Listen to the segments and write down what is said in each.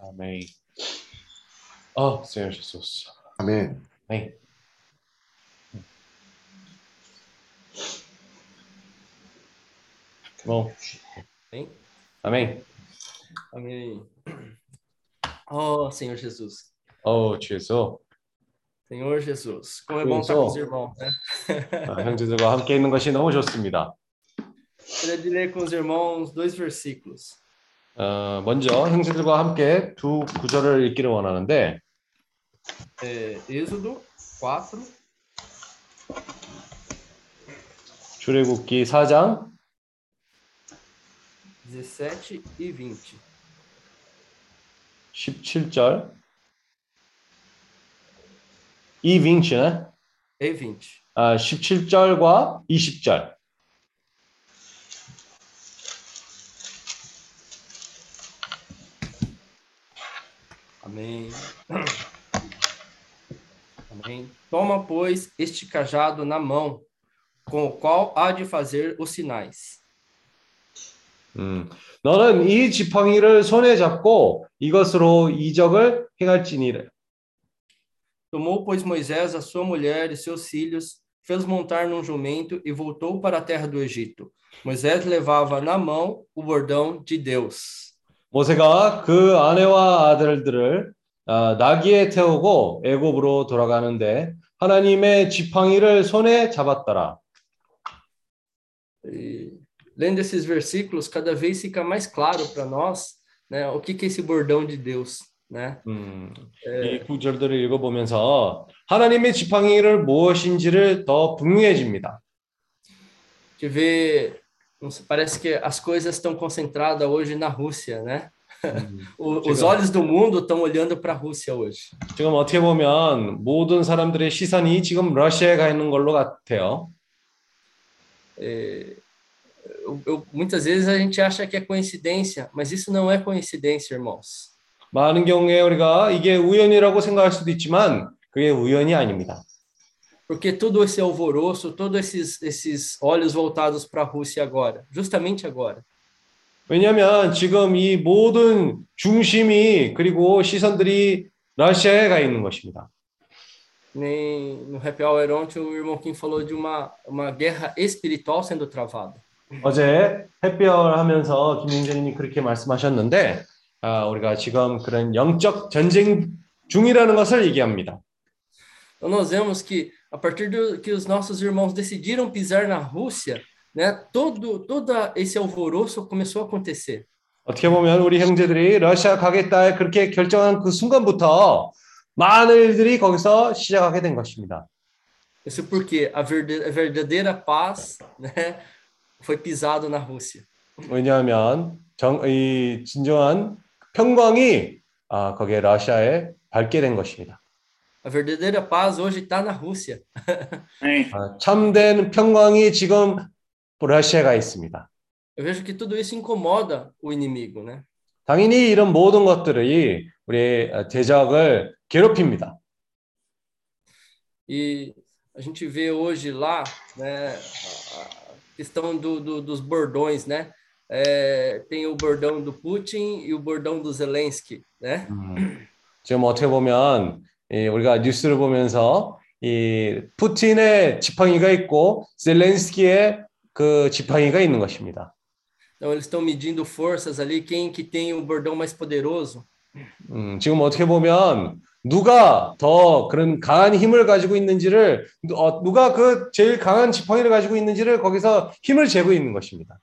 Amém. Oh, Senhor Jesus. 아멘. Amém. Bom, Amém? amém. Amém. Oh, Senhor Jesus. Oh, Jesus. Senhor Jesus. Como é bom estar Jesus. com os irmãos, né? 아, 형제들과 함께 있는 것이 너무 좋습니다. Gostaria de ler com os irmãos dois versículos. 어, 먼저 형제들과 함께 두 구절을 읽기를 원하는데 É, Êxodo 4, 출애굽기 4장 17 e 20. 17절 이 20네. E 20. 아, 17절과 20절. Amém. Amém. Toma, pois, este cajado na mão, com o qual há de fazer os sinais. 음, 너는 이 지팡이를 손에 잡고 이것으로 이적을 행할지니라. Tomou, pois, Moisés a sua mulher e seus filhos, fez montar num jumento e voltou para a terra do Egito. Moisés levava na mão o bordão de Deus. 모세가 그 아내와 아들들을 아, 나귀에 태우고 애굽으로 돌아가는데 하나님의 지팡이를 손에 잡았더라. E, lendo esses versículos, cada vez fica mais claro para nós né, o que, que é esse bordão de Deus. Né? 음, 이 구절들을 읽어보면서 하나님의 지팡이를 무엇인지를 더 분명해집니다. Que vê, parece que as coisas estão concentradas hoje na Rússia, né? 음, O- os Chegou. olhos do mundo estão olhando para a Rússia hoje. 지금 어떻게 보면 모든 사람들의 시선이 지금 러시아에 가 있는 걸로 같아요. É, eu- eu- muitas vezes a gente acha que é coincidência, mas isso não é coincidência, irmãos. 많은 경우에 우리가 이게 우연이라고 생각할 수도 있지만 그게 우연이 아닙니다. Porque todo esse alvoroço, todos esses, esses olhos voltados para a Rússia agora, justamente agora. 왜냐하면 지금 이 모든 중심이 그리고 시선들이 러시아에 가 있는 것입니다. Nem no Happy Hour ontem o irmão Kim falou de uma, uma guerra espiritual sendo travada. 어제 햇별 하면서 김용재님이 그렇게 말씀하셨는데 아, 우리가 지금 그런 영적 전쟁 중이라는 것을 얘기합니다. Então nós vemos que a partir do que os nossos irmãos decidiram pisar na Rússia, né, todo todo esse alvoroço começou a acontecer. 어떻게 보면 우리 형제들이 러시아 가겠다 그렇게 결정한 그 순간부터 많은 일들이 거기서 시작하게 된 것입니다. Isso porque a verdadeira paz, né, foi pisado na Rússia. 왜냐하면 정, 이 진정한 평강이 아, 거기에 러시아에 밟게 된 것입니다. A verdadeira paz hoje está na Rússia. 아, 참된 평강이 지금 러시아가 있습니다. Eu vejo que tudo isso incomoda o inimigo, né? 당연히 이런 모든 것들이 우리 대적을 괴롭힙니다. E a gente vê hoje lá, né, a a questão do, do- dos bordões, né? É, tem o bordão do Putin e o bordão do Zelensky, né? 지금 어떻게 보면 이 우리가 뉴스를 보면서 이 푸틴의 지팡이가 있고 젤렌스키의 그 지팡이가 있는 것입니다. Então eles estão medindo forças ali, quem que tem o bordão mais poderoso. 음, 지금 어떻게 보면 누가 더 그런 강한 힘을 가지고 있는지를 어, 누가 그 제일 강한 지팡이를 가지고 있는지를 거기서 힘을 재고 있는 것입니다.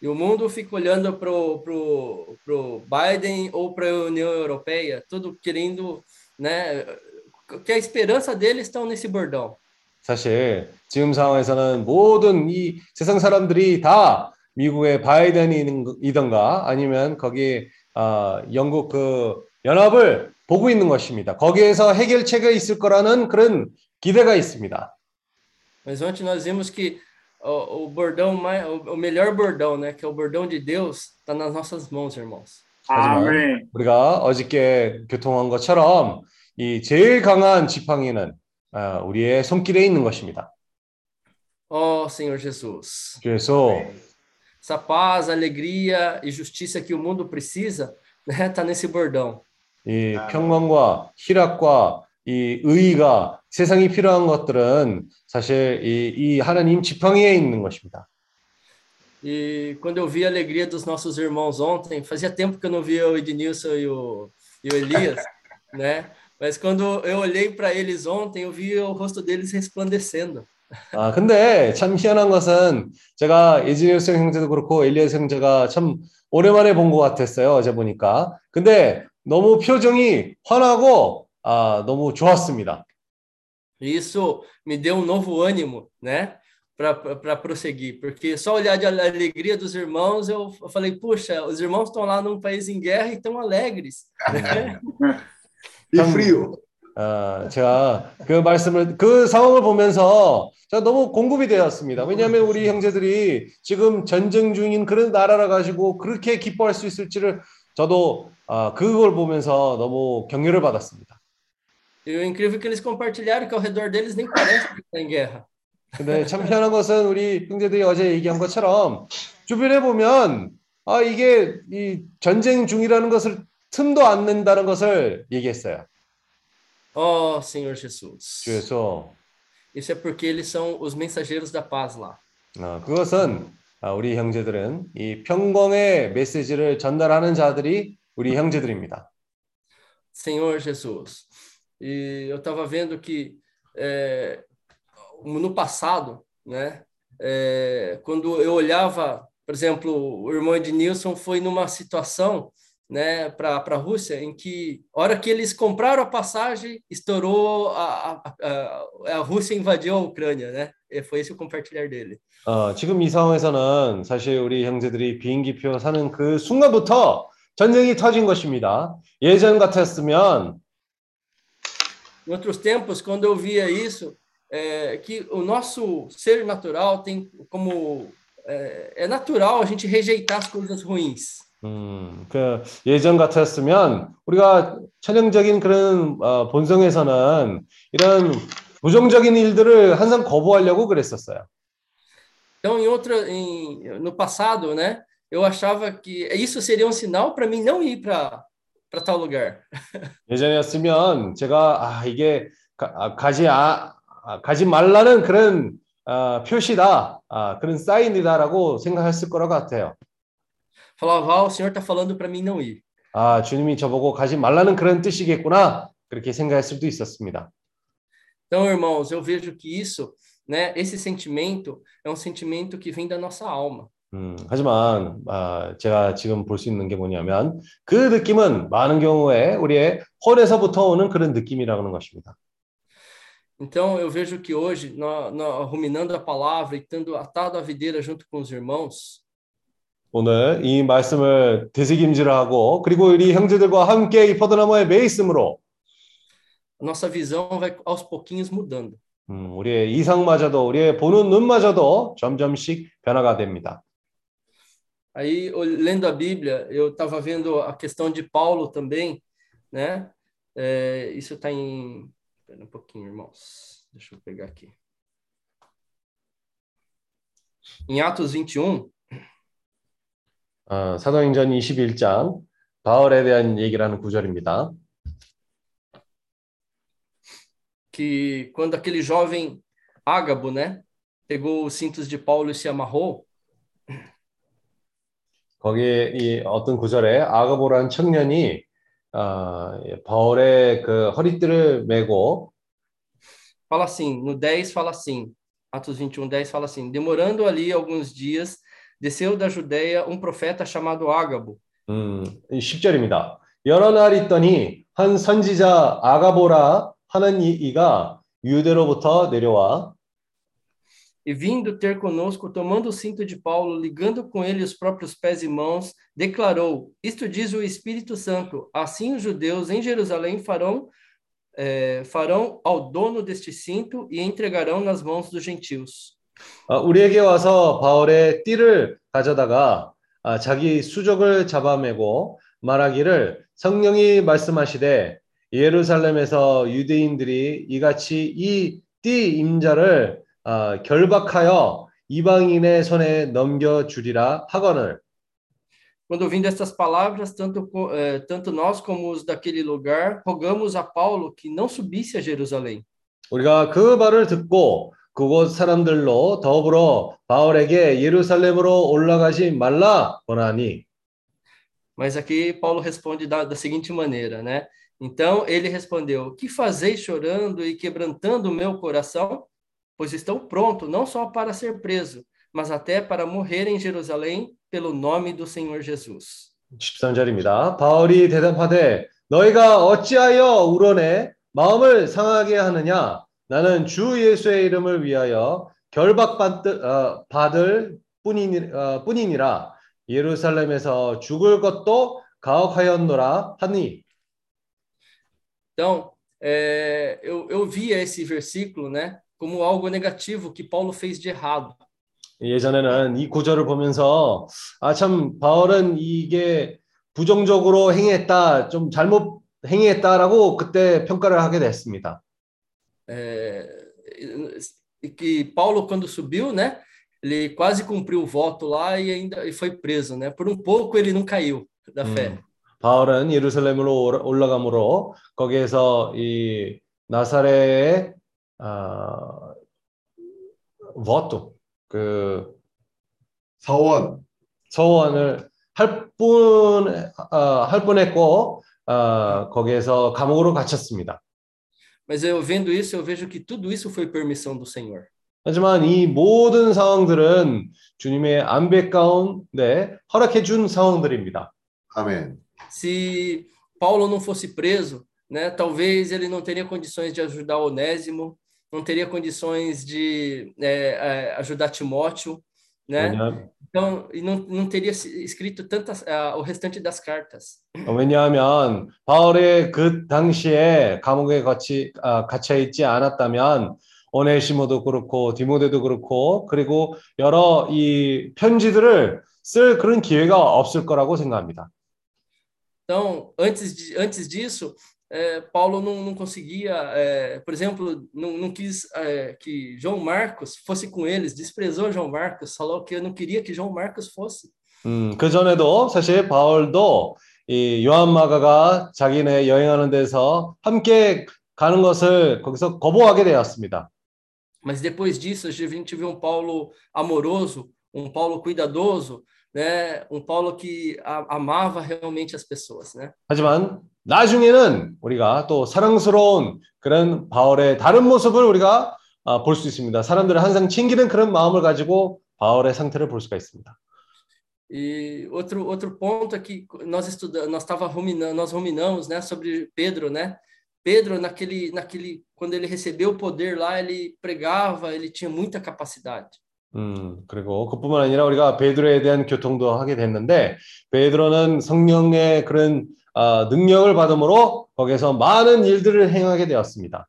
E o mundo fica olhando pro, pro, pro Biden ou para a União Europeia, tudo querendo, né? Que a esperança deles estão nesse bordão. 사실 지금 상황에서는 모든 이 세상 사람들이 다 미국의 바이든이든가 아니면 거기 아, 영국 그 연합을 보고 있는 것입니다. 거기에서 해결책이 있을 거라는 그런 기대가 있습니다. Mas ontem nós vimos que o, o bordão mais, o, o melhor bordão, né, que é o bordão de Deus, está nas nossas mãos, irmãos. 아멘. 우리가 어저께 교통한 것처럼 이 제일 강한 지팡이는 아, 우리의 손길에 있는 것입니다. Oh, Senhor Jesus. 그래서 Essa paz, alegria e justiça que o mundo precisa, né, tá nesse bordão. 이 평강과 희락과 이 의가 세상이 필요한 것들은 사실 이, 이 하나님 지팡이에 있는 것입니다. E quando eu vi a alegria dos nossos irmãos ontem, fazia tempo que eu não via o Ednilson e o, e o Elias, né? Mas quando eu olhei para eles ontem, eu vi o rosto deles resplandecendo. 아, 근데 참 희한한 것은 제가 예진일스 형제도 그렇고 엘리아스 형제가 참 오랜만에 본 것 같았어요. 어제 보니까. 근데 너무 표정이 환하고 아, 너무 좋았습니다. E isso me deu um novo ânimo, né? Para prosseguir, porque só olhar de alegria dos irmãos, eu eu falei, puxa, os irmãos estão lá num país em guerra e estão alegres. E 참- frio. 아, 제가 그 말씀을 그 상황을 보면서 제가 너무 공급이 되었습니다. 왜냐하면 우리 형제들이 지금 전쟁 중인 그런 나라라 가지고 그렇게 기뻐할 수 있을지를 저도 아, 그걸 보면서 너무 격려를 받았습니다. E o incrível que eles compartilharam que ao redor deles nem parece que está em guerra. 근데 참 희한한 것은 우리 형제들이 어제 얘기한 것처럼 주변에 보면 아 이게 이 전쟁 중이라는 것을 틈도 안 낸다는 것을 얘기했어요. Oh, Senhor Jesus. 그래서 Isso é porque eles são os mensageiros da paz lá. 어, 그것은 아, 우리 형제들은 이 평강의 메시지를 전달하는 자들이 우리 형제들입니다. Senhor Jesus. E eu estava vendo que é, no passado, né, é, quando eu olhava, por exemplo, o irmão Ednilson foi numa situação né, para a Rússia em que, a hora que eles compraram a passagem, estourou, a, a, a, a Rússia invadiu a Ucrânia, né? E foi esse o compartilhar dele. 어, 지금 이 상황에서는 사실 우리 형제들이 비행기표 사는 그 순간부터 전쟁이 터진 것입니다. 예전 같았으면 Em outros tempos, quando eu via isso, é, que o nosso ser natural tem como é, é natural a gente rejeitar as coisas ruins. 음, 그 예전 같았으면 우리가 천연적인 그런 어, 본성에서는 이런 부정적인 일들을 항상 거부하려고 그랬었어요. Então, em outra, em, no passado, né, eu achava que isso seria um sinal para mim não ir para para tal lugar. 예전이었으면 제가 아 이게 가, 아, 가지 아, 아, 가지 말라는 그런 아, 표시다, 아, 그런 사인이다라고 생각했을 거라고 같아요. Falava, ah, o Senhor está falando para mim não ir. 아 주님이 저보고 가지 말라는 그런 뜻이겠구나 그렇게 생각했을 수도 있었습니다. Então, irmãos, eu vejo que isso, né, esse sentimento é um sentimento que vem da nossa alma. 음, 하지만 아, 제가 지금 볼 수 있는 게 뭐냐면 그 느낌은 많은 경우에 우리의 홀에서부터 오는 그런 느낌이라는 것입니다. Então, eu vejo que hoje, nó- nó- ruminando a palavra e estando atado à videira junto com os irmãos, 오늘 이 말씀을 되새김질하고 그리고 우리 형제들과 함께 이 포도나무에 매 있음으로 a nossa visão vai aos pouquinhos mudando. 음, 우리의 이상마저도 우리의 보는 눈마저도 점점씩 변화가 됩니다. Aí, ol- lendo a Bíblia, eu estava vendo a questão de Paulo também, né? É, isso está em. Espera um pouquinho, irmãos. Deixa eu pegar aqui. Em Atos 21, 어, 사도행전 21장 바울에 대한 얘기를 하는 구절입니다. que quando aquele jovem Ágabo, né, pegou os cintos de Paulo e se amarrou, 거기에 이 어떤 구절에 아가보라는 청년이 어, 예, 바울의 그 허리띠를 메고 fala assim, no 10 fala assim, Atos 21, 10 fala assim, demorando ali alguns dias, desceu da Judéia um profeta chamado Ágabo, 음, 이 10절입니다. 여러 날 있더니 한 선지자 아가보라 하는 이, 이가 유대로부터 내려와 e vindo ter conosco, tomando o cinto de Paulo, ligando com ele os próprios pés e mãos, declarou: Isto diz o Espírito Santo: Assim os judeus em Jerusalém farão eh, farão ao dono deste cinto e entregarão nas mãos dos gentios. 어, 우리에게 와서 바울의 띠를 가져다가 아, 자기 수족을 잡아매고 말하기를 성령이 말씀하시되 예루살렘에서 유대인들이 이같이 이 띠 임자를 아, 결박하여 이방인의 손에 넘겨 주리라 하거늘 Quando ouvindo estas palavras, tanto, eh, tanto nós como os daquele lugar, rogamos a Paulo que não subisse a Jerusalém. 우리가 그 말을 듣고 그곳 사람들로 더불어 바울에게 예루살렘으로 올라가지 말라 권하니 Mas aqui Paulo responde da, da seguinte maneira, né? Então ele respondeu: Que fazeis chorando e quebrantando o meu coração? Pois estou pronto não só para ser preso, mas até para morrer em Jerusalém pelo nome do Senhor Jesus. 13절입니다. 바울이 대답하되 너희가 어찌하여 울어내 마음을 상하게 하느냐 나는 주 예수의 이름을 위하여 결박받을 어, 뿐이니, 어, 뿐이니라 예루살렘에서 죽을 것도 가혹하였노라 하니 Então, é, eu, eu via esse versículo, né, como algo negativo que Paulo fez de errado. 예전에는 이 구절을 보면서 아 참 바울은 이게 부정적으로 행했다 좀 잘못 행했다라고 그때 평가를 하게 됐습니다. É, e que Paulo, quando subiu, né, ele quase cumpriu o voto lá e ainda e foi preso, né? Por um pouco ele não caiu da fé. 음, 바울은 예루살렘으로 올라- 올라가므로 거기에서 이 나사렛의 아, voto 그 서원 서원을 할뿐 아, 할 뻔했고 아, 거기에서 감옥으로 갇혔습니다. Mas eu vendo isso, eu vejo que tudo isso foi permissão do Senhor. 하지만 이 모든 상황들은 주님의 안배 가운데 허락해 준 상황들입니다. 아멘. Se Paulo não fosse preso, né, talvez ele não teria condições de ajudar Onésimo, não teria condições de é, é, ajudar Timóteo, Né? 왜냐, Então, e não, não teria escrito tantas ah, o restante das cartas. 왜냐하면 바울의 그 당시에 감옥에 갇히, 아, 갇혀 있지 않았다면 오네시모도 그렇고 디모데도 그렇고 그리고 여러 이 편지들을 쓸 그런 기회가 없을 거라고 생각합니다. Então, antes, de, antes disso, eh, Paulo não, não conseguia, eh, por exemplo, não, não quis eh, que João Marcos fosse com eles, desprezou João Marcos, falou que eu não queria que João Marcos fosse. 음, 그 전에도 사실 바울도 이 요한 마가가 자기네 여행하는 데서 함께 가는 것을 거기서 거부하게 되었습니다. Mas depois disso, a gente vê um Paulo amoroso, um Paulo cuidadoso, né? um Paulo que a, amava realmente as pessoas. Né? 하지만 나중에는 우리가 또 사랑스러운 그런 바울의 다른 모습을 우리가 아, 볼 수 있습니다. 사람들을 항상 챙기는 그런 마음을 가지고 바울의 상태를 볼 수가 있습니다. E outro, outro ponto é que nós estudamos, nós tava ruminando, nós ruminamos, né, sobre Pedro, né? Pedro naquele, naquele, quando ele recebeu o poder lá, ele pregava, ele tinha muita capacidade. 음, 그리고 그뿐만 아니라 우리가 베드로에 대한 교통도 하게 됐는데 베드로는 성령의 그런 아, 능력을 받음으로 거기에서 많은 일들을 행하게 되었습니다.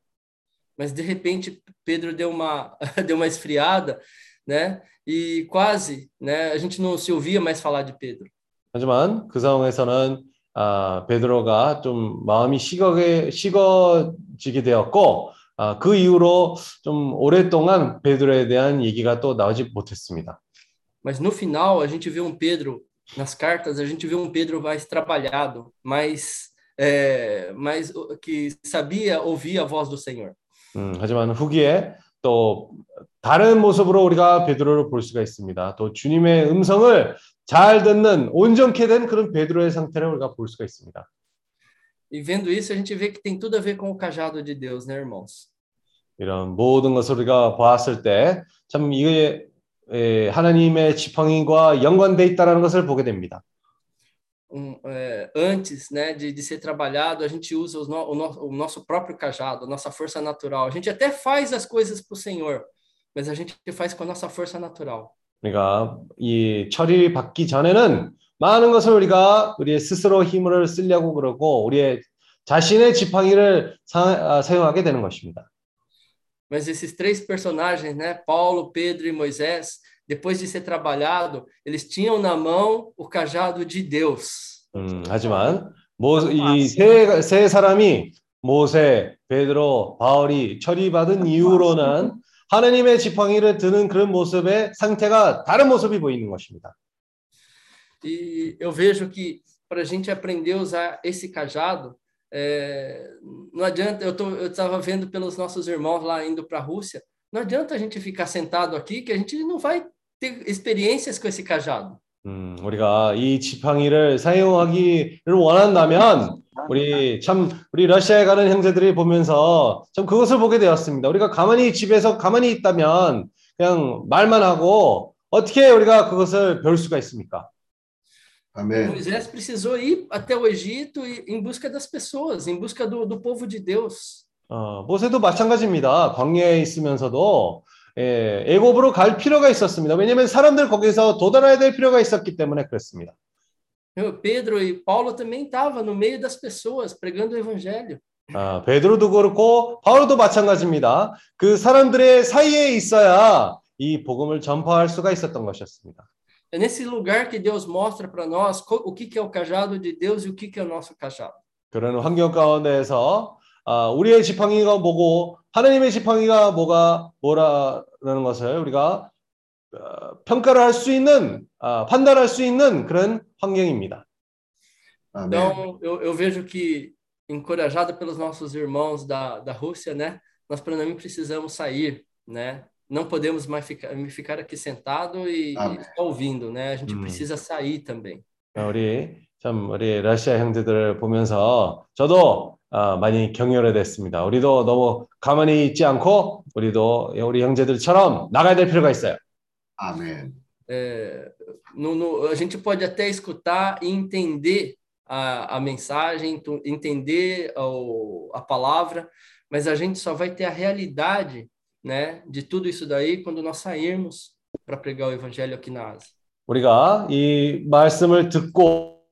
Mas de repente Pedro deu uma deu uma esfriada, né? E quase, né, a gente não se ouvia mais falar de Pedro. 하지만 그 상황에서는 아, 베드로가 좀 마음이 식어게, 식어지게 되었고 아, 그 이후로 좀 오랫동안 베드로에 대한 얘기가 또 나오지 못했습니다. Mas no final a gente vê um Pedro nas cartas, a gente vê um Pedro mais trabalhado, mais é, mais que sabia ouvir a voz do Senhor. 음, 하지만 후기에 또 다른 모습으로 우리가 베드로를 볼 수가 있습니다. 또 주님의 음성을 잘 듣는 온전케 된 그런 베드로의 상태를 우리가 볼 수가 있습니다. E vendo isso, a gente vê que tem tudo a ver com o cajado de Deus, né, irmãos? 이런 모든 것을 우리가 보았을 때 참 이게 에, 하나님의 지팡이과 연관돼 있다라는 것을 보게 됩니다. Um, é, antes, né, de, de ser trabalhado, a gente usa os no, o, no, o nosso próprio cajado, a nossa força natural. A gente até faz as coisas para o Senhor, mas a gente faz com a nossa força natural. 우리가 이 철이 받기 전에는 많은 것을 우리가 우리의 스스로 힘을 쓰려고 그러고 우리의 자신의 지팡이를 사, 아, 사용하게 되는 것입니다. Mas esses três personagens, né, Paulo, Pedro e Moisés, depois de ser trabalhado, eles tinham na mão o cajado de Deus. 음, 하지만 이세 세 사람이 모세, 베드로, 바울이 처리받은 이후로는 하나님의 지팡이를 드는 그런 모습의 상태가 다른 모습이 보이는 것입니다. E eu vejo que para a gente aprender a usar esse cajado, é, não adianta, eu estava vendo pelos nossos irmãos lá indo para a Rússia, não adianta a gente ficar sentado aqui que a gente não vai ter experiências com esse cajado. 음, 우리가 이 지팡이를 사용하기를 원한다면 우리 참 우리 러시아에 가는 형제들이 보면서 참 그것을 보게 되었습니다. 우리가 가만히 집에서 가만히 있다면 그냥 말만 하고 어떻게 우리가 그것을 배울 수가 있습니까? 아멘. Moisés precisou ir até o Egito e- em busca das pessoas, em busca do, do povo de Deus. 어, 모세도 마찬가지입니다. 광야에 있으면서도 예, 애굽으로 갈 필요가 있었습니다. 왜냐하면 사람들 거기서 도달해야 될 필요가 있었기 때문에 그렇습니다. Eu- Pedro e Paulo também estavam no meio das pessoas, pregando o evangelho. 아, 베드로도 그렇고 바울도 마찬가지입니다. 그 사람들의 사이에 있어야 이 복음을 전파할 수가 있었던 것이었습니다. É nesse lugar que Deus mostra para nós co- o que, que é o cajado de Deus e o que, que é o nosso cajado. 그런 환경 가운데에서 아, 우리의 지팡이가 뭐고 하나님의 지팡이가 뭐가 뭐라는 것을 우리가 어, 평가를 할 수 있는 아, 판단할 수 있는 그런 환경입니다. 아멘. Então, eu, eu vejo que, encorajado pelos nossos irmãos da, da Rússia, né, nós também precisamos sair, né? Não podemos mais ficar, ficar aqui sentado e, Amém. e ficar ouvindo, né? A gente Hum. precisa sair também. 아, 우리 참 우리 러시아 형제들을 보면서 저도 아, 많이 격려를 됐습니다. 우리도 너무 가만히 있지 않고 우리도 우리 형제들처럼 나가야 될 필요가 있어요. 아멘. É, no, no- a gente pode até escutar e entender a, a mensagem, tu- entender o, a palavra, mas a gente só vai ter a realidade, né, de tudo isso daí quando nós sairmos para pregar o evangelho aqui na Ásia. 우리가 이 말씀을 듣고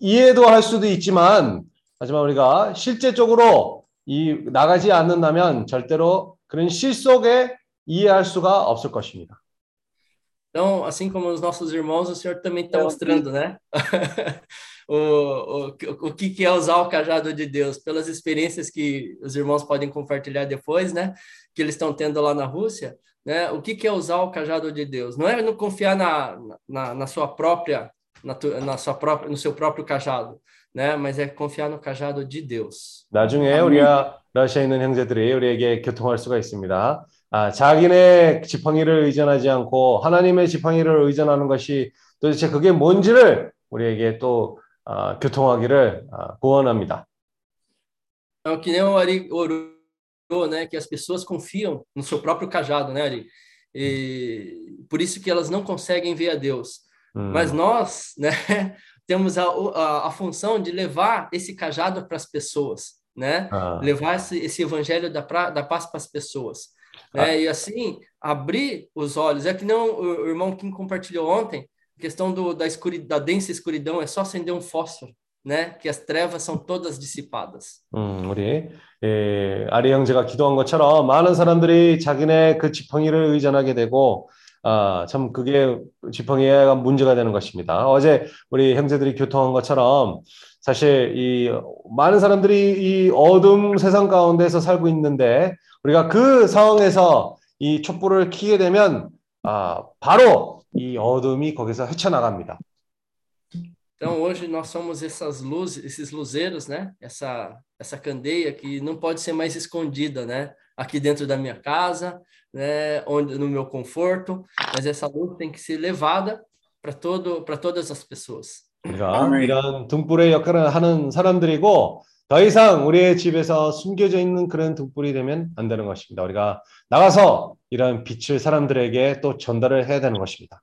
이해도 할 수도 있지만 하지만 우리가 실제적으로 이 나가지 않는다면 절대로 그런 실 속에 이해할 수가 없을 것입니다. Então, assim como os nossos irmãos, o Senhor também está mostrando, né? o, o, o que que é usar o cajado de Deus, pelas experiências que os irmãos podem compartilhar depois, né? Que eles estão tendo lá na Rússia, né? O que que é usar o cajado de Deus? Não é não confiar na, na, na sua própria, na, tu- na sua própria, no seu próprio cajado, né? Mas é confiar no cajado de Deus. 나중에 우리가 러시아에 있는 형제들이 우리에게 교통할 수가 있습니다. 아, 자기네 지팡이를 의존하지 않고 하나님의 지팡이를 의존하는 것이 도대체 그게 뭔지를 우리에게 또 아, 교통하기를 아, 구원합니다. Então, que nem o Ari orou, né? Que as pessoas confiam no seu próprio cajado, né, Ari? E por isso que elas não conseguem ver a Deus. 음, Mas nós, né, temos a, a, a função de levar esse cajado para as pessoas, né? 아, Levar esse, esse evangelho da, pra, da paz para as pessoas. Né? E assim, abrir os olhos. É que não o, o irmão Kim compartilhou ontem, a questão do, da, escuri, da densa escuridão, é só acender um fósforo, né? Que as trevas são todas dissipadas. 음, 우리 예, 아리 형제가 기도한 것처럼 많은 사람들이 자기네 그 지팡이를 의존하게 되고 아, 참 그게 지팡이가 문제가 되는 것입니다. 어제 우리 형제들이 교통한 것처럼 사실 이 많은 사람들이 이 어둠 세상 가운데서 살고 있는데 우리가 그 상황에서 이 촛불을 켜게 되면 아, 바로 이 어둠이 거기서 헤쳐나갑니다. Então, hoje nós somos essas luzes, esses luzeiros, né? Essa, essa candeia que não pode ser mais escondida, né? Aqui dentro da minha casa, né? Onde, no meu conforto, mas essa luz tem que ser levada para todo, para todas as pessoas. 우리가 아멘. 이런 등불의 역할을 하는 사람들이고 더 이상 우리의 집에서 숨겨져 있는 그런 등불이 되면 안 되는 것입니다. 우리가 나가서 이런 빛을 사람들에게 또 전달을 해야 되는 것입니다.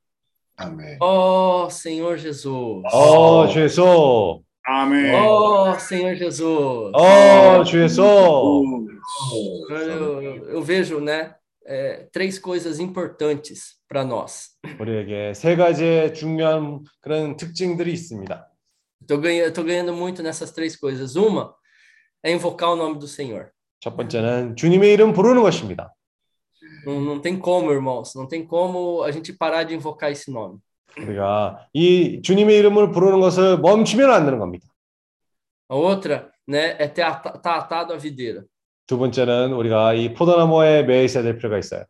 아멘. Oh, Senhor Jesus! 어, 주 예수. 아멘. Oh, Senhor Jesus! 어, 주 예수. Eu, eu, eu vejo, né? é, três coisas importantes para nós. 우리에게 세 가지의 중요한 그런 특징들이 있습니다. Estou ganhando, tô ganhando muito nessas três coisas. Uma é invocar o nome do Senhor. 첫 번째는 주님의 이름 부르는 것입니다. Não, não tem como, irmãos, não tem como a gente parar de invocar esse nome. 우리가 이 주님의 이름을 부르는 것을 멈추면 안 되는 겁니다. A outra, né, é estar tá atado à videira. 두 번째는 우리가 이 포도나무에 매여 있어야 될 필요가 있어요.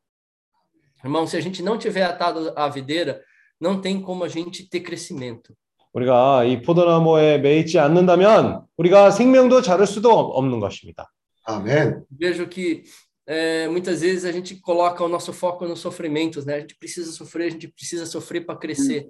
Irmão, se a gente não tiver atado à videira, não tem como a gente ter crescimento. 우리가 이 포도나무에 매이지 않는다면 우리가 생명도 자를 수도 없- 없는 것입니다. 아멘. Vejo que é, muitas vezes a gente coloca o nosso foco nos sofrimentos, né? A gente precisa sofrer, a gente precisa sofrer para crescer.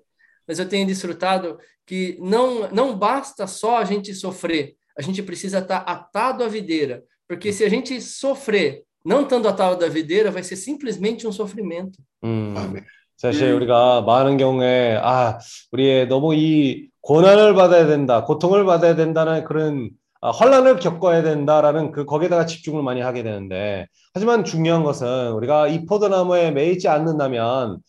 Mas eu tenho desfrutado que não não basta só a gente sofrer, a gente precisa estar atado à videira, porque se a gente sofrer não estando atado à videira, vai ser simplesmente um sofrimento. 음, 아멘. 사실 우리가 많은 경우에 아, 우리의 너무 이 고난을 받아야 된다, 고통을 받아야 된다는 그런 아, 환란을 겪어야 된다라는 그 거기에다가 집중을 많이 하게 되는데 하지만 중요한 것은 우리가 이 포도나무에 매이지 않는다면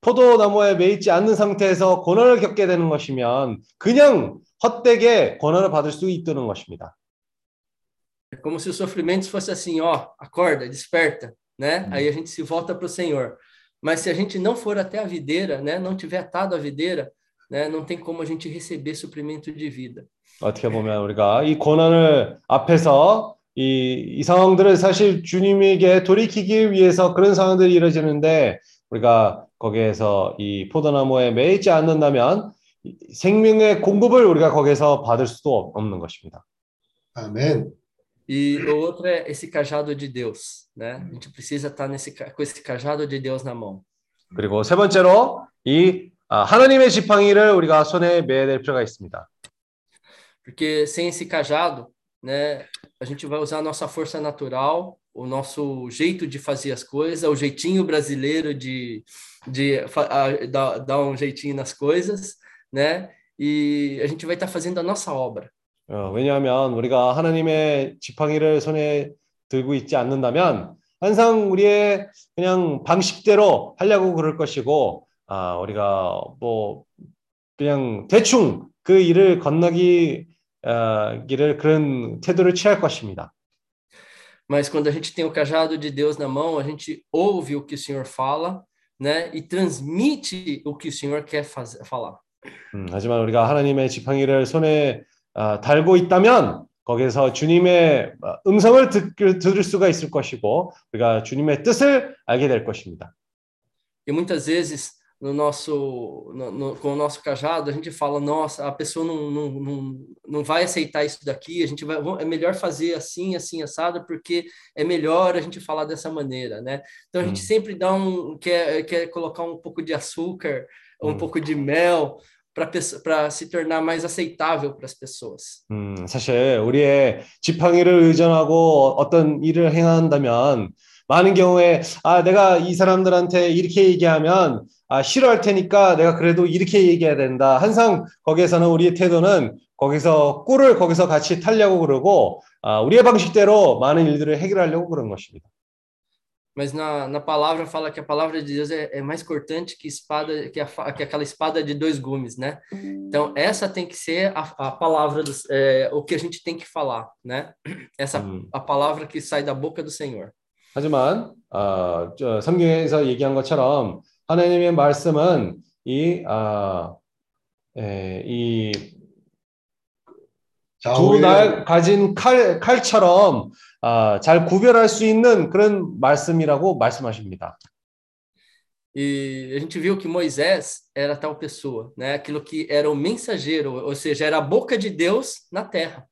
포도나무에 매이지 않는 상태에서 고난을 겪게 되는 것이면 그냥 헛되게 고난을 받을 수 있다는 것입니다. É como se os sofrimentos fosse assim, ó, acorda, desperta, né? Hum. Aí a gente se volta para o Senhor. Mas se a gente não for até a videira, né, não tiver atado à videira, né, não tem como a gente receber suprimento de vida. 어떻게 보면 우리가 이 고난을 앞에서 이, 이 상황들을 사실 주님에게 돌이키기 위해서 그런 상황들이 이루어지는데 우리가 거기에서 이 포도나무에 매이지 않는다면 이 생명의 공급을 우리가 거기에서 받을 수도 없는 것입니다. 아멘. E o outro é esse cajado de Deus, né? A gente precisa estar nesse ca- com esse cajado de Deus na mão. 그리고 세 번째로 이 아, 하나님의 지팡이를 우리가 손에 매야 될 필요가 있습니다. Porque sem esse cajado, né, a gente vai usar a nossa força natural, o nosso jeito de fazer as coisas, o jeitinho brasileiro de, de fa- a- dar, dar um jeitinho nas coisas, né? E a gente vai estar fazendo a nossa obra. 어, 왜냐하면 우리가 하나님의 지팡이를 손에 들고 있지 않는다면 항상 우리의 그냥 방식대로 하려고 그럴 것이고 아, 우리가 뭐 그냥 대충 그 일을 건너기 어, 기를 그런 태도를 취할 것입니다. Mas quando a gente tem o cajado de Deus na mão, a gente ouve o que o Senhor fala, né? E transmite o que o Senhor quer fazer, falar. 음, 하지만 우리가 하나님의 지팡이를 손에 아, 달고 있다면 거기에서 주님의 어, 음성을 듣, 들을 수가 있을 것이고 우리가 주님의 뜻을 알게 될 것입니다. E muitas vezes no nosso no, no- com o nosso cajado a gente fala nossa a pessoa não, não, não, não vai aceitar isso daqui a gente vai vamos- é melhor fazer assim assim assado porque é melhor a gente falar dessa maneira né então a gente Hum. sempre dá um quer quer colocar um pouco de açúcar um Hum. pouco de mel para se tornar mais aceitável para as pessoas 음, 사실 우리의 지팡이를 의존하고 어떤 일을 행한다면 많은 경우에 아, 내가 이 사람들한테 이렇게 얘기하면 아, 싫어할 테니까 내가 그래도 이렇게 얘기해야 된다. 항상 거기에서는 우리의 태도는 거기서 꿀을 거기서 같이 타려고 그러고 아, 우리의 방식대로 많은 일들을 해결하려고 그런 것입니다. mas na, na palavra fala que a palavra de Deus é, é mais cortante que espada que, a, fa- que aquela espada de dois gumes, né? Então essa tem que ser a, a palavra dos, é, o que a gente tem que falar, né? Essa 음. a palavra que sai da boca do Senhor. 하지만 아, 저 성경에서 얘기한 것처럼 하나님의 말씀은 이, 아, 에, 이 두 좌우에 날 가진 칼, 칼처럼 아, 잘 구별할 수 있는 그런 말씀이라고 말씀하십니다. E a gente viu que Moisés era tal pessoa, né? Aquilo que era o mensageiro, ou seja, era a boca de Deus na terra.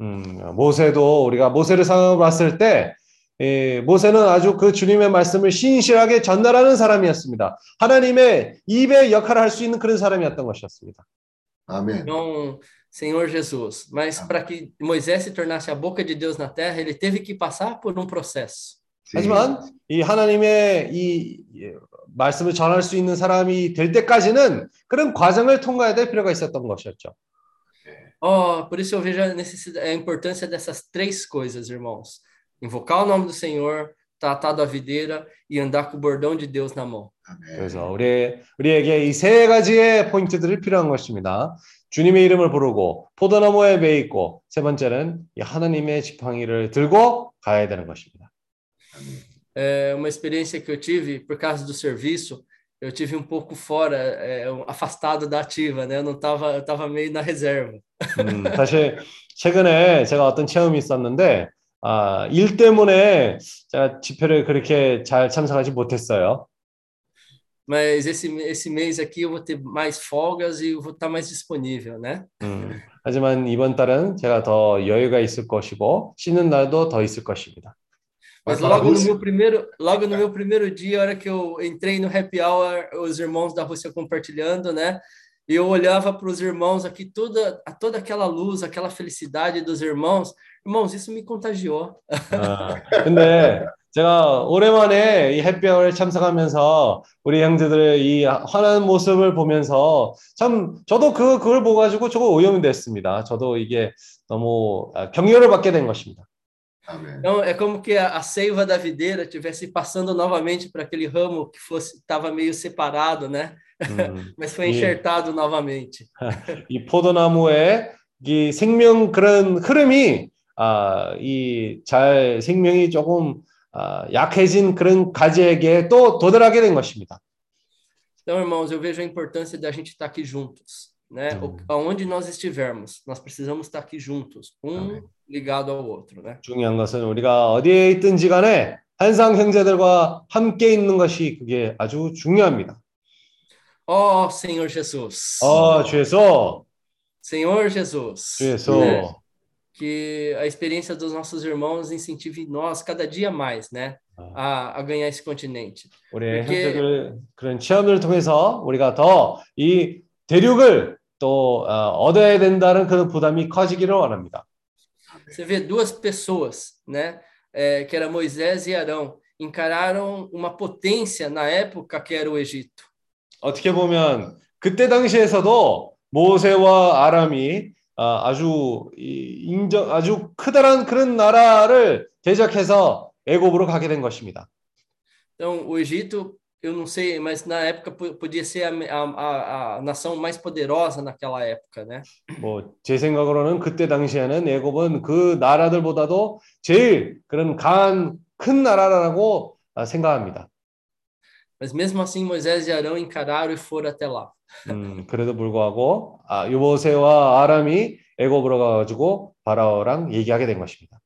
음, 모세도 우리가 모세를 살펴봤을 때 예, 모세는 아주 그 주님의 말씀을 신실하게 전달하는 사람이었습니다. 하나님의 입의 역할을 할 수 있는 그런 사람이었던 것이었습니다. 아멘. Então, Senhor Jesus, mas Amém. para que Moisés se tornasse a boca de Deus na terra, ele teve que passar por um processo. 네. 하지만 이 하나님의 이 예, 말씀을 전할 수 있는 사람이 될 때까지는 그런 과정을 통과해야 될 필요가 있었던 것이었죠. Oh, por isso eu vejo a, necessidade, a importância dessas três coisas, irmãos: invocar o nome do Senhor, estar atado à videira e andar com o bordão de Deus na mão. 아멘. 그래서 우리 우리에게 이 세 가지의 포인트들이 필요한 것입니다. 주님의 이름을 부르고 포도나무에 매 있고 세 번째는 이 하나님의 지팡이를 들고 가야 되는 것입니다. É uma experiência que eu tive por causa do serviço. Eu tive um pouco fora, é, afastado da ativa, né? Eu não estava, eu estava meio na reserva. 음, 사실 최근에 제가 어떤 체험이 있었는데 아, 일 때문에 제가 집회를 그렇게 잘 참석하지 못했어요. mas esse, esse mês aqui eu vou ter mais folgas e eu vou estar mais disponível, né? 음, 하지만 이번 달은 제가 더 여유가 있을 것이고 쉬는 날도 더 있을 것입니다. Mas Vai para a logo no Rússia. meu primeiro, logo no meu primeiro dia, a hora que eu entrei no happy hour, os irmãos da Rússia compartilhando, né? E eu olhava para os irmãos aqui, toda, toda aquela luz, aquela felicidade dos irmãos. Irmãos, isso me contagiou. 아, 근데 제가 오랜만에 이 햇볕에 참석하면서 우리 형제들의 이 환한 모습을 보면서 참 저도 그 그걸 보고 가지고 조금 오염이 됐습니다. 저도 이게 너무 아, 격려를 받게 된 것입니다. 아멘. Então, é como que a, a seiva da videira estivesse passando novamente para aquele ramo que fosse estava meio separado, né? 음, Mas foi 예. enxertado novamente. 이 포도나무의 이 생명 그런 흐름이 아, 이잘 생명이 조금 아, 약해진 그런 가지에게 또 도달하게 된 것입니다. Então, irmãos, eu vejo a importância da gente estar aqui juntos, né? Hum. Aonde nós estivermos, nós precisamos estar aqui juntos, um ligado ao outro, né? 중요한 것은 우리가 어디에 있든지 간에 한상 형제들과 함께 있는 것이 그게 아주 중요합니다. Ó Senhor Jesus, 어, 주에서 Senhor Jesus, 주에서 né? que a experiência dos nossos irmãos incentive nós cada dia mais, né? A, a ganhar esse continente. 우리 그렇게- 형제들 그런 체험들을 통해서 우리가 더 이 대륙을 또 어, 얻어야 된다는 그런 부담이 커지기를 원합니다. Você vê duas pessoas, né? é, que era Moisés e Arão, encararam uma potência na época que era o Egito. 어떻게 보면 그때 당시에서도 모세와 아람이 아, 아주 이- 인정 아주 크다란 그런 나라를 대적해서 애굽으로 가게 된 것입니다. Então, o Egito, eu não sei, mas na época po- podia ser a, a, a, nação mais poderosa naquela época, né? 뭐제 생각으로는 그때 당시에는 애굽은 그 나라들보다도 제일 그런 강한 큰 나라라고 아, 생각합니다. Mas mesmo assim, Moisés e Arão encararam e foram até lá. 음, 그래도 불구하고 아, 요보세와 아람이 애굽으로 가가지고 바라오랑 얘기하게 된 것입니다.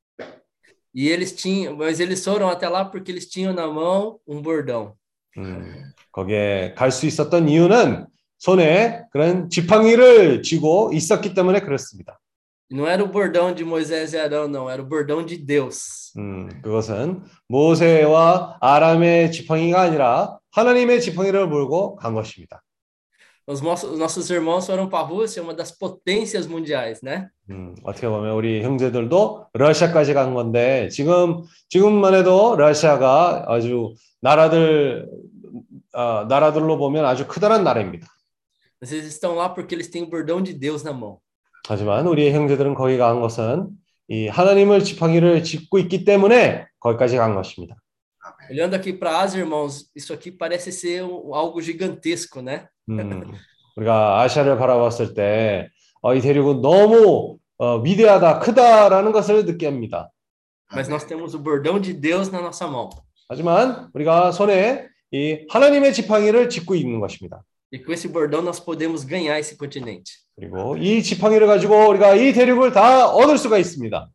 E eles tinham, mas eles foram até lá porque eles tinham na mão um bordão. 음, 거기에 갈 수 있었던 이유는 손에 그런 지팡이를 쥐고 있었기 때문에 그렇습니다. E não era o bordão de Moisés e Arão, não, era o bordão de Deus. 음, 그것은 모세와 아람의 지팡이가 아니라 하나님의 지팡이를 물고 간 것입니다. Os nossos, os nossos irmãos foram para a Rússia, uma das potências mundiais, né? 음, 어떻게 보면 우리 형제들도 러시아까지 간 건데 지금 지금만 해도 러시아가 아주 나라들 아, 나라들로 보면 아주 크다란 나라입니다. Eles estão lá porque eles têm o bordão de Deus na mão. 하지만 우리의 형제들은 거기 간 것은 이 하나님을 지팡이를 짚고 있기 때문에 거기까지 간 것입니다. Olhando aqui para a Ásia, irmãos, isso aqui parece ser um- algo gigantesco, né? 음, 우리가 아시아를 바라봤을 때 어, 이 대륙은 너무 어, 위대하다, 크다라는 것을 느낍니다. Mas nós temos o bordão de Deus na nossa mão. 하지만 우리가 손에 이 하나님의 지팡이를 짚고 있는 것입니다. E com esse bordão nós podemos ganhar esse continente. 그리고 이 지팡이를 가지고 우리가 이 대륙을 다 얻을 수가 있습니다.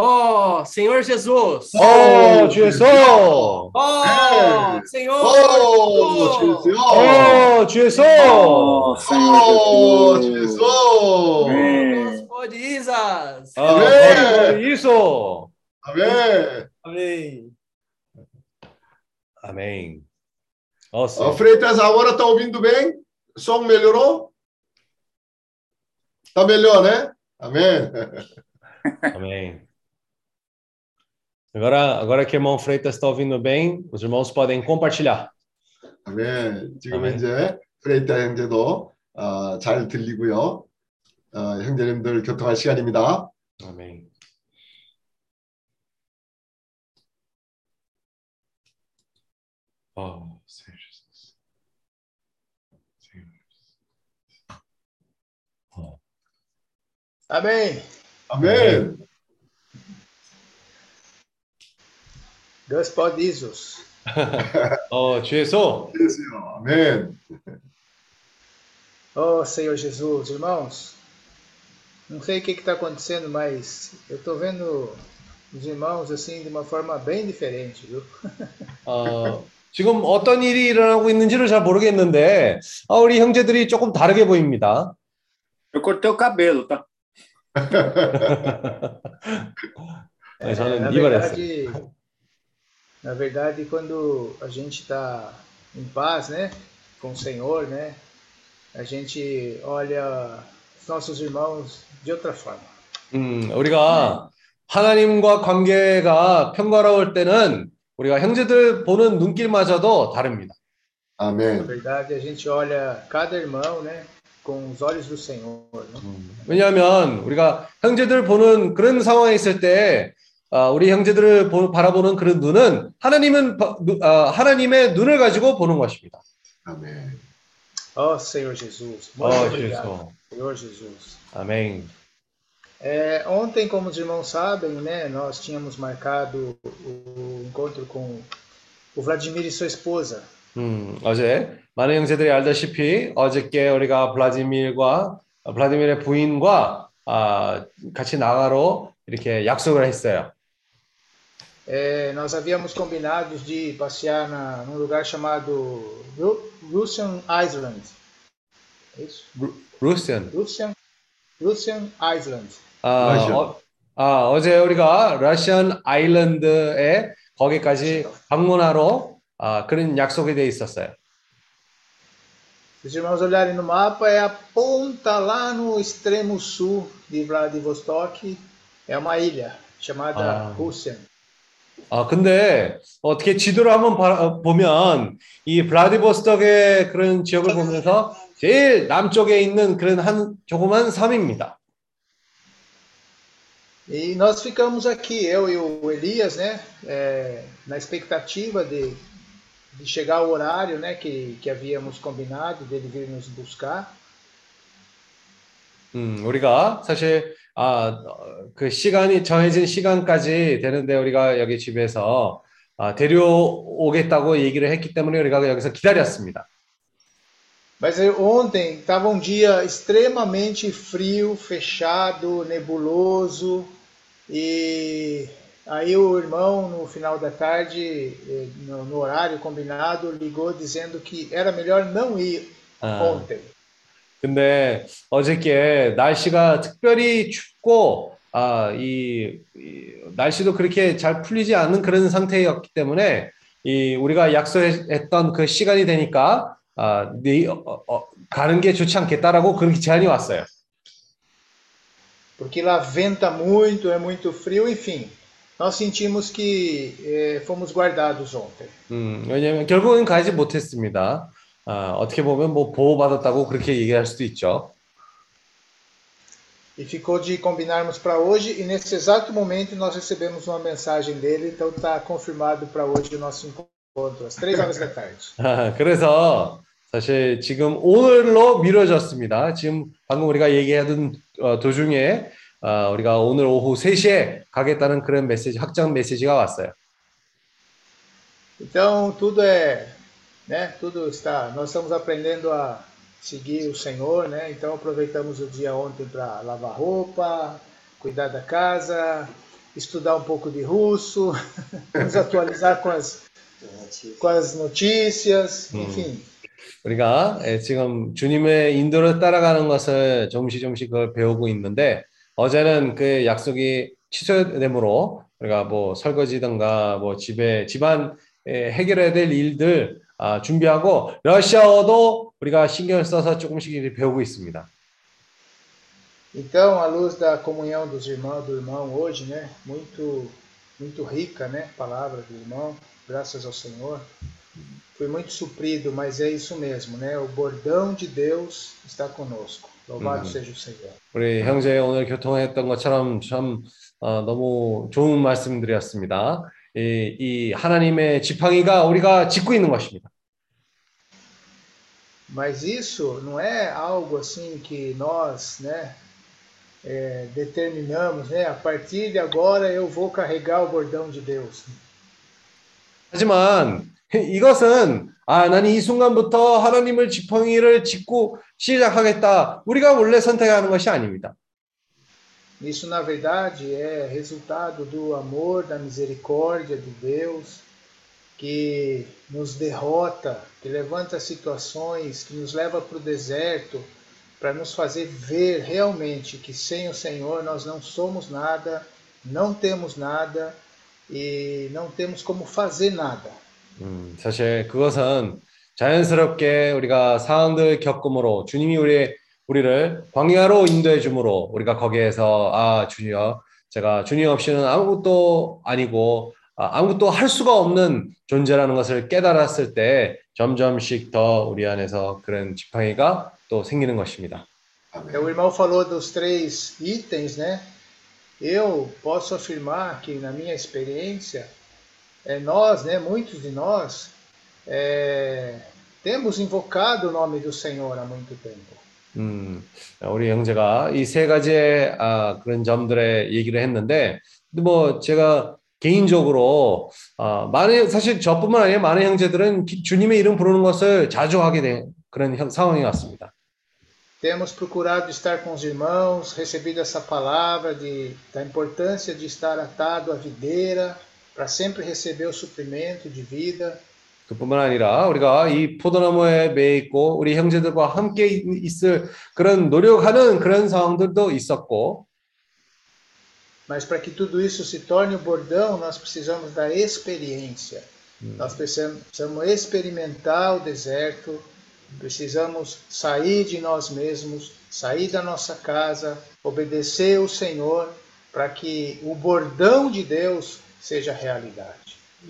Ó, oh, Senhor Jesus! Ó, oh, Jesus! Ó, oh, Senhor! Ó, Jesus! Ó, Jesus! Ó, Jesus! Pode Isas! Amém! Isso! Amém! Amém! Amém! Nossa. Oh, Freitas, agora tá ouvindo bem? O som melhorou? Tá melhor, né? Amém! Amém! Agora, agora que o irmão Freitas está ouvindo bem, os irmãos podem compartilhar. 아멘. 지금 아멘. 이제 프레이타 형제도 어, 잘 들리고요. 어, 형제님들 교통할 시간입니다. Amém. Oh, Senhor Jesus. Senhor. Oh. Amém. 아멘. Gospod Isus. 어, 주에서 예수요. 아멘. Oh, Senhor Jesus, irmãos. Não sei o que está acontecendo, mas eu estou vendo os irmãos assim de uma forma bem diferente, viu? 어, 지금 어떤 일이 일어나고 있는지를 잘 모르겠는데 아, 우리 형제들이 조금 다르게 보입니다. Eu cortei o cabelo, tá? 네, É, 저는 na 이발했어요. Na verdade, quando a gente está em paz, né, com o Senhor, né, a gente olha os nossos irmãos de outra forma. 음, 우리가 하나님과 관계가 평화로울 때는 우리가 형제들 보는 눈길마저도 다릅니다. Na 아멘. verdade, a gente olha cada irmão, né, com os olhos do Senhor. Né? 왜냐하면 우리가 형제들 보는 그런 상황에 있을 때 아, 우리 형제들을 보- 바라보는 그런 눈은 하나님은 아, 하나님의 눈을 가지고 보는 것입니다. 아멘. Ó Senhor Jesus, muito 어, obrigado, 주여. Senhor Jesus. 아멘. É, ontem, como os irmãos sabem, né, nós tínhamos marcado o encontro com o Vladimir e sua esposa. 음, 어제 많은 형제들이 알다시피 어저께 우리가 블라디밀과 아, 블라디밀의 부인과 아, 같이 나가러 이렇게 약속을 했어요. É, nós havíamos combinado de passear na, num lugar chamado Ru- Russian Island. É isso? 루시안. Russian, Russian Island. 아, 러시아. 어, 아, 어제 우리가 러시안 아일랜드에 거기까지 방문하러 아, 그런 약속이 돼 있었어요. Se os irmãos olharem no mapa, é a ponta lá no extremo sul de Vladivostok. É uma ilha chamada Ah. Russian. 아, 근데 어떻게 지도를 한번 봐- 어, 보면 이 블라디보스톡의 그런 지역을 보면서 제일 남쪽에 있는 그런 한 조그만 섬입니다. E nós ficamos aqui, eu e o Elias, né, é, na expectativa de, de chegar o horário, né, que, que havíamos combinado dele vir nos buscar. 음, 우리가 사실 아, 어, 그 시간이 정해진 시간까지 되는데 우리가 여기 집에서 아, 데려오겠다고 얘기를 했기 때문에 우리가 여기서 기다렸습니다. Mas eu- ontem estava um dia extremamente frio, fechado, nebuloso, e aí o irmão, no final da tarde, eh, no, no horário combinado, ligou dizendo que era melhor não ir 아, ontem. 근데 어저께 날씨가 특별히 춥고 아, 이, 이 날씨도 그렇게 잘 풀리지 않은 그런 상태였기 때문에 이 우리가 약속했던 그 시간이 되니까 아, 네, 어, 어, 가는 게 좋지 않겠다라고 그렇게 제안이 왔어요. porque lá venta muito, é muito frio, enfim. Nós sentimos que eh, fomos guardados ontem. 음, 왜냐면 결국은 가지 못했습니다. 아, 어떻게 보면 뭐 보호받았다고 그렇게 얘기할 수도 있죠. E ficou de combinarmos para hoje, e nesse exato momento nós recebemos uma mensagem dele, então está confirmado para hoje o nosso encontro, às três horas da tarde. 아, 그래서 사실 지금 오늘로 미뤄졌습니다. 지금 방금 우리가 얘기하던 어, 도중에 어, 우리가 오늘 오후 3시에 가겠다는 그런 메시지, 확정 메시지가 왔어요. Então tudo é, né? Tudo está. Nós estamos aprendendo a seguir o Senhor, né? Então aproveitamos o dia ontem para lavar roupa, cuidar da casa, estudar um pouco de russo, nos atualizar com as com as notícias, enfim. 우리가 예, 지금 주님의 인도를 따라가는 것을 조금씩 조금씩 그걸 배우고 있는데 어제는 그 약속이 취소되므로 우리가 뭐 설거지든가 뭐 집에 집안 에, 해결해야 될 일들 아, 준비하고 러시아어도 우리가 신경을 써서 조금씩 배우고 있습니다. Então, à luz da comunhão dos irmãos, do irmão hoje, né? Muito, muito rica, né? Palavra do irmão, graças ao Senhor. Fui muito suprido, mas é isso mesmo, né? O bordão de Deus está conosco. Louvado Uhum. seja o Senhor. 우리 형제 오늘 교통했던 것처럼 참 어, 너무 좋은 말씀드렸습니다. 이, 이 하나님의 지팡이가 우리가 짚고 있는 것입니다. Mas isso não é algo assim que nós, né? é, determinamos, né? A partir de agora eu vou carregar o bordão de Deus. 하지만 이것은 아, 나는 이 순간부터 하나님을 지팡이를 짚고 시작하겠다. 우리가 원래 선택하는 것이 아닙니다. Isso, na verdade, é resultado do amor, da misericórdia de Deus, Que nos derrota, que levanta situações, que nos leva para o deserto, para nos fazer ver realmente que sem o Senhor nós não somos nada, não temos nada e não temos como fazer nada. 음, 사실 그것은 자연스럽게 우리가 상황들 겪음으로 주님이 우리 우리를 광야로 인도해 주므로 우리가 거기에서 아 주여 제가 주님 없이는 아무것도 아니고 아, 아무것도 할 수가 없는 존재라는 것을 깨달았을 때 점점씩 더 우리 안에서 그런 지팡이가 또 생기는 것입니다. O irmão falou dos três itens, né? Eu posso afirmar que na minha experiência, é, nós, né, muitos de nós, é, temos invocado o nome do Senhor há muito tempo. 음, 우리 형제가 이 세 가지의 아, 그런 점들의 얘기를 했는데, 뭐 제가 개인적으로 아, 많은 사실 저뿐만 아니라 많은 형제들은 기- 주님의 이름 부르는 것을 자주 하게 된 그런 형- 상황이 왔습니다. Temos procurado estar com os irmãos, recebido essa palavra de, da importância de estar atado à videira, para sempre receber o suprimento de vida. 그뿐만 아니라 우리가 이 포도나무에 매 있고 우리 형제들과 함께 있- 있을 그런 노력하는 그런 상황들도 있었고, Mas para que tudo isso se torne o bordão, nós precisamos da experiência. Nós precisamos, precisamos experimentar o deserto, precisamos sair de nós mesmos, sair da nossa casa, obedecer o Senhor, para que o bordão de Deus seja realidade.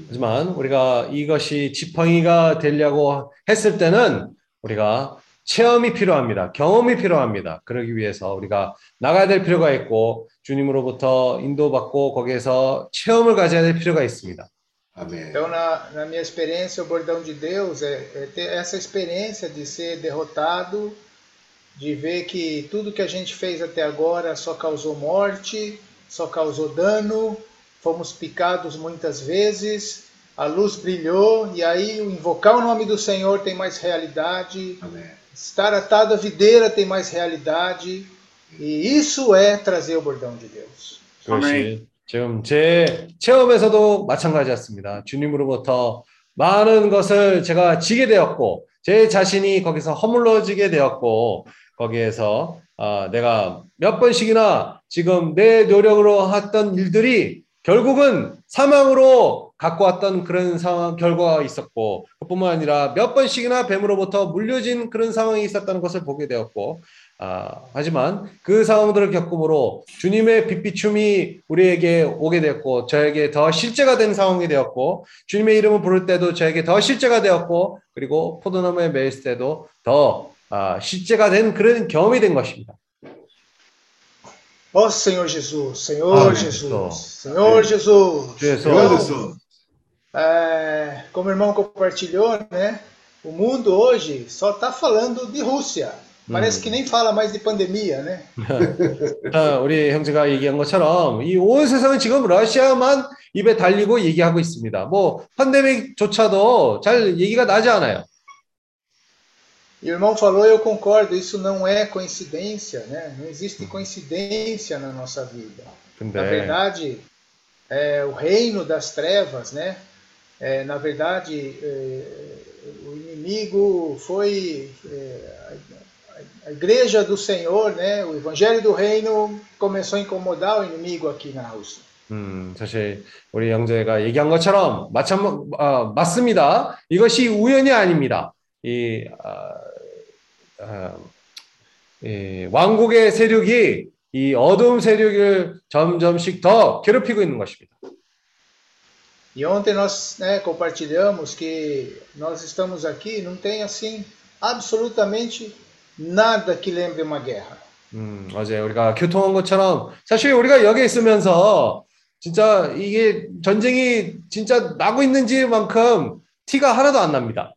하지만 우리가 이것이 지팡이가 되려고 했을 때는 우리가 체험이 필요합니다. 경험이 필요합니다. 그러기 위해서 우리가 나가야 될 필요가 있고 주님으로부터 인도받고 거기에서 체험을 가져야 될 필요가 있습니다. 아멘. Então, na, na minha experiência, o bordão de Deus é, é ter essa experiência de ser derrotado, de ver que tudo que a gente fez até agora só causou morte, só causou dano, fomos picados muitas vezes, a luz brilhou, e aí o invocar o nome do Senhor tem mais realidade, 아멘. Estar atado à videira tem mais realidade, e isso é trazer o bordão de Deus. 그것이 지금 제 체험에서도 마찬가지였습니다. 주님으로부터 많은 것을 제가 지게 되었고 제 자신이 거기서 허물러지게 되었고 거기에서 아, 내가 몇 번씩이나 지금 내 노력으로 했던 일들이 결국은 사망으로 갖고 왔던 그런 상황 결과가 있었고 그뿐만 아니라 몇 번씩이나 뱀으로부터 물려진 그런 상황이 있었다는 것을 보게 되었고 아, 하지만 그 상황들을 겪음으로 주님의 빛비춤이 우리에게 오게 되었고 저에게 더 실제가 된 상황이 되었고 주님의 이름을 부를 때도 저에게 더 실제가 되었고 그리고 포도나무에 매일 때도 더 아, 실제가 된 그런 경험이 된 것입니다. Ó Senhor Jesus, Senhor Amém. Jesus, Senhor Jesus. 주에서 Senhor Jesus. É, como o irmão compartilhou, né? O mundo hoje só está falando de Rússia. Parece que nem fala mais de pandemia, né? 아, 우리 형제가 얘기한 것처럼 이 온 세상은 지금 러시아만 입에 달리고 얘기하고 있습니다. 뭐 팬데믹조차도 잘 얘기가 나지 않아요. E o irmão falou, eu concordo, isso não é coincidência, né? Não existe coincidência na nossa vida. Na 근데 verdade, é, o reino das trevas, né? É, na verdade, é, o inimigo foi é, a, a igreja do Senhor, né? O evangelho do reino começou a incomodar o inimigo aqui na Rússia. 음, 사실 우리 형제가 얘기한 것처럼 마찬 아, 맞습니다. 이것이 우연이 아닙니다. 이, 아, 아, 이 왕국의 세력이 이 어두움 세력을 점점씩 더 괴롭히고 있는 것입니다. E ontem nós né, compartilhamos que nós estamos aqui, não tem assim absolutamente nada que lembre uma guerra. 음, 어제 우리가 교통한 것처럼 사실 우리가 여기 있으면서 진짜 이게 전쟁이 진짜 나고 있는지만큼 티가 하나도 안 납니다.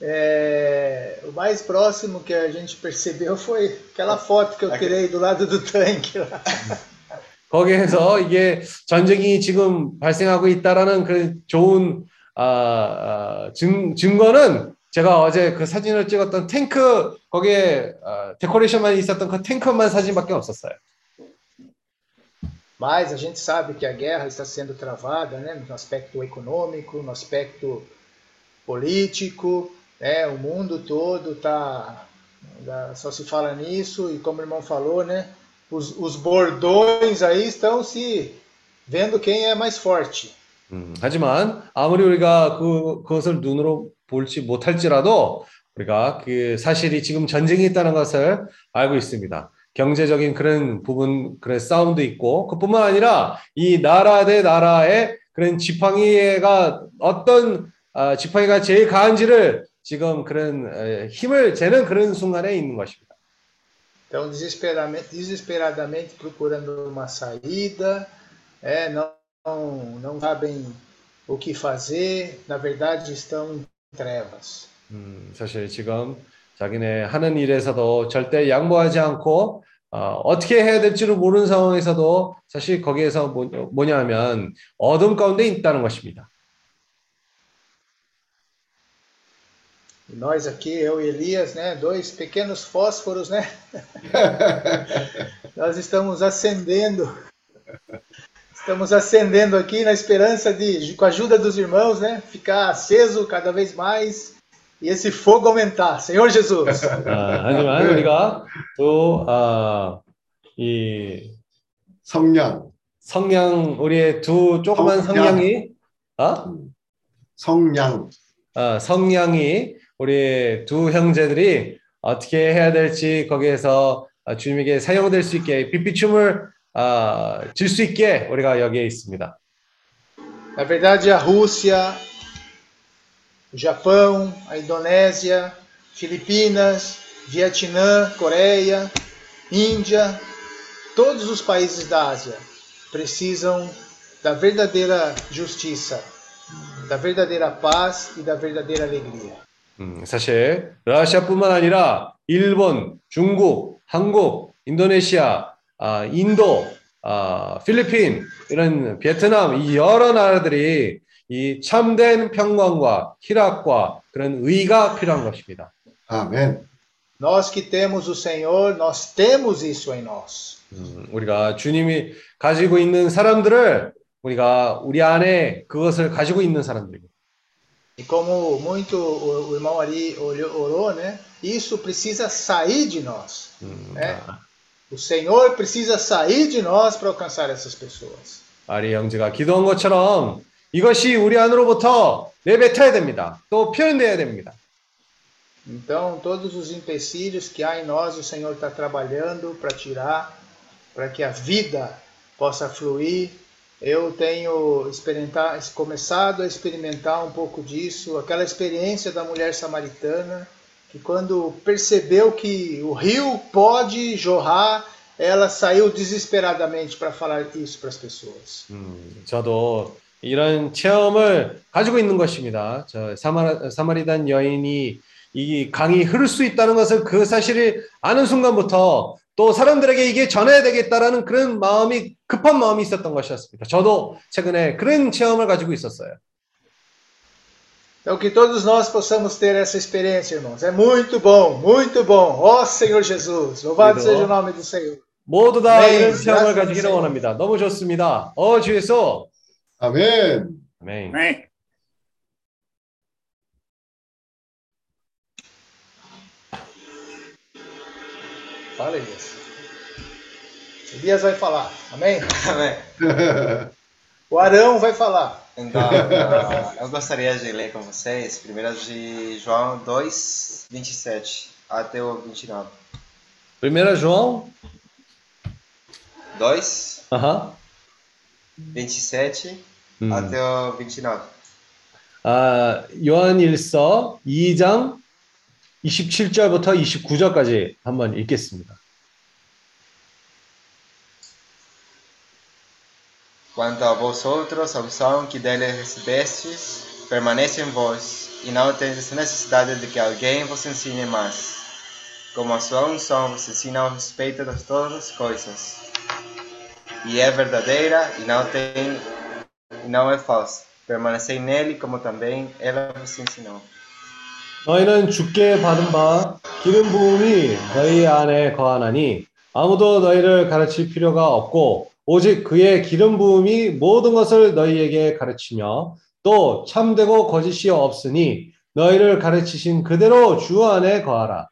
É, o mais próximo que a gente percebeu foi aquela foto que eu tirei do lado do tanque lá. 거기에서 이게 전쟁이 지금 발생하고 있다라는 그 좋은 아, 아, 증, 증거는 제가 어제 그 사진을 찍었던 탱크 거기에 아, 데코레이션만 있었던 그 탱크만 사진밖에 없었어요. Mas a gente sabe que a guerra está sendo travada né, no aspecto econômico, no aspecto político, né, o mundo todo está. Só se fala nisso, e como o irmão falou, né, os, os bordões aí estão se vendo quem é mais forte. 음, 하지만 아무리 우리가 그, 그것을 눈으로 볼지 못할지라도 우리가 그 사실이 지금 전쟁이 있다는 것을 알고 있습니다. 경제적인 그런 부분, 그런 싸움도 있고, 그뿐만 아니라 이 나라 대 나라의 그런 지팡이가 어떤 아, 지팡이가 제일 강한지를 지금 그런 에, 힘을 재는 그런 순간에 있는 것입니다. Então, desesperadamente, procurando uma saída, é, não, não sabem o que fazer, na verdade estão em trevas. 음, 사실 지금 자기네 하는 일에서도 절대 양보하지 않고 어, 어떻게 해야 될지를 모르는 상황에서도 사실 거기에서 뭐, 뭐냐면 어둠 가운데 있다는 것입니다. E nós aqui, eu e Elias, né, dois pequenos fósforos, né? nós estamos acendendo. Estamos acendendo aqui na esperança de, com a ajuda dos irmãos, né, ficar aceso cada vez mais e esse fogo aumentar. Senhor Jesus. 아, 하지만 우리가 또 아, 이 성량, 성냥 우리의 두 조그만 성냥. 성냥이 어? 성량. 어, 성냥이 우리 두 형제들이 어떻게 해야 될지 거기에서 아, 주님에게 사용될 수 있게 빛비춤을 아, 질 수 있게 우리가 여기에 있습니다. Na verdade, a Rússia, o Japão, a Indonésia, Filipinas, Vietnã, Coreia, Índia, todos os países da Ásia precisam da verdadeira justiça, da verdadeira paz e da verdadeira alegria. 음, 사실 러시아뿐만 아니라 일본, 중국, 한국, 인도네시아, 아, 인도, 아, 필리핀, 이런 베트남 이 여러 나라들이 이 참된 평강과 희락과 그런 의가 필요한 것입니다. 아멘. Nós que temos o Senhor, nós temos isso em nós. 음, 우리가 주님이 가지고 있는 사람들을 우리가 우리 안에 그것을 가지고 있는 사람들입니다. E como muito o, o irmão Ari olhou- orou, né? Isso precisa sair de nós. 음, 네. 아, O Senhor precisa sair de nós para alcançar essas pessoas. 아리 형제가 기도한 것처럼 이것이 우리 안으로부터 내뱉어야 됩니다. 또 표현돼야 됩니다. Então, todos os empecilhos que há em nós, o Senhor está trabalhando para tirar, para que a vida possa fluir. Eu tenho experimentar, começado a experimentar um pouco disso, aquela experiência da mulher samaritana, que quando percebeu que o rio pode jorrar, ela saiu desesperadamente para falar isso para as pessoas. 음, 저도 이런 체험을 가지고 있는 것입니다. 저 사마, 사마리단 여인이 이 강이 흐를 수 있다는 것을 그 사실을 아는 순간부터 또 사람들에게 이게 전해야 되겠다라는 그런 마음이 급한 마음이 있었던 것이었습니다. 저도 최근에 그런 체험을 가지고 있었어요. Então, que todos nós possamos ter essa experiência, irmãos. É muito bom, muito bom. Ó Senhor Jesus, louvado seja o nome do Senhor. 모두 다 네, 이런 체험을. 가지기를 원합니다. 너무 좋습니다. 어, 주 예수. 아멘. 아멘. Amém. Fala, Elias. Elias vai falar, amém? Amém. O Arão vai falar. Então, ah, eu gostaria de ler com vocês, primeiro de João 2, 27 até o 29. 1 João, 2, 아하. 27 음. até o 29. 아, 요한일서 2장 27절부터 29절까지 한번 읽겠습니다. Quanto a vosotros, a unção que dele recebestes, permanece em vós, e não tendes necessidade de que alguém vos ensine mais. Como a sua unção vos ensina a respeito de todas as coisas. E é verdadeira e não tem e não é falsa. Permanecei nele como também ela vos ensinou. 너희는 주께 받은 바 기름 부음이 너희 안에 거하나니 아무도 너희를 가르칠 필요가 없고 오직 그의 기름 부음이 모든 것을 너희에게 가르치며 또 참되고 거짓이 없으니 너희를 가르치신 그대로 주 안에 거하라.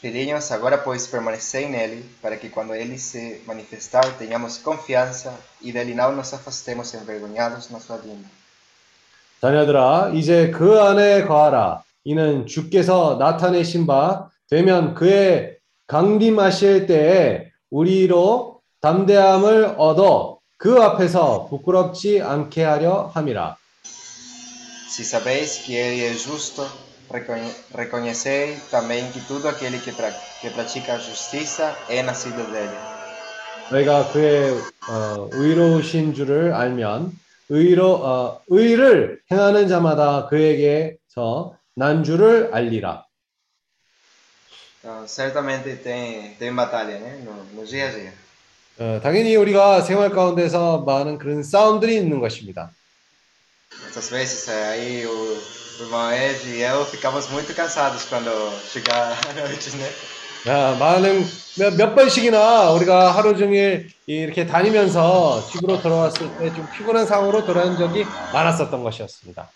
Filhinhos, agora pois permanecei nele, para que quando ele se manifestar tenhamos confiança e dele não nos afastemos envergonhados na sua vinda. 자녀들아 이제 그 안에 거하라. 이는 주께서 나타내신 바 되면 그의 강림하실 때에 우리로 담대함을 얻어 그 앞에서 부끄럽지 않게 하려 함이라. Se sabeis que ele é justo, reconhecei também que tudo aquele que, pra- que pratica a justiça é nascido dele. 너희가 그의 어, 의로우신 줄을 알면 의로 어, 의를 행하는 자마다 그에게서 난 줄을 알리라. Então, certamente tem, tem batalha, né? No, no dia a dia. 어, 당연히 우리가 생활 가운데서 많은 그런 싸움들이 있는 것입니다. Muitas vezes eh, aí o, irmão Ed e eu ficamos muito cansados quando chegar a noite, né? 야, 많은 몇, 몇 번씩이나 우리가 하루 종일 이렇게 다니면서 집으로 돌아왔을 때 좀 피곤한 상황으로 돌아온 적이 많았었던 것이었습니다.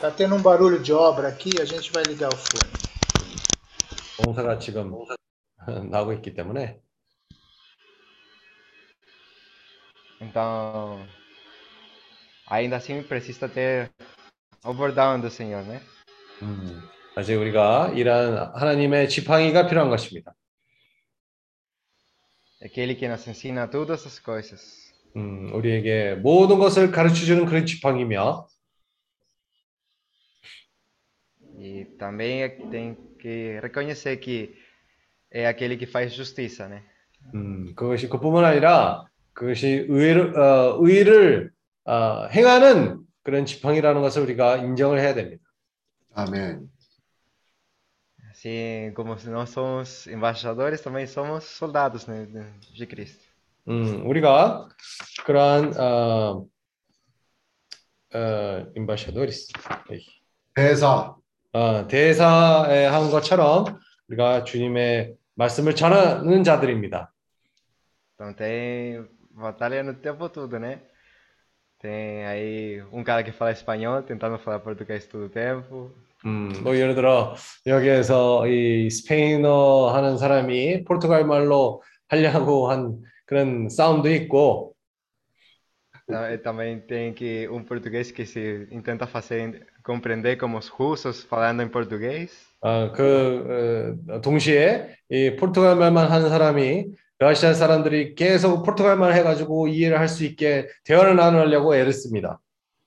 Tá tendo um barulho de obra aqui, a gente vai ligar o fone. 공사가 지금 나오고 있기 때문에 Então, ainda assim precisa ter o bordão do Senhor, né? 음, 아직 우리가 이러한 하나님의 지팡이가 필요한 것입니다. Aquele que nos ensina todas as coisas. 음, 우리에게 모든 것을 가르쳐 주는 그런 지팡이며 E também tem que reconhecer que é aquele que faz justiça, né? 음, 그것이 그뿐만 아니라 그것이 의를, 어, 의를 어, 행하는 그런 지팡이라는 것을 우리가 인정을 해야 됩니다. 아멘. Assim como nós somos embaixadores, também somos soldados né, de- de Cristo. 음, 우리가 그러한 어, 어, 임바샤도리스 대사. 어, 대사에 한 것처럼 우리가 주님의 말씀을 전하는 자들입니다. Então tem batalha no tempo todo, né? Tem aí um cara que fala espanhol tentando falar português todo o tempo. 음, 뭐 예를 들어 여기에서 이 스페인어 하는 사람이 포르투갈 말로 하려고 한 그런 싸움도 있고 Ta- e Também tem que um português que se tenta fazer compreender como os russos falando em português. 어, 그 어, 동시에 이 포르투갈 말만 하는 사람이 러시아 사람들이 계속 포르투갈 말 해가지고 이해를 할 수 있게 대화를 나누려고 애를 씁니다.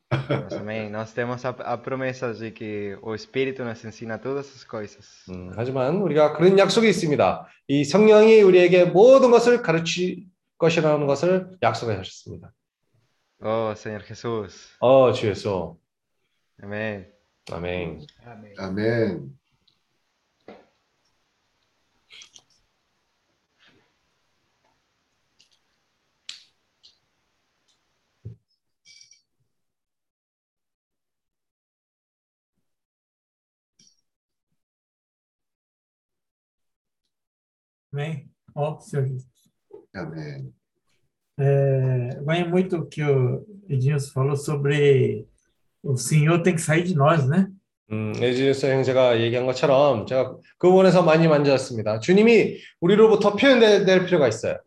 Mas também nós temos a, a promessa de que o Espírito nos ensina todas as coisas. 음, 하지만 우리가 그런 약속이 있습니다. 이 성령이 우리에게 모든 것을 가르칠 것이라는 것을 약속하셨습니다. Oh, Senhor Jesus. 어, 주 예수. Amém. 아멘. Amém. 아멘. Amém? Ó, Senhor Jesus. 아멘. É, vai muito o que o Edilson falou sobre o Senhor tem que sair de nós, né? 음, 에지스 형제가 얘기한 것처럼 제가 그 부분에서 많이 만졌습니다. 주님이 우리로부터 표현될 필요가 있어요.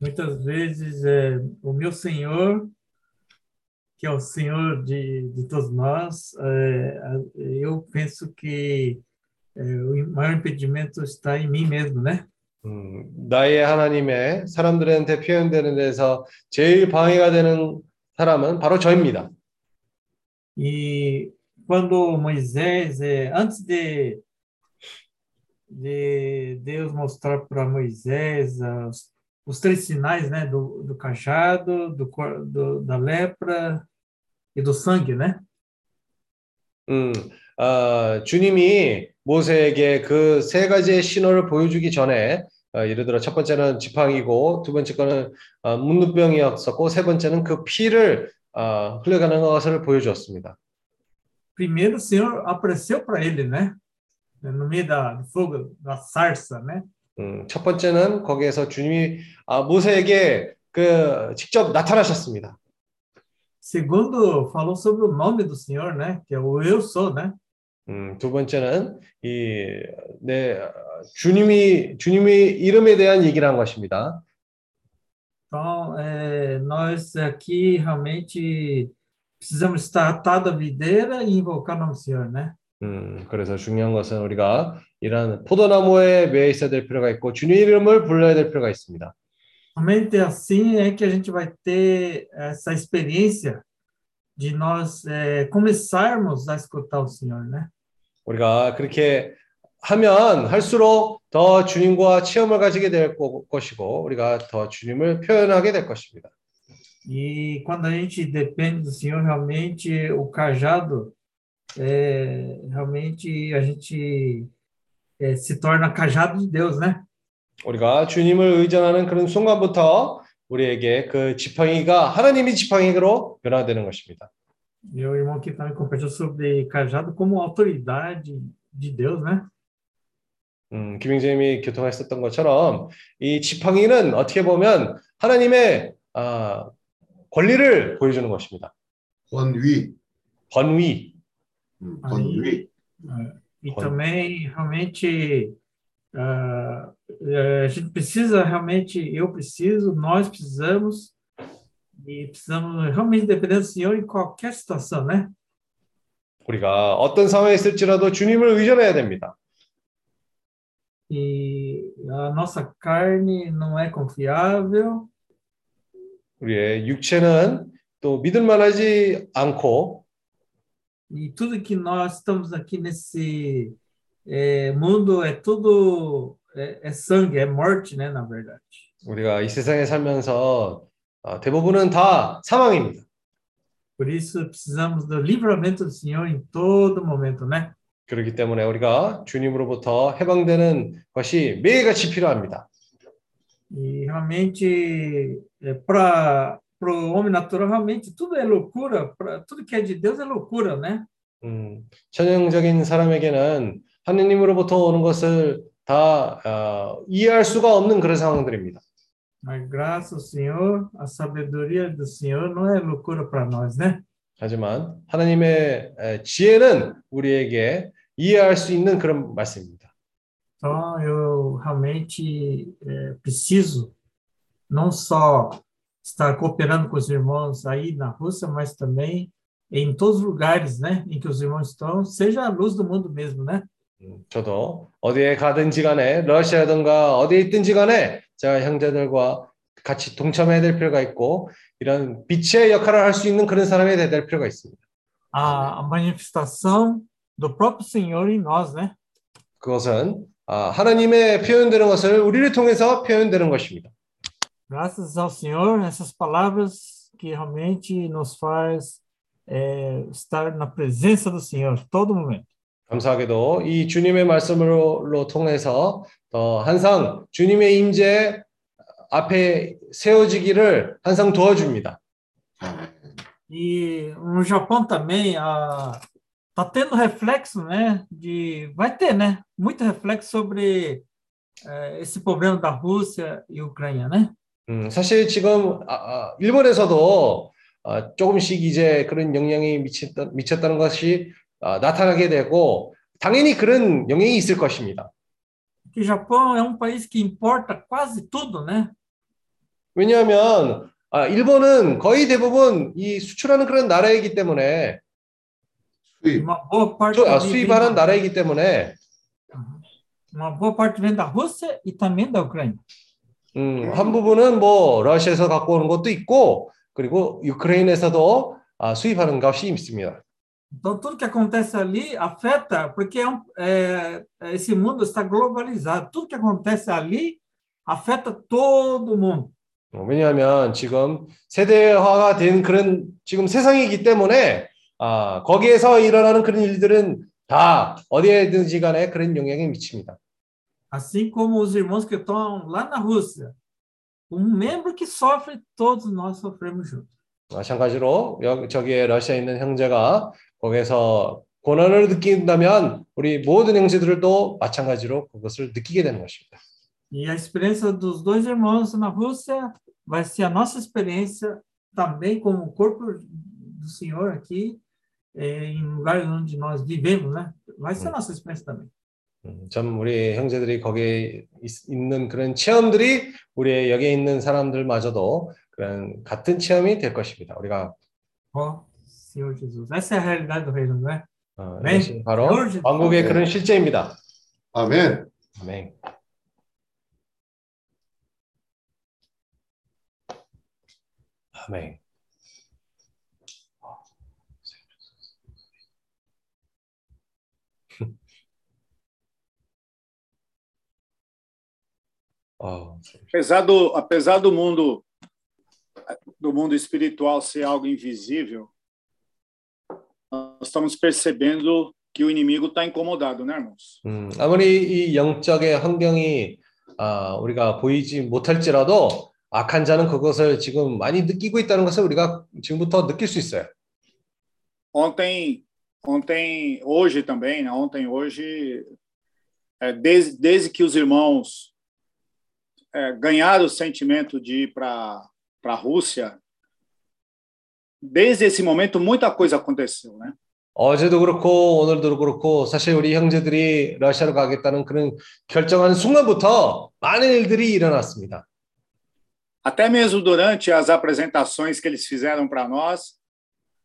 Muitas vezes é, o meu Senhor, que é o Senhor de, de todos nós, é, a- eu penso que é, o maior impedimento está em mim mesmo, né? 음, 나의 하나님의 사람들한테 표현되는 데서 제일 방해가 되는 사람은 바로 저입니다. E quando Moisés, é, antes de, de Deus mostrar para Moisés as- os três sinais, né, do, do cajado, do, cor- do- da lepra e do sangue, né? 음, 아, 주님이 모세에게 그 세 가지의 신호를 보여주기 전에 어, 예를 들어 첫 번째는 지팡이고 두 번째 거는 어, 문둥병이었었고 세 번째는 그 피를 어, 흘려가는 것을 보여주었습니다. Primeiro o Senhor apareceu para ele, né? no meio da, fogo, da sarça, né? 음, 첫 번째는 거기에서 주님이 아, 모세에게 그 직접 나타나셨습니다. Segundo, falou sobre o nome do Senhor, né? Que é o Eu Sou, né? 음, 두 번째는 이, 네, 주님이, 주님의 이름에 대한 얘기를 한 것입니다. Então, é, nós aqui realmente precisamos estar atados à videira e invocar o nome do Senhor, né? 음, 그래서 중요한 것은 우리가 이런 포도나무에 매여 있어야 될 필요가 있고 주님 이름을 불러야 될 필요가 있습니다. Somente assim é que a gente vai ter essa experiência de nós é, começarmos a escutar o Senhor, né? 우리가 그렇게 하면 할수록 더 주님과 체험을 가지게 될 거- 것이고 우리가 더 주님을 표현하게 될 것입니다. E quando a gente depende do Senhor, realmente o cajado, é, realmente a gente é, se torna cajado de Deus, né? 우리가 주님을 의존하는 그런 순간부터 우리에게 그 지팡이가 하나님의 지팡이로 변화되는 것입니다. E o irmão aqui também compartilhou sobre cajado como autoridade de Deus, né? 음, 김영재님이 교통했었던 것처럼 이 지팡이는 어떻게 보면 하나님의 아, 권리를 보여주는 것입니다. 권위, 권위. 음, 아니. 권위. E Olha. também, realmente, ah, eh, a gente precisa, realmente, eu preciso, nós precisamos, e precisamos realmente depender do Senhor em qualquer situação, né? 우리가 어떤 상황에 있을지라도 주님을 의존해야 됩니다. E a nossa carne não é confiável, 우리의 육체는 또 믿을 만하지 않고 e tudo que nós estamos aqui nesse eh, mundo é tudo, é, é sangue, é morte, né, na verdade. 우리가 이 세상에 살면서 아, 대부분은 다 사망입니다. Por isso, precisamos do livramento do Senhor em todo momento, né? 그렇기 때문에 우리가 주님으로부터 해방되는 것이 매일같이 필요합니다. E realmente, para o homem natural, realmente tudo é loucura, pra, tudo que é de Deus é loucura, né? 음, 천연적인 사람에게는 하느님으로부터 오는 것을 다 어, 이해할 수가 없는 그런 상황들입니다. Mas graças ao Senhor, a sabedoria do Senhor não é loucura para nós, né? 하지만 하나님의 에, 지혜는 우리에게 이해할 수 있는 그런 말씀입니다. Então, eu realmente eh, preciso não só estar cooperando com os irmãos aí na Rússia, mas também em todos os lugares, né, em que os irmãos estão, seja a luz do mundo mesmo, né? 음, 저도 어디에 가든지 간에 러시아든가 어디에 있든지 간에 제가 형제들과 같이 동참해야 될 필요가 있고 이런 빛의 역할을 할 수 있는 그런 사람이 돼야 될 필요가 있습니다. A, a manifestação do próprio Senhor em nós, né? 그것은 아, 하나님의 표현되는 것을 우리를 통해서 표현되는 것입니다. Graças ao Senhor, essas palavras que realmente nos faz eh, estar na presença do Senhor todo momento. 감사하게도 이 주님의 말씀으로 통해서 어, 항상 주님의 임재 앞에 세워지기를 항상 도와줍니다. E no Japão também a tá tendo reflexo, né? De vai ter, né? Muito reflexo sobre eh, esse problema da Rússia e Ucrânia, né? 음, 사실 지금 아, 아, 일본에서도 아, 조금씩 이제 그런 영향이 미쳤다, 미쳤다는 것이 아, 나타나게 되고 당연히 그런 영향이 있을 것입니다. Que o Japão é um país que importa quase tudo, né? 왜냐하면 아, 일본은 거의 대부분 이 수출하는 그런 나라이기 때문에 E 수입, 수, 아, 수입하는 나라이기 때문에 uma boa parte vem da Rússia e também da Ucrânia. 음, 한 부분은 뭐 러시아에서 갖고 오는 것도 있고 그리고 우크라이나에서도 아, 수입하는 것이 있습니다. Então, tudo que acontece ali afeta, porque é um- é, esse mundo está globalizado. Tudo que acontece ali afeta todo mundo. 어, 왜냐하면 지금 세대화가 된 그런 지금 세상이기 때문에 아, 거기에서 일어나는 그런 일들은 다 어디에든지 간에 그런 영향이 미칩니다. Assim como os irmãos que estão lá na Rússia. Um membro que sofre, todos nós sofremos juntos. 마찬가지로 여, 저기에 러시아에 있는 형제가 거기에서 고난을 느낀다면 우리 모든 형제들도 마찬가지로 그것을 느끼게 되는 것입니다. E a experiência dos dois irmãos na Rússia vai ser a nossa experiência também como corpo do Senhor aqui, eh, em lugares onde nós vivemos, né? Vai ser a nossa experiência também. 음, 참 우리 형제들이 거기에 있, 있는 그런 체험들이 우리 여기에 있는 사람들마저도 그런 같은 체험이 될 것입니다. 우리가 Ó, Senhor Jesus. Essa é a realidade do reino, não é? 어, 네. 이것이 바로 Lord. 왕국의 네. 그런 실제입니다. 아멘. 아멘. 아멘. 어, Apesar do, apesar do mundo do mundo espiritual ser algo invisível, nós estamos percebendo que o inimigo está incomodado, né, irmãos? 음, 아무리 이 영적의 환경이 아, 우리가 보이지 못할지라도 악한 자는 그것을 지금 많이 느끼고 있다는 것을 우리가 지금부터 느낄 수 있어요. Ontem, ontem, hoje também, né? Ontem, hoje, é, desde, desde que os irmãos é, ganharam o sentimento de ir para a Rússia, desde esse momento muita coisa aconteceu, né? 어제도 그렇고 오늘도 그렇고 사실 우리 형제들이 러시아로 가겠다는 그런 결정하는 순간부터 많은 일들이 일어났습니다. Até mesmo durante as apresentações que eles fizeram para nós,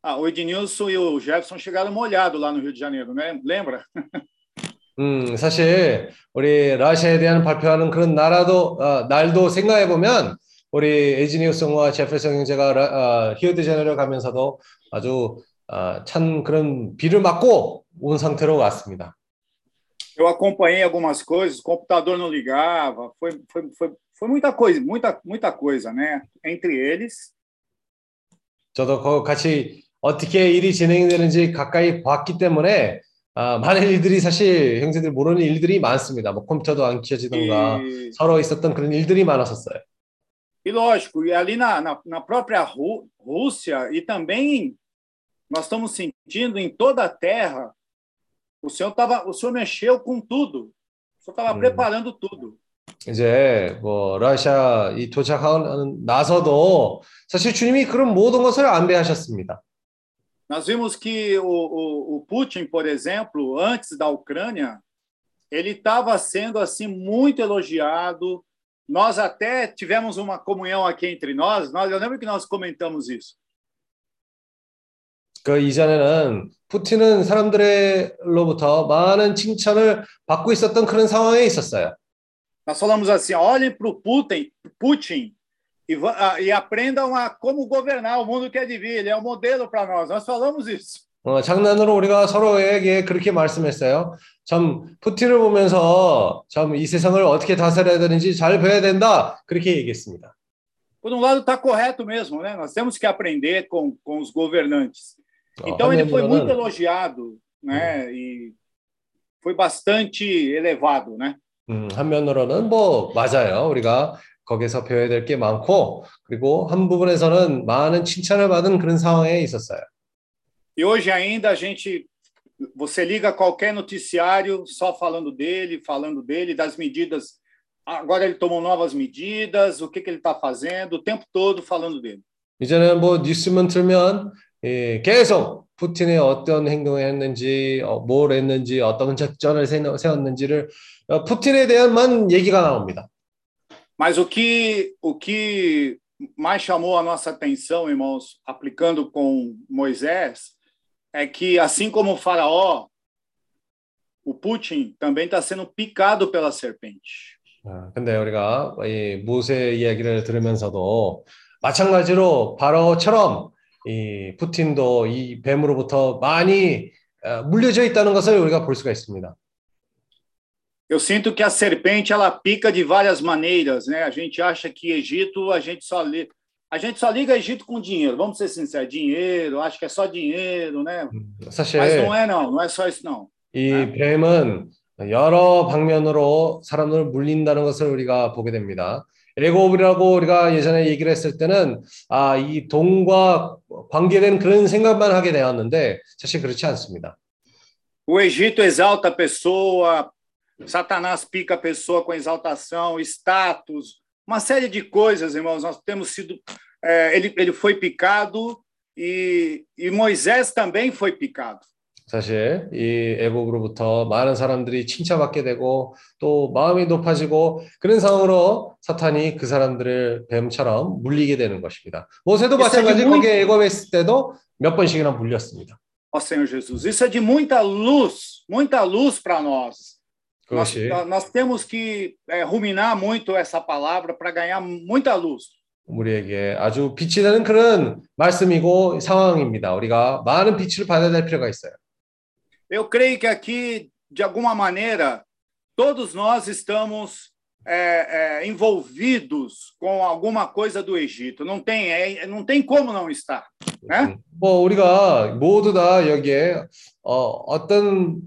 ah, o Ednilson e o Jefferson chegaram molhados lá no Rio de Janeiro, né? Lembra? 음, 사실 우리 러시아에 대한 발표하는 그런 나라도 어, 날도 생각해 보면 우리 에지니우스와 제ferson 형제가 라- 어, 히어데제네로 가면서도 아주 어, 찬 그런 비를 맞고 온 상태로 왔습니다. Eu acompanhei algumas coisas, o computador não ligava, foi, foi, foi, foi muita coisa, muita, muita coisa, né? Entre eles. 저도 거 같이 어떻게 일이 진행되는지 가까이 봤기 때문에 아, 많은 일들이 사실 형제들 모르는 일들이 많습니다. 뭐 컴퓨터도 안 켜지던가 E, 서로 있었던 그런 일들이 많았었어요. e lógico, e ali na, na, na própria Rú- Rússia, e também nós estamos sentindo em toda a terra, o Senhor, tava, o senhor mexeu com tudo. O Senhor estava Hum. preparando tudo. 이제 뭐 러시아 이 도착하고 나서도 사실 주님이 그런 모든 것을 안배하셨습니다. Nós vimos que o, o, o Putin, por exemplo, antes da Ucrânia, ele estava sendo assim muito elogiado. Nós até tivemos uma comunhão aqui entre nós. nós eu lembro que nós comentamos isso. 그 이전에는 푸틴은 사람들로부터 많은 칭찬을 받고 있었던 그런 상황에 있었어요. Nós falamos assim: olhem para o Putin, Putin e, ah, e aprendam a como governar o mundo que é de vir. Ele é um modelo para nós. Nós falamos isso. 어, 장난으로 우리가 서로에게 그렇게 말씀했어요. 참 푸틴을 보면서 참 이 세상을 어떻게 다스려야 되는지 잘 배워야 된다. 그렇게 얘기했습니다. Por um lado, está correto mesmo, né? Nós temos que aprender com, com os governantes. 어, Então ele foi muito 한면으로는 elogiado, né? E foi bastante elevado, né? 음, 한면으로는 뭐 맞아요. 우리가 거기서 배워야 될 게 많고 그리고 한 부분에서는 많은 칭찬을 받은 그런 상황에 있었어요. E hoje ainda a gente, você liga qualquer noticiário só falando dele, falando dele, das medidas. Agora ele tomou novas medidas, o que, que ele está fazendo, o tempo todo falando dele. 이제는 뭐 뉴스만 틀면 예, 계속 푸틴이 어떤 행동을 했는지, 어, 뭘 했는지, 어떤 작전을 세- 세웠는지를 어, 푸틴에 대한만 얘기가 나옵니다. Mas o que, o que mais chamou a nossa atenção, irmãos, aplicando com Moisés, é que assim como o Faraó, o Putin também está sendo picado pela serpente. 아, 근데 우리가 이 모세 이야기를 들으면서도 마찬가지로 바로처럼 이 푸틴도 이 뱀으로부터 많이 어, 물려져 있다는 것을 우리가 볼 수가 있습니다. Eu sinto que a serpente ela pica de várias maneiras, né? A gente acha que Egito a gente só li... a gente só liga Egito com dinheiro. Vamos ser sinceros, dinheiro, acho que é só dinheiro, né? 사실 Mas não é não, não é só isso não. 이 뱀은 여러 방면으로 사람을 물린다는 것을 우리가 보게 됩니다. 애고업이라고 우리가 예전에 얘기를 했을 때는 아, 이 돈과 관계된 그런 생각만 하게 되었는데 사실 그렇지 않습니다. O Egito exalta a pessoa, Satanás pica a pessoa com exaltação, status, uma série de coisas, irmãos. Nós temos sido. é, ele, ele foi picado e, e Moisés também foi picado. 사실 이 애국으로부터 많은 사람들이 칭찬받게 되고 또 마음이 높아지고 그런 상황으로 사탄이 그 사람들을 뱀처럼 물리게 되는 것입니다. 모세도 마찬가지 거기에 애굽에 있을 때도 몇 번씩이나 물렸습니다. Ó Senhor Jesus, isso é de muita luz, muita luz para nós. Nós, nós temos que é, ruminar muito essa palavra para ganhar muita luz. 우리에게 아주 빛이 되는 그런 말씀이고 상황입니다. 우리가 많은 빛을 받아야 될 필요가 있어요. Eu creio que aqui, de alguma maneira, todos nós estamos é, é, envolvidos com alguma coisa do Egito. Não tem, é, não tem como não estar. 네? 뭐 우리가 모두 다 여기에 어, 어떤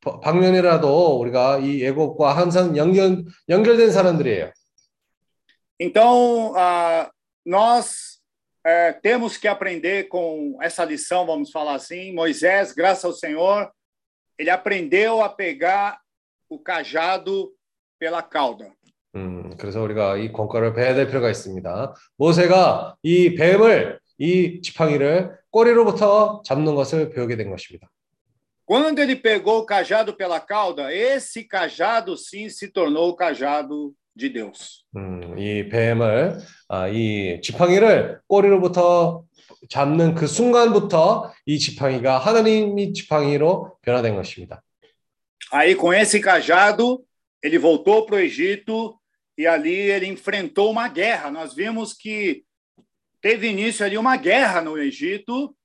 바- 방면이라도 우리가 이 애국과 항상 연결 연결된 사람들이에요. Então, ah, nós é, temos que aprender com essa lição, vamos falar assim. Moisés, graças ao Senhor, ele aprendeu a pegar o cajado pela cauda. 음, 그래서 우리가 이 권과를 배워야 될 필요가 있습니다. 모세가 이 뱀을 이 지팡이를 꼬리로부터 잡는 것을 배우게 된 것입니다. Quando ele pegou o cajado pela cauda, esse cajado sim se tornou o cajado de Deus. 음, 이 뱀을 아, 이 지팡이를 꼬리로부터 잡는 그 순간부터 이 지팡이가 하나님의 지팡이로 변화된 것입니다. Aí, com esse cajado, ele voltou para o Egito e ali ele enfrentou uma guerra. Nós vimos que teve início ali uma guerra no Egito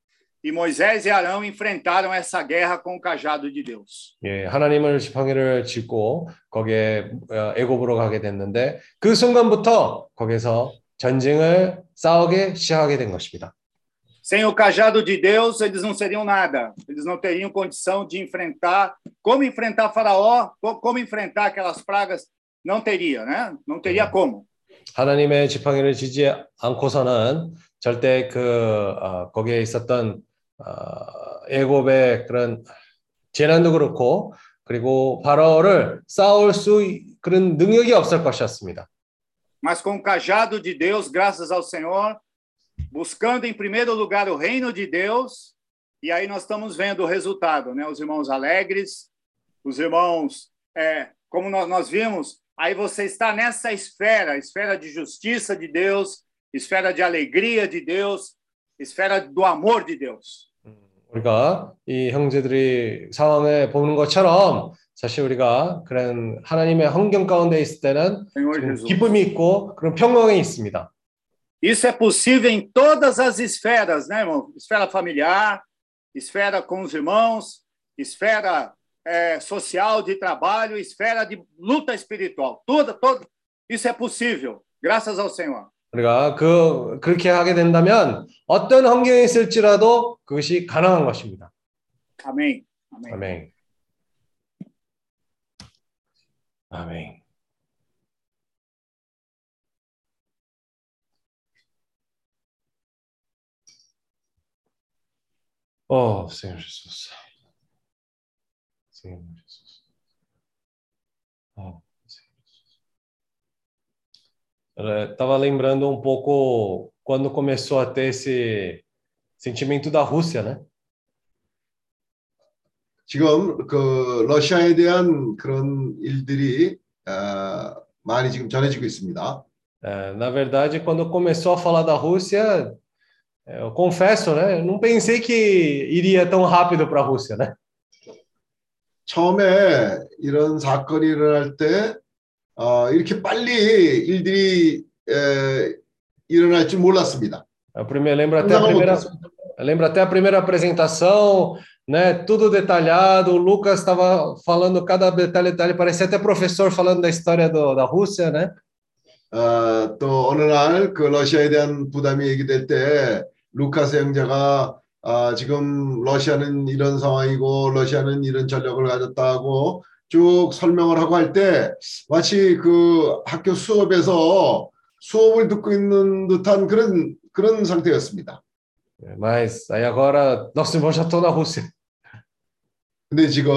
e Moisés e Arão enfrentaram essa guerra com o cajado de Deus. 예, 하나님을 지팡이를 짚고 거기에 어, 애굽으로 가게 됐는데 그 순간부터 거기서 전쟁을 싸우게 시작하게 된 것입니다. Sem o cajado de Deus, eles não seriam nada. Eles não teriam condição de enfrentar, como enfrentar Faraó, co- como enfrentar aquelas pragas, não teria, né? Não teria como. 하나님의 지팡이를 지지 않고서는 절대 그 어, 거기에 있었던 어, 애굽의 그런 재난도 그렇고 그리고 바로를 싸울 수 있- 그런 능력이 없을 것이었습니다. mas com o cajado de Deus, graças ao Senhor, buscando em primeiro lugar o reino de Deus, e aí nós estamos vendo o resultado, né? Os irmãos alegres, os irmãos, é, como nós, nós vimos, aí você está nessa esfera, esfera de justiça de Deus, esfera de alegria de Deus, esfera do amor de Deus. 우리가 이 형제들이 상황을 보는 것처럼 사실 우리가 그런 하나님의 환경 가운데 있을 때는 Senhor 지금 Jesus. 기쁨이 있고 그런 평강이 있습니다. Isso é possível em todas as esferas, né, irmão? Esfera familiar, esfera com os irmãos, esfera é, social de trabalho, esfera de luta espiritual. Tudo, todo, isso é possível, graças ao Senhor. 우리가 그 그렇게 하게 된다면 어떤 환경에 있을지라도 그것이 가능한 것입니다. Amém. Amém. 아멘. 아멘. Oh, Senhor Jesus. Senhor Jesus. Oh, Senhor Jesus. Eu estava lembrando um pouco quando começou a ter esse sentimento da Rússia, né? 지금 그 러시아에 대한 그런 일들이 어, 많이 지금 전해지고 있습니다. É, na verdade, quando começou a falar da Rússia, é, eu confesso, né? Eu não pensei que iria tão rápido para a Rússia, né? 처음에 이런 사건이 일어날 때 어, 이렇게 빨리 일들이 에, 일어날 줄 몰랐습니다. Eu primeiro, lembro até a Não, primeira, Lucas. eu lembro até a primeira apresentação, né? Tudo detalhado. O Lucas estava falando cada detalhe, detalhe. Parecia até professor falando da história do, da Rússia, né? 어, 또 어느 날 그 러시아에 대한 부담이 얘기될 때 루카스 형제가 아, 지금 러시아는 이런 상황이고 러시아는 이런 전력을 가졌다고 쭉 설명을 하고 할 때 마치 그 학교 수업에서 수업을 듣고 있는 듯한 그런 그런 상태였습니다. Mas aí agora, nossa, irmão, já estou na Rússia. 근데 지금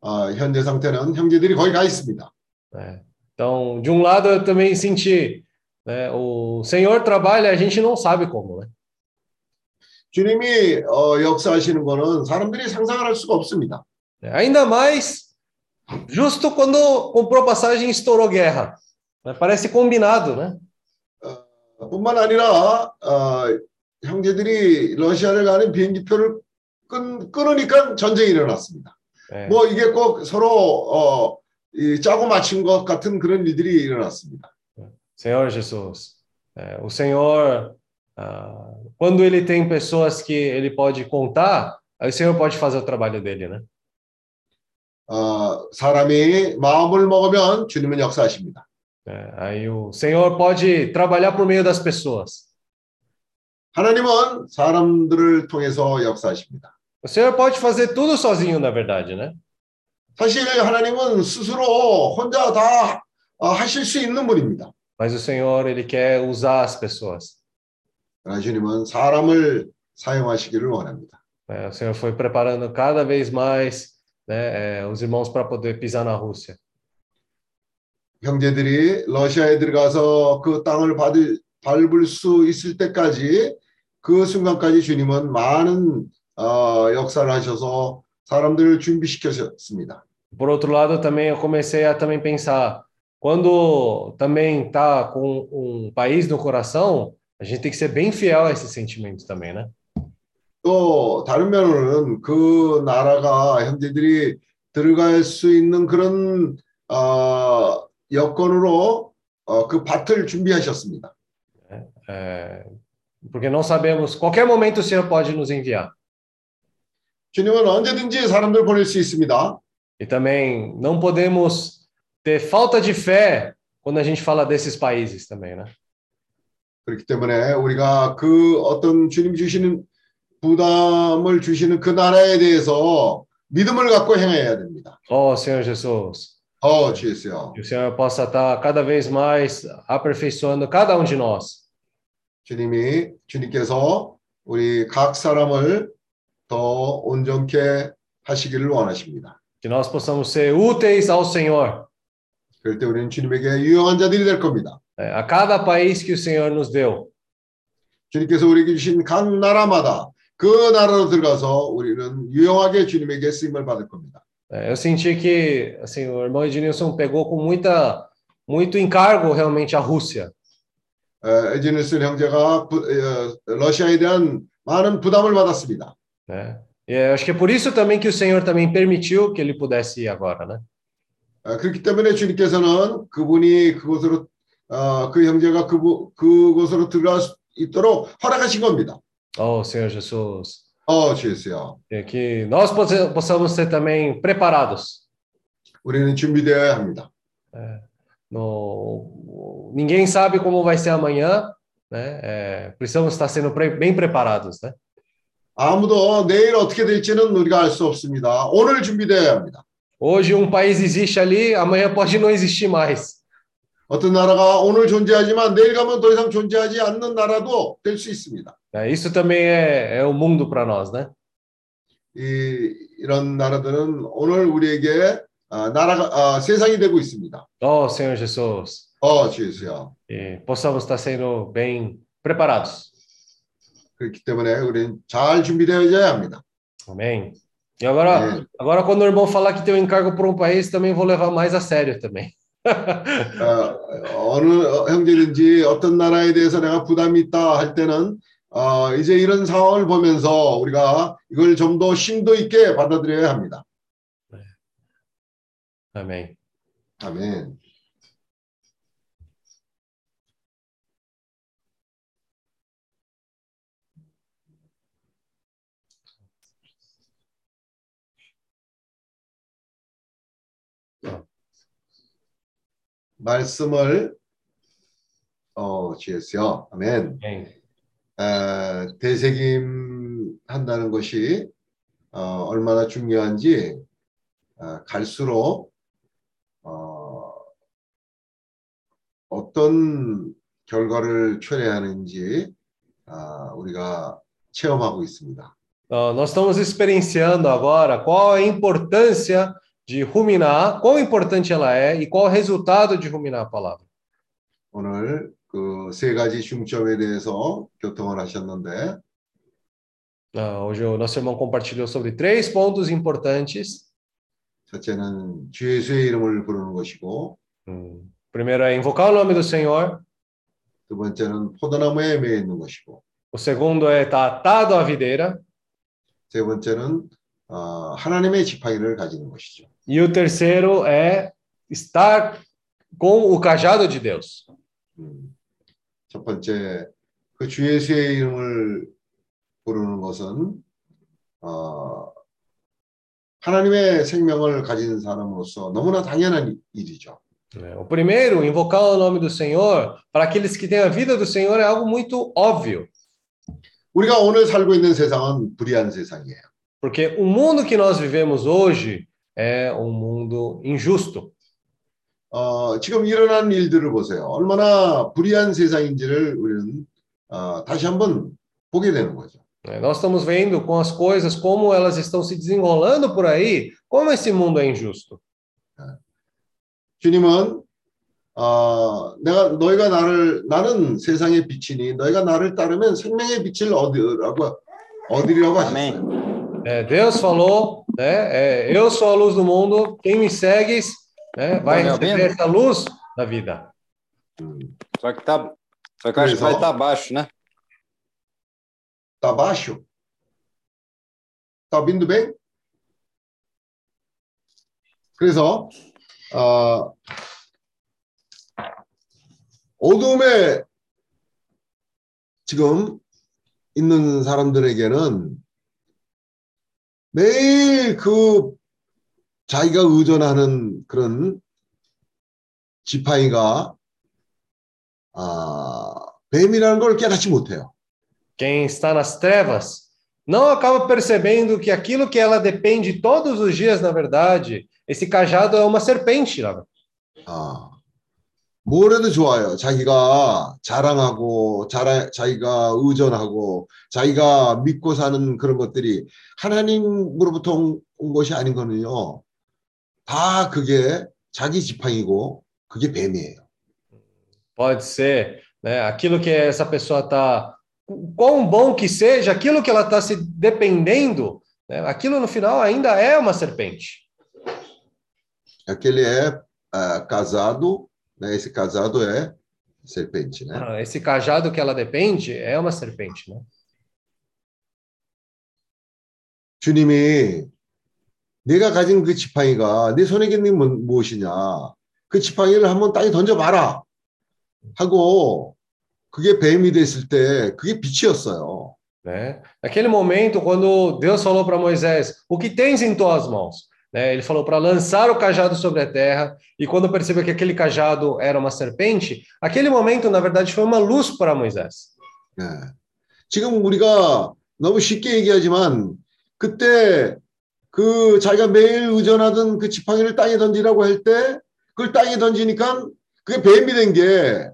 어, 현재 상태는 형제들이 거의 가 있습니다. né? Então, de um lado eu também senti, né, o Senhor trabalha, a gente não sabe como, né? 주님이 어, 역사하시는 거는 사람들이 상상을 할 수가 없습니다. Ainda mais justo quando comprou passagem e estourou guerra. Parece combinado, né? 뿐만 아니라 어, 형제들이 러시아를 가는 비행기표를 끊, 끊으니까 전쟁이 일어났습니다. É, 뭐 이게 꼭 서로 어, 이 짜고 맞춘 것 같은 그런 일들이 일어났습니다. Senhor Jesus, é, o Senhor, ah, quando ele tem pessoas que ele pode contar, aí o Senhor pode fazer o trabalho dele, né? 어, 사람이 마음을 먹으면 주님은 역사하십니다. É, aí o Senhor pode trabalhar por meio das pessoas. 하나님은 사람들을 통해서 역사하십니다. O Senhor pode fazer tudo sozinho, na verdade, né? 사실 하나님은 스스로 혼자 다 어, 하실 수 있는 분입니다. Mas o Senhor, ele quer usar as pessoas. 그러나 주님은 사람을 사용하시기를 원합니다. né? O Senhor foi preparando cada vez mais né, é, os irmãos para poder pisar na Rússia. 형제들이 러시아에 들어가서 그 땅을 받을, 밟을 수 있을 때까지 그 순간까지 주님은 많은 어, 역사를 하셔서 사람들을 준비시키셨습니다. Por outro lado, também eu comecei a também pensar, quando também tá com um país no coração, a gente tem que ser bem fiel a esses sentimentos também, né? 또 다른 면으로는 그 나라가 형제들이 들어갈 수 있는 그런 어, 여건으로 어, 그 밭을 준비하셨습니다. É, porque não sabemos, qualquer momento o Senhor pode nos enviar. 주님은 언제든지 사람들 보낼 수 있습니다. E também não podemos ter falta de fé quando a gente fala desses países também, né? 그렇기 때문에 우리가 그 어떤 주님 주시는 부담을 주시는 그 나라에 대해서 믿음을 갖고 행해야 됩니다. Oh, Senhor Jesus, 어, 주 예수요. que o Senhor possa estar cada vez mais aperfeiçoando cada um de nós. 주님이 주님께서 우리 각 사람을 더 온전케 하시기를 원하십니다. Que nós possamos ser úteis ao Senhor, 그럴 때 우리는 주님에게 유용한 자들이 될 겁니다. é, a cada país que o Senhor nos deu. 주님께서 우리에게 주신 각 나라마다 그 나라로 들어가서 우리는 유용하게 주님에게 쓰임을 받을 겁니다. É, eu senti que assim, o irmão Ednilson pegou com muita, muito encargo realmente a Rússia. 에, 에지니스 형제가 부- 에, 러시아에 대한 많은 부담을 받았습니다. Né? E eu acho que é por isso também que o Senhor também permitiu que ele pudesse ir agora, né? 에, 그렇기 때문에 주님께서는 그분이 그곳으로 어, 그 형제가 그, 그곳으로 들어갈 수 있도록 허락하신 겁니다. Oh, Senhor Jesus, 어, 주 예수요. é que nós possa- possamos ser também preparados. 우리는 준비되어야 합니다. No, ninguém sabe como vai ser amanhã, né? É, precisamos estar sendo pre- bem preparados, né? 아무도 내일 어떻게 될지는 우리가 알 수 없습니다. 오늘 준비되어야 합니다. Hoje um país existe ali, amanhã pode não existir mais. 어떤 나라가 오늘 존재하지만 내일 가면 더 이상 존재하지 않는 나라도 될 수 있습니다. né? Isso também é, é o mundo para nós, né? 이, 이런 나라들은 오늘 우리에게 아, 나라가 아, 세상이 되고 있습니다. Oh, Senhor Jesus, 어, 주 예수요. que possamos estar sendo bem preparados. 그렇기 때문에 우리는 잘 준비되어야 합니다. Amém. E agora, Amém. agora quando o irmão falar que tem um encargo por um país, também vou levar mais a sério também. 어, 어느 형제든지 어떤 나라에 대해서 내가 부담이 있다 할 때는 어, 이제 이런 상황을 보면서 우리가 이걸 좀 더 심도 있게 받아들여야 합니다. Amém. 아멘. 말씀을 어, 주였어요. 아멘. Amém. 에, 대세김 한다는 것이 어, 얼마나 중요한지 어, 갈수록 어, 어떤 결과를 초래하는지 아, 우리가 체험하고 있습니다. Ó, nós estamos experienciando agora qual a importância de ruminar, quão importante ela é e qual o resultado de ruminar a palavra. 오늘 그 세 가지 중점에 대해서 교통을 하셨는데 Ah, hoje o nosso irmão compartilhou sobre três pontos importantes. 첫째는 주 예수의 이름을 부르는 것이고 Hum, Primeiro é invocar o nome do Senhor. 두 번째는 포도나무에 매여 있는 것이고 O segundo é estar atado à videira. 세 번째는 어, 하나님의 지팡이를 가지는 것이죠. E o terceiro é estar com o cajado de Deus. 음, 첫 번째 그 주 예수의 이름을 부르는 것은 어, 하나님의 생명을 가진 사람으로서 너무나 당연한 일이죠. né? O primeiro, invocar o nome do Senhor, para aqueles que têm a vida do Senhor, é algo muito óbvio. 우리가 오늘 살고 있는 세상은 불의한 세상이에요. Porque o mundo que nós vivemos hoje é um mundo injusto. 어, 지금 일어난 일들을 보세요. 얼마나 불의한 세상인지를 우리는 어, 다시 한번 보게 되는 거죠. né? Nós estamos vendo com as coisas como elas estão se desenrolando por aí, como esse mundo é injusto. 주님은 어, 내가 너희가 나를 나는 세상의 빛이니 너희가 나를 따르면 생명의 빛을 얻으라고 얻으리라고 하셨어요. É, Deus falou, né? é, eu sou a luz do mundo, quem me segue né, vai Tá me receber ouvindo? essa luz da vida. Só que tá. Só que eu acho que vai estar baixo, né? Tá baixo? Tá ouvindo bem? 그래서 어, 어둠에 지금 있는 사람들에게는 매일 그 자기가 의존하는 그런 지팡이가 아, 뱀이라는 걸 깨닫지 못해요. Quem está nas trevas não acaba percebendo que aquilo que ela depende todos os dias, na verdade, esse cajado é uma serpente. Lá. 아, 뭘 해도 좋아요. 자기가 자랑하고, 자라, 자기가 의존하고, 자기가 믿고 사는 그런 것들이 하나님으로부터 온, 온 것이 아닌 거는요. 다 그게 자기 지팡이고, 그게 뱀이에요. Pode ser, né? Aquilo que essa pessoa está, quão bom que seja, aquilo que ela está se dependendo, né? aquilo no final ainda é uma serpente. Aquele é ah, casado, né? Esse casado é serpente, né? Ah, Esse cajado que ela depende é uma serpente, né? 주님이 내가 가진 그 지팡이가 내 손에 있는 게 뭐- 무엇이냐. 그 지팡이를 한번 땅에 던져봐라. 하고 그게 뱀이 됐을 때 그게 빛이었어요. né? Naquele momento, quando Deus falou para Moisés, o que tens em tuas mãos? Né? Ele falou para lançar o cajado sobre a terra, e quando percebeu que aquele cajado era uma serpente, aquele momento, na verdade, foi uma luz para Moisés. 예. 지금 우리가 너무 쉽게 얘기하지만 그때 그 자기가 매일 의존하던 그 지팡이를 땅에 던지라고 할 때 그걸 땅에 던지니까 그게 뱀이 된 게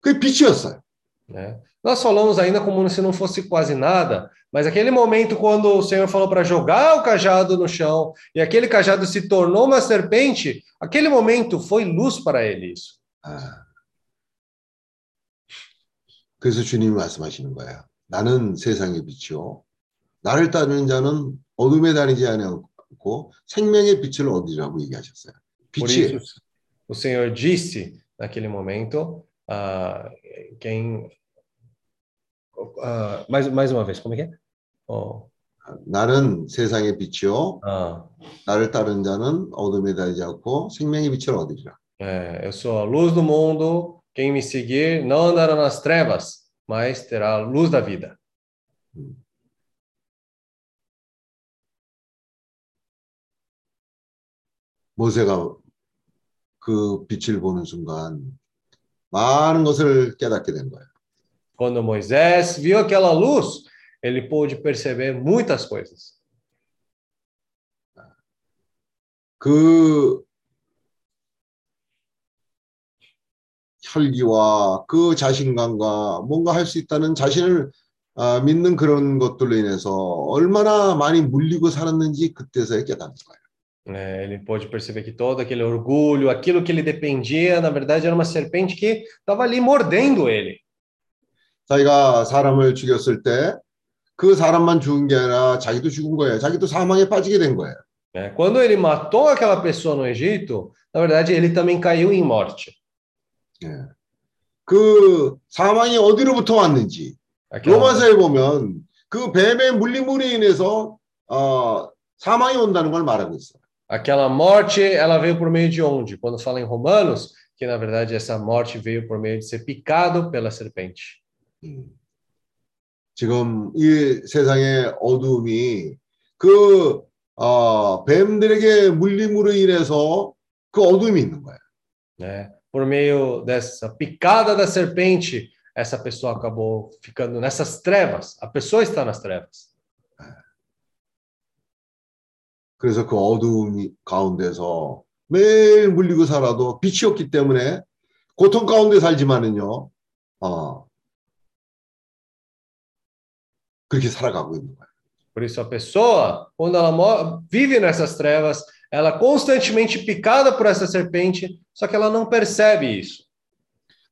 그게 빛이었어요. Né? Nós falamos ainda como se não fosse quase nada, mas aquele momento quando o Senhor falou para jogar o cajado no chão e aquele cajado se tornou uma serpente, aquele momento foi luz para ele isso. 아. 그래서 주님이 말씀하시는 거예요. 나는 세상의 빛이요. 나를 따르는 자는 어둠에 다니지 않고 생명의 빛을 얻으리라고 얘기하셨어요. Por 빛이 isso, o Senhor disse naquele momento, ah, quem. ah, mais, mais uma vez, como é que é? Oh, 나는 세상의 빛이요. ah, 나를 따르는 자는 어둠에 다니지 않고 생명의 빛을 얻으리라. é, eu sou a luz do mundo, quem me seguir não andará nas trevas, mas terá a luz da vida. 모세가 그 빛을 보는 순간 많은 것을 깨닫게 된 거예요. Quando Moisés viu aquela luz, ele pôde perceber muitas coisas. 그 혈기와 그 자신감과 뭔가 할 수 있다는 자신을 아, 믿는 그런 것들로 인해서 얼마나 많이 물리고 살았는지 그때서야 깨닫는 거예요. É, ele pôde perceber que todo aquele orgulho, aquilo que ele dependia, na verdade era uma serpente que estava ali mordendo ele. 자기가 사람을 죽였을 때 그 사람만 죽은 게 아니라 자기도 죽은 거예요. 자기도 사망에 빠지게 된 거예요. né? Quando ele matou aquela pessoa no Egito, na verdade ele também caiu em morte. 예. 그 사망이 어디로부터 왔는지 Aquela, 로마서에 보면 그 뱀의 물림으로 인해서 어, 사망이 온다는 걸 말하고 있어요. aquela morte, ela veio por meio de onde? Quando fala em Romanos, que na verdade essa morte veio por meio de ser picado pela serpente. 음. 지금 이 세상의 어두움이 그 어, 뱀들에게 물림으로 인해서 그 어둠이 있는 거예요. né? Por meio dessa picada da serpente, essa pessoa acabou ficando nessas trevas. A pessoa está nas trevas. 그래서 그 어두움 가운데서 매일 물리고 살아도 빛이 없기 때문에 고통 가운데 살지만은요, 어, 그렇게 살아가고 있는 거예요. Por isso, a pessoa, quando ela mo- vive nessas trevas, ela é constantemente picada por essa serpente, só que ela não percebe isso.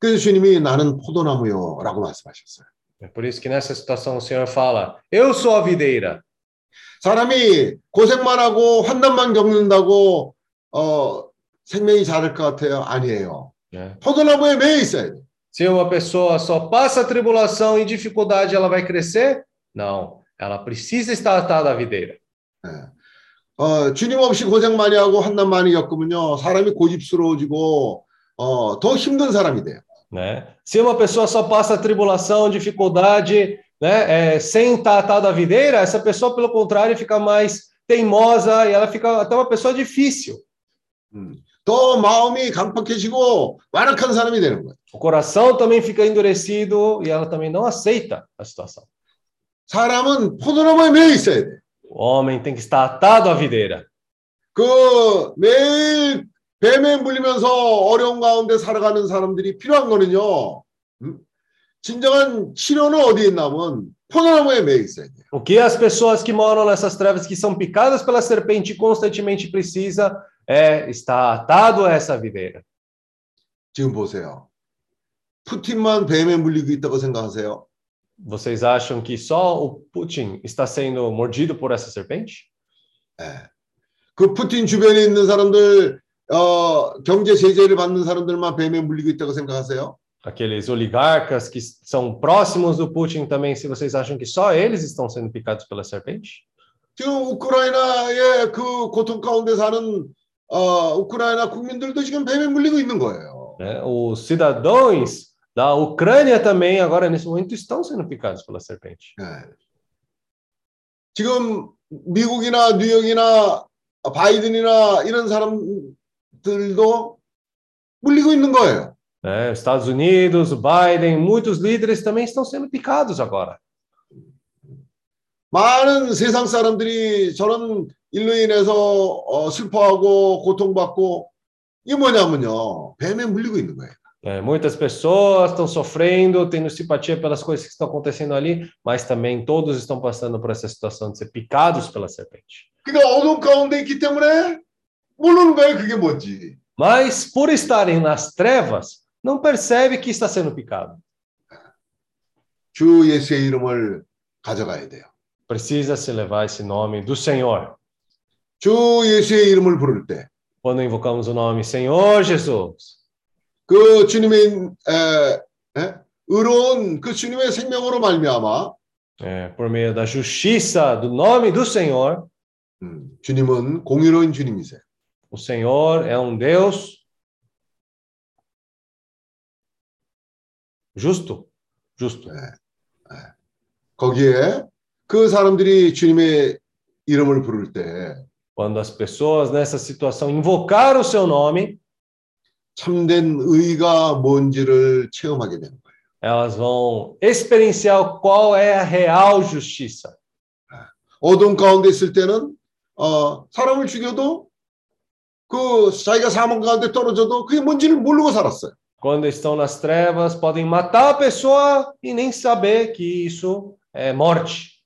그래서 주님이 나는 포도나무요라고 말씀하셨어요. É por isso que nessa situação o Senhor fala: Eu sou a videira. 사람이 고생만 하고 환난만 겪는다고 어, 생명이 자랄 것 같아요? 아니에요. né? 포도나무에 매여 있어야 돼. Se uma pessoa só passa tribulação e dificuldade, ela vai crescer? Não. Ela precisa estar atada à videira. 어, 주님 없이 고생 많이 하고 환난 많이 겪으면요, 사람이 고집스러워지고 어, 더 힘든 사람이 돼요. né? Se uma pessoa só passa tribulação, dificuldade, né, é, sem estar atada à videira, essa pessoa, pelo contrário, fica mais teimosa e ela fica até uma pessoa difícil. 음, 더 마음이 강팍해지고 완악한 사람이 되는 거예요. O coração também fica endurecido e ela também não aceita a situação. 사람은 포도나무에 매여 있어야 돼. O homem tem que estar atado à videira. 그 매일 뱀에 물리면서 어려운 가운데 살아가는 사람들이 필요한 거는요. 음? 진정한 치료는 어디에 있냐면 포도나무에 매여 있어야 돼요. O que as pessoas que moram nessas trevas, que são picadas pela serpente, constantemente precisa é estar atado a essa videira. 지금 보세요. 푸틴만 뱀에 물리고 있다고 생각하세요? Vocês acham que só o Putin está sendo mordido por essa serpente? 그 푸틴 주변에 있는 사람들 어, 경제 제재를 받는 사람들만 뱀에 물리고 있다고 생각하세요? Aqueles oligarcas que são próximos do Putin também, se vocês acham que só eles estão sendo picados pela serpente? 지금 우크라이나의 그 고통 가운데 사는 어, 우크라이나 국민들도 지금 뱀에 물리고 있는 거예요. né? Os cidadãos da Ucrânia também, agora nesse momento, estão sendo picados pela serpente. 예. 지금 미국이나 뉴욕이나 바이든이나 이런 사람들도 물리고 있는 거예요. Os Estados Unidos, Biden, muitos líderes também estão sendo picados agora. 많은 세상 사람들이 저런 일로 인해서 어, 슬퍼하고 고통받고 이게 뭐냐면요. 뱀에 물리고 있는 거예요. É, muitas pessoas estão sofrendo, tendo simpatia pelas coisas que estão acontecendo ali, mas também todos estão passando por essa situação de ser picados pela serpente. 그러니까 어둠 가운데 있기 때문에 모르는 거예요. 그게 뭔지. Mas por estarem nas trevas, não percebe que está sendo picado. 주 예수의 이름을 가져가야 돼요. Precisa se levar esse nome do Senhor. 주 예수의 이름을 부를 때 그 Quando invocamos o nome Senhor Jesus, 주님의 에, 에? 의로운 그 주님의 생명으로 말미암아 é, por meio da justiça do nome do Senhor, 음, 주님은 공의로운 주님이세요. o Senhor é um Deus justo, justo. 거기에 그 사람들이 주님의 이름을 부를 때 Quando as pessoas nessa situação invocaram o seu nome, 참된 의가 뭔지를 체험하게 되는 거예요. elas vão experienciar qual é a real justiça. 어둠 가운데 있을 때는 어, 사람을 죽여도 그 자기가 사망 가운데 떨어져도 그게 뭔지를 모르고 살았어요. Quando estão nas trevas, podem matar a pessoa e nem saber que isso é morte.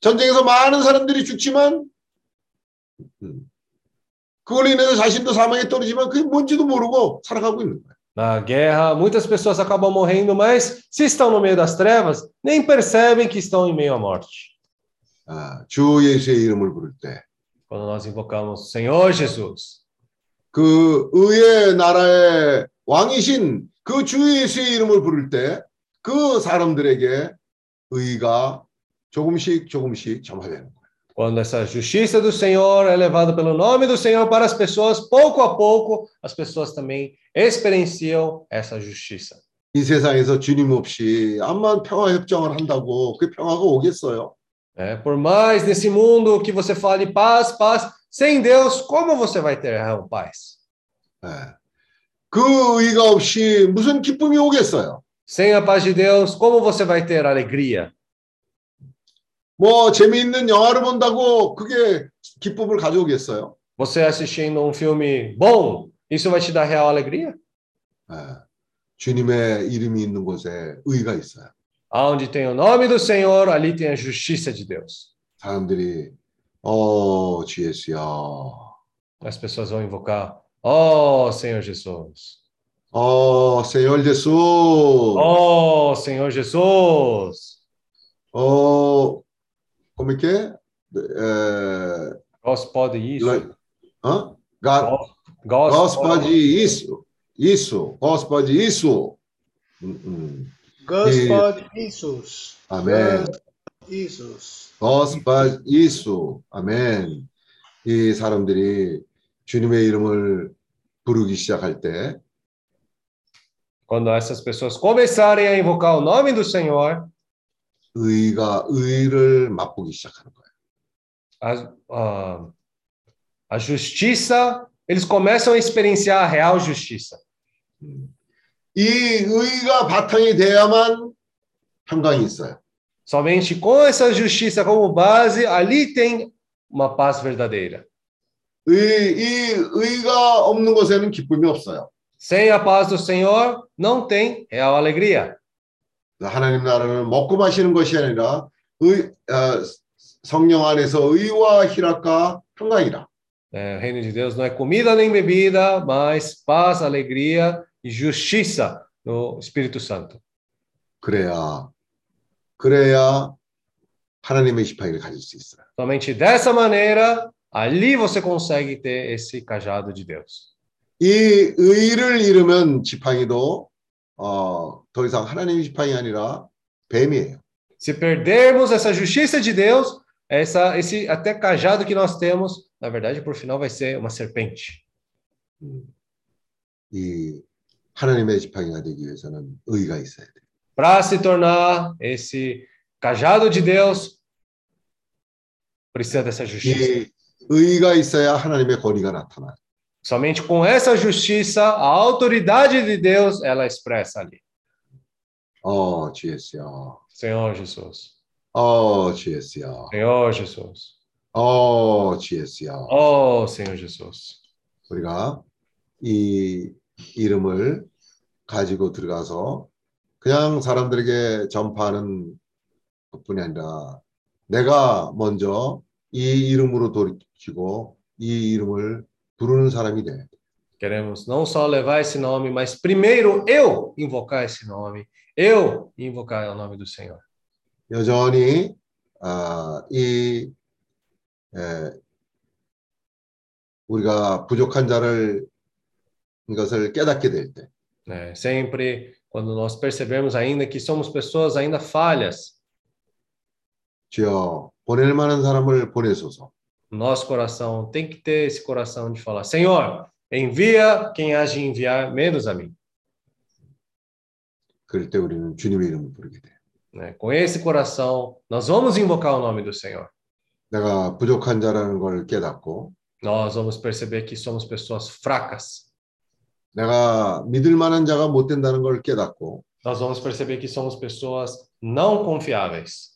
전쟁에서 많은 사람들이 죽지만 음, 그걸로 인해서 자신도 사망에 떨어지만 그게 뭔지도 모르고 살아가고 있는 거예요. Na guerra, muitas pessoas acabam morrendo, mas se estão no meio das trevas, nem percebem que estão em meio à morte. 아, 주 예수의 이름을 부를 때그 Quando nós invocamos Senhor Jesus, 그 의의 나라의 왕이신 그 주 예수의 이름을 부를 때 그 사람들에게 의가 조금씩 조금씩 점화되는. quando essa justiça do Senhor é levada pelo nome do Senhor para as pessoas, pouco a pouco, as pessoas também experienciam essa justiça. 이 세상에서 주님 없이 암만 평화 협정을 한다고 그 평화가 오겠어요? É, por mais nesse mundo que você fale paz, paz, sem Deus, como você vai ter real paz? 예. 그 의가 없이 무슨 기쁨이 오겠어요? Sem a paz de Deus, como você vai ter alegria? 뭐 재미있는 영화를 본다고 그게 기쁨을 가져오겠어요? Você assistindo um filme bom, isso vai te dar real alegria? 예. 주님의 이름이 있는 곳에 의가 있어요. Aonde tem o nome do Senhor, ali tem a justiça de Deus. 사람들이 어, 주 예수야. As pessoas vão invocar, oh Senhor Jesus, 어, Senhor Jesus. oh Senhor Jesus, 어, como é que é? É, Gospode isso, hã? Ga- Gospode, Gospode isso. Isso. Gospode isso. 음, 음. Gospod Jesus. 아멘. Jesus. Gospode isso. 아멘. 이 사람들이 주님의 이름을 부르기 시작할 때 Quando essas pessoas começarem a invocar o nome do Senhor, 의가 의를 맛보기 시작하는 거예요. a, a, a justiça, eles começam a experienciar a real justiça. 이 의가 바탕이 돼야만 평강이 있어요. Somente com essa justiça como base, ali tem uma paz verdadeira. 의, 이 의가 없는 곳에는 기쁨이 없어요. Sem a paz do Senhor, não tem real alegria. 하나님 나라는 먹고 마시는 것이 아니라 의, 어, 성령 안에서 의와 희락과 평강이라. É, o reino de Deus não é comida nem bebida, mas paz, alegria e justiça no Espírito Santo. 그래야 그래야 하나님의 지팡이를 가질 수 있어요. Somente dessa maneira, ali você consegue ter esse cajado de Deus. 이 의를 잃으면 지팡이도 어, 더 이상 하나님의 지팡이 아니라 뱀이에요. Se perdermos essa justiça de Deus, essa, esse até cajado que nós temos, na verdade, por final vai ser uma serpente. 이 하나님의 지팡이가 되기 위해서는 의가 있어야 돼요. Para se tornar esse cajado de Deus, precisa dessa justiça. 이 의가 있어야 하나님의 권위가 나타나요. Somente com essa justiça, a autoridade de Deus, ela é expressa ali. 어, 주 예수야. Senhor Jesus. 어, 주 예수야. Senhor Jesus. 어, 주 예수야. Oh, Senhor Jesus. 우리가 이 이름을 가지고 들어가서 그냥 사람들에게 전파하는 것뿐이 아니라 내가 먼저 이 이름으로 돌이키고 이 이름을 부르는 사람이 돼. Queremos não só levar esse nome, mas primeiro eu invocar esse nome, eu invocar o nome do Senhor. 여전히 아, 이 에, 우리가 부족한 자를 이것을 깨닫게 될 때, né? Sempre quando nós percebemos ainda que somos pessoas ainda falhas, 주여 보낼 만한 사람을 보내소서. nosso coração tem que ter esse coração de falar: Senhor, envia quem há de enviar, menos a mim. É, com esse coração, nós vamos invocar o nome do Senhor. nós vamos perceber que somos pessoas fracas. nós vamos perceber que somos pessoas não confiáveis.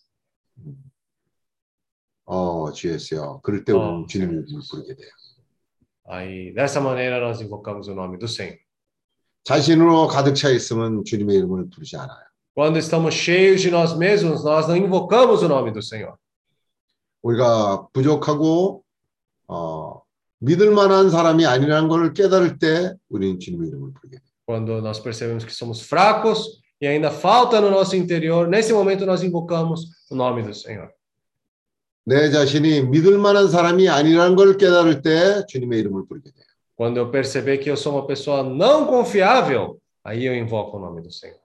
어, 주 예수여. 그럴 때 어, 우리는 주님의 이름을 부르게 돼요. Aí, dessa maneira, nós invocamos o nome do Senhor. 자신으로 가득 차 있으면 주님의 이름을 부르지 않아요. Quando estamos cheios de nós mesmos, nós não invocamos o nome do Senhor. 우리가 부족하고 어, 믿을 만한 사람이 아니라는 걸 깨달을 때 우리는 주님의 이름을 부르게 돼요. Quando nós percebemos que somos fracos e ainda falta no nosso interior, nesse momento nós invocamos o nome do Senhor. 내 자신이 믿을 만한 사람이 아니라는 걸 깨달을 때 주님의 이름을 부르게 돼요. Quando eu perceber que eu sou uma pessoa não confiável, aí eu invoco o nome do Senhor.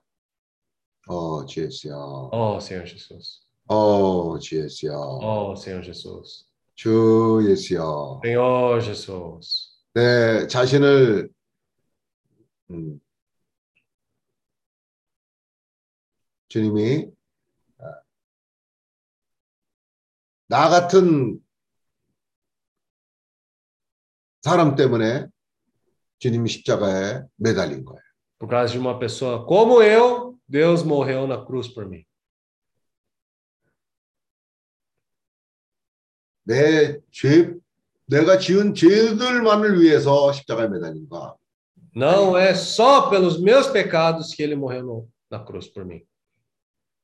어, 주 예수여. Oh, Senhor Jesus. 어, 주 예수여. Oh, Senhor Jesus. 주 예수여. Senhor Jesus. 내 자신을 음, 주님이 나 같은 사람 때문에 주님이 십자가에 매달린 거예요. Por causa de uma pessoa como eu, Deus morreu na cruz por mim. 내 죄, 내가 지은 죄들만을 위해서 십자가에 매달린 거야. Não é só pelos meus pecados que ele morreu no- na cruz por mim,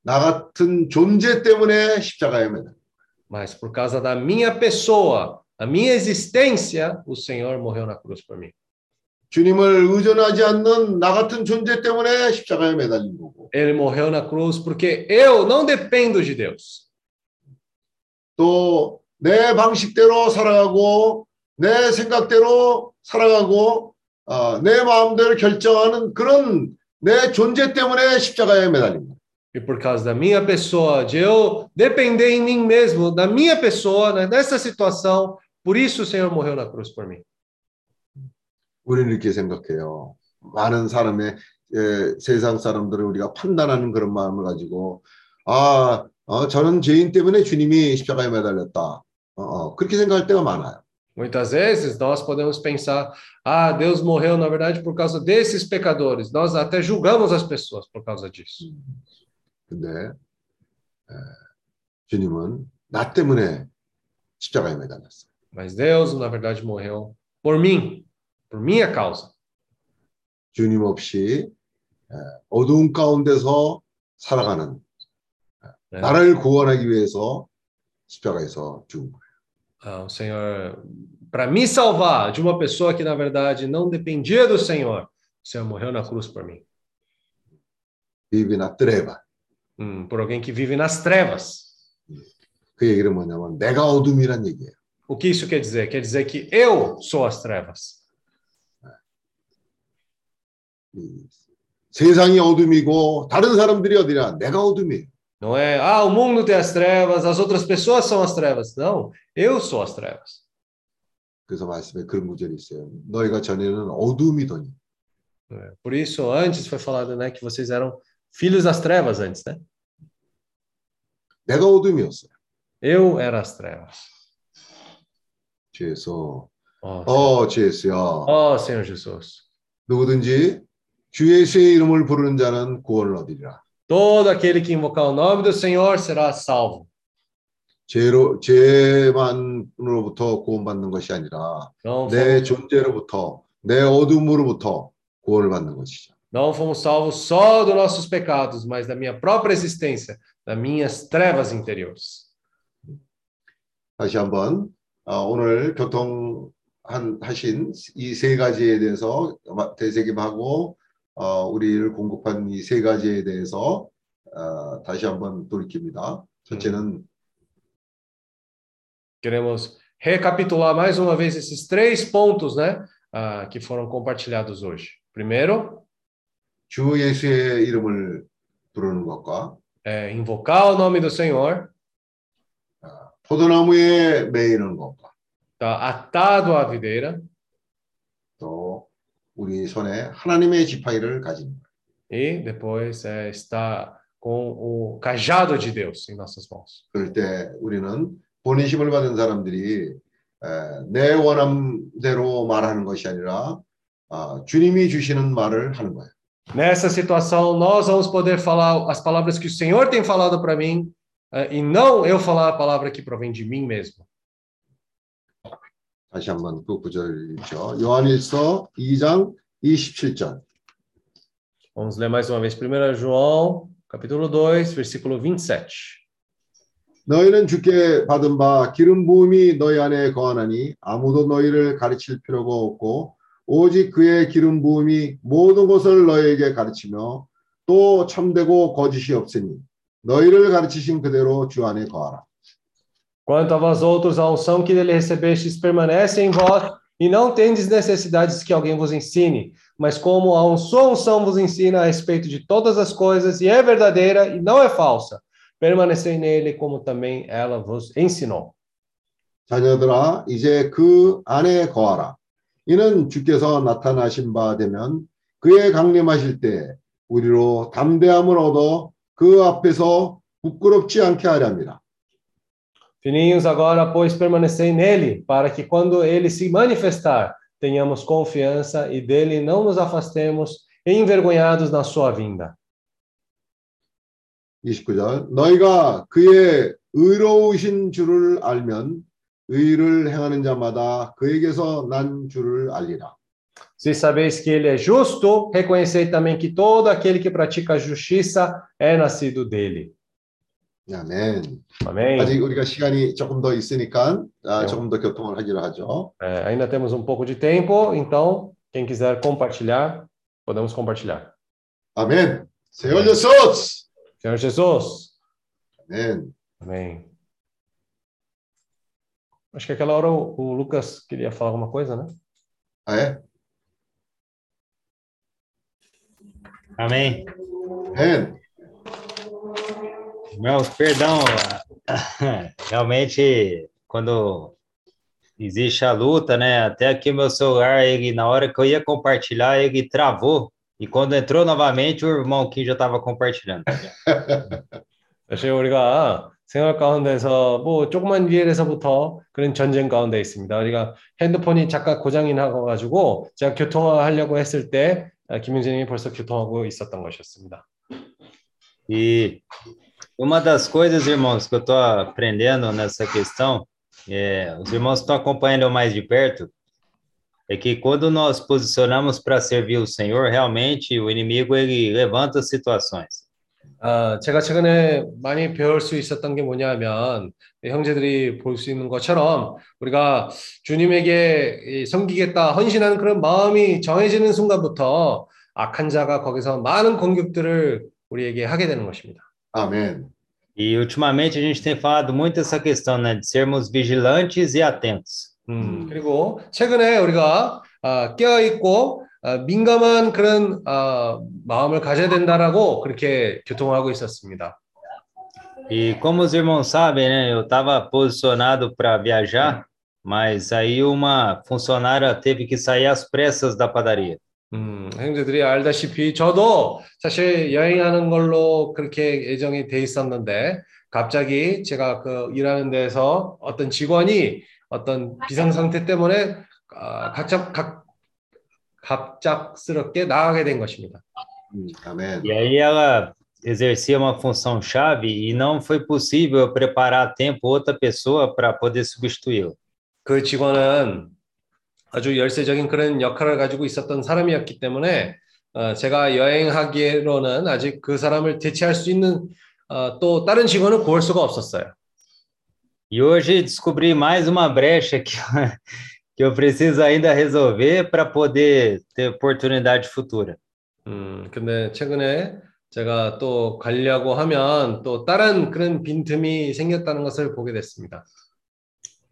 나 같은 존재 때문에 십자가에 매달린 mas por causa da minha pessoa, a minha existência, o Senhor morreu na cruz por mim. 주님을 의존하지 않는 나 같은 존재 때문에 십자가에 매달린 거고 Ele morreu na cruz porque eu não dependo de Deus. 또 내 방식대로 살아가고 내 생각대로 살아가고 어, 내 마음대로 결정하는 그런 내 존재 때문에 십자가에 매달린 거예요. E por causa da minha pessoa, de eu depender em mim mesmo, da minha pessoa, né, nessa situação, por isso o Senhor morreu na cruz por mim. 우리는 이렇게 생각해요. 많은 사람의 예, 세상 사람들을 우리가 판단하는 그런 마음을 가지고 아, 어, 저는 죄인 때문에 주님이 십자가에 매달렸다. 어, 어, 그렇게 생각할 때가 많아요. Muitas vezes nós podemos pensar: ah, Deus morreu, na verdade, por causa desses pecadores. Nós até julgamos as pessoas por causa disso. 근데 에, 주님은 나 때문에 십자가에 매달렸어요. Mas Deus, na verdade, morreu por mim, por minha causa. 주님 없이 에, 어두운 가운데서 살아가는 né? 나를 구원하기 위해서 십자가에서 죽은 거예요. Ah, o Senhor, para me salvar de uma pessoa que, na verdade, não dependia do Senhor, o Senhor morreu na cruz por mim. 비비나 뜨레바. Hum, por alguém que vive nas trevas. 그 얘기는 뭐냐면 내가 어둠이란 얘기예요. O que isso quer dizer? Quer dizer que eu sou as trevas. 이 세상이 어둠이고 다른 사람들이 어디냐? 내가 어둠이에요. Não é, ah, o mundo tem as trevas, as outras pessoas são as trevas. Não, eu sou as trevas. 그래서 말씀에 그런 구절이 있어요. 너희가 전에는 어둠이더니 É, Por isso, antes foi falado né, que vocês eram filhos das trevas antes, né? 내가 어둠이었어요. Eu era as trevas. 주에서 Ó, 어 주에서요. ó, Senhor Jesus. 누구든지 주 예수의 이름을 부르는 자는 구원을 얻으리라. Todo aquele que invocar o nome do Senhor será salvo. 죄로 죄만으로부터 구원받는 것이 아니라 내 존재로부터 내 어둠으로부터 구원을 받는 것이죠. não fomos salvos só dos nossos pecados, mas da minha própria existência, das minhas trevas interiores. 다시 한번 어, 오늘 교통한 하신 이 세 가지에 대해서 되새김하고 어, 우리를 공급한 이 세 가지에 대해서 어, 다시 한번 돌이킵니다. 첫째는 Queremos recapitular mais uma vez esses três pontos, né, ah, que foram compartilhados hoje. Primeiro, 주 예수의 이름을 부르는 것과 é invocar o nome do Senhor, 포도나무에 매이는 것과 tá atado à videira, 또 우리 손에 하나님의 지팡이를 가진 것. e depois é, estar com o cajado de Deus em nossas mãos. 그럴 때 우리는 본인심을 받은 사람들이 에, 내 원함대로 말하는 것이 아니라 아, 주님이 주시는 말을 하는 거예요. Nessa situação, nós vamos poder falar as palavras que o Senhor tem falado para mim, eh, e não eu falar a palavra que provém de mim mesmo. 다시 한번 그 구절 읽죠. 요한일서 2장 27절. Vamos ler mais uma vez. 1 João, capítulo 2, versículo 27. 너희는 주께 받은 바 기름 부음이 너희 안에 거하나니 아무도 너희를 가르칠 필요가 없고 오직 그의 기름 부음이 모든 것을 너희에게 가르치며 또 참되고 거짓이 없으니 너희를 가르치신 그대로 주 안에 거하라. Quanto a vós outros, a unção que dele recebestes permanece em vós, e não tendes necessidades que alguém vos ensine, mas como a sua unção vos ensina a respeito de todas as coisas, e é verdadeira e não é falsa, permanecei nele como também ela vos ensinou. 자녀들아 이제 그 안에 거하라. 이는 주께서 나타나신 바 되면 그의 강림하실 때 우리로 담대함을 얻어 그 앞에서 부끄럽지 않게 하려 합니다. Filhinhos, agora, pois, permanecei nele, para que quando ele se manifestar, tenhamos confiança e dele não nos afastemos, envergonhados na sua vinda. 29절 너희가 그의 의로우신 줄을 알면 의를 행하는 자마다 그에게서 난 줄을 알리라. Se sabeis que ele é justo, reconhecei também que todo aquele que pratica a justiça é nascido dele. 아멘. Amém? 아직 우리가 시간이 조금 더 있으니까 아, 네. 조금 더 교통을 하기로 하죠. É, ainda temos um pouco de tempo, então, quem quiser compartilhar, podemos compartilhar. 아멘. Senhor Jesus. Senhor Jesus. 아멘. Amém. Acho que aquela hora o, o Lucas queria falar alguma coisa, né? Ah, é? Amém. É. Irmãos, perdão. Realmente, quando existe a luta, né? Até aqui meu celular, ele, na hora que eu ia compartilhar, ele travou. E quando entrou novamente, o irmão que já estava compartilhando. Achei obrigado. Ah, 생활 가운데서 뭐 조그만 일에서부터 그런 전쟁 가운데 있습니다. 우리가 핸드폰이 잠깐 고장이 나가지고 제가 교통하려고 했을 때 아, 김용진님이 벌써 교통하고 있었던 것이었습니다. E uma das coisas, irmãos, que eu estou aprendendo nessa questão, é, os irmãos que estão acompanhando eu mais de perto, é que quando nós posicionamos para servir o Senhor, realmente o inimigo ele levanta situações. 아, 제가 최근에 많이 배울 수 있었던 게 뭐냐면 형제들이 볼 수 있는 것처럼 우리가 주님에게 이 섬기겠다 헌신하는 그런 마음이 정해지는 순간부터 악한 자가 거기서 많은 공격들을 우리에게 하게 되는 것입니다. 아멘. E ultimamente a gente tem falado muito essa questão, né, de sermos vigilantes e atentos. 음, 그리고 최근에 우리가 아, 깨어 있고 아, 민감한 그런 아, 마음을 가져야 된다라고 그렇게 교통하고 있었습니다. E como os irmãos sabem, né, eu estava posicionado para viajar, mas aí uma funcionária teve que sair às pressas da padaria. 음, 형제들이 알다시피 저도 사실 여행하는 걸로 그렇게 예정이 돼 있었는데 갑자기 제가 그 일하는 데서 어떤 직원이 어떤 비상 상태 때문에 아, 각잡 각 갑작스럽게 나가게 된 것입니다. 음, 아멘. E aí ela exercia uma função chave e não foi possível preparar a tempo outra pessoa para poder substituí-lo. 그 직원은 아주 열세적인 그런 역할을 가지고 있었던 사람이었기 때문에 어, 제가 여행하기로는 아직 그 사람을 대체할 수 있는 어, 또 다른 직원을 구할 수가 없었어요. E hoje descobri mais uma brecha que, que eu preciso ainda resolver para poder ter oportunidade futura. 음, 근데 최근에 제가 또 가려고 하면 또 다른 그런 빈틈이 생겼다는 것을 보게 됐습니다.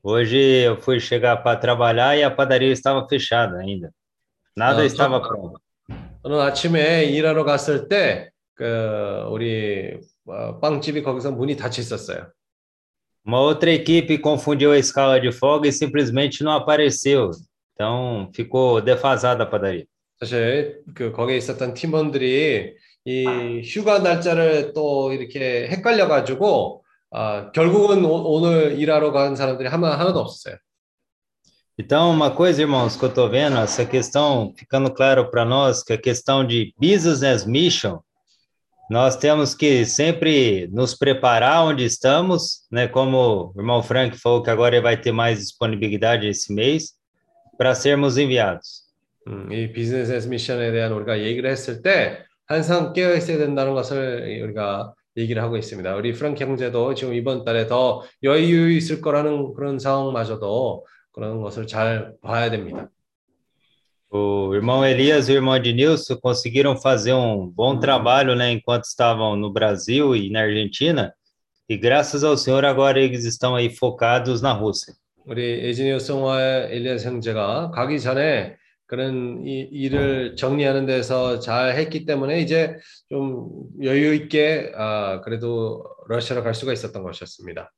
Hoje eu fui chegar para trabalhar e a padaria estava fechada ainda. Nada Ah, estava pronto. 오늘 아침에 일하러 갔을 때그 우리 어, 빵집이 거기서 문이 닫혀 있었어요. Uma outra equipe confundiu a escala de folga e simplesmente não apareceu. Então ficou defasada a padaria. 사실 그 거기에 있었던 팀원들이 이 휴가 날짜를 또 이렇게 헷갈려 가지고 아, 결국은 오, 오늘 일하러 간 사람들이 하나 하나도 없었어요. Então, uma coisa, irmãos, que eu estou vendo, essa questão, ficando claro para nós, que a questão de business mission, nós temos que sempre nos preparar onde estamos, né? Como o irmão Frank falou que agora ele vai ter mais disponibilidade esse mês, para sermos enviados. 음, 이 비즈니스 미션에 대한 우리가 얘기를 했을 때 항상 깨어 있어야 된다는 것을 우리가 얘기를 하고 있습니다. 우리 프랑키 형제도 지금 이번 달에 더 여유 있을 거라는 그런 상황마저도 그런 것을 잘 봐야 됩니다. O irmão Elias e o irmão Ednilson conseguiram fazer um bom trabalho, né, enquanto estavam no Brasil e na Argentina, e graças ao Senhor agora eles estão aí focados na Rússia. 우리 에지니오성과 엘리아스 형제가 가기 전에 그런 이, 일을 정리하는 데서 잘 했기 때문에 이제 좀 여유 있게 아, 그래도 러시아로 갈 수가 있었던 것이었습니다.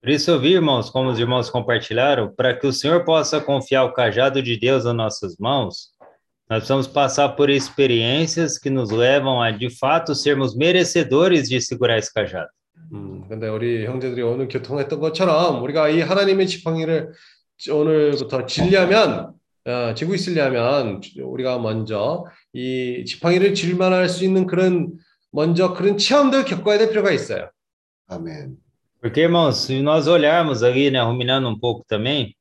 Por isso eu vi, irmãos, como os irmãos compartilharam, para que o Senhor possa confiar o cajado de Deus nas nossas mãos, nós precisamos passar por experiências que nos levam a, de fato, sermos merecedores de segurar esse cajado. 음, 근데 우리 형제들이 오늘 교통했던 것처럼 우리가 이 하나님의 지팡이를 오늘부터 질려면 어, 지고 있으려면 우리가 먼저 이 지팡이를 질만할 수 있는 그런 먼저 그런 체험들 겪어야 될 필요가 있어요. 아멘. Porque, irmãos, se nós olharmos ali, né, ruminando um pouco também,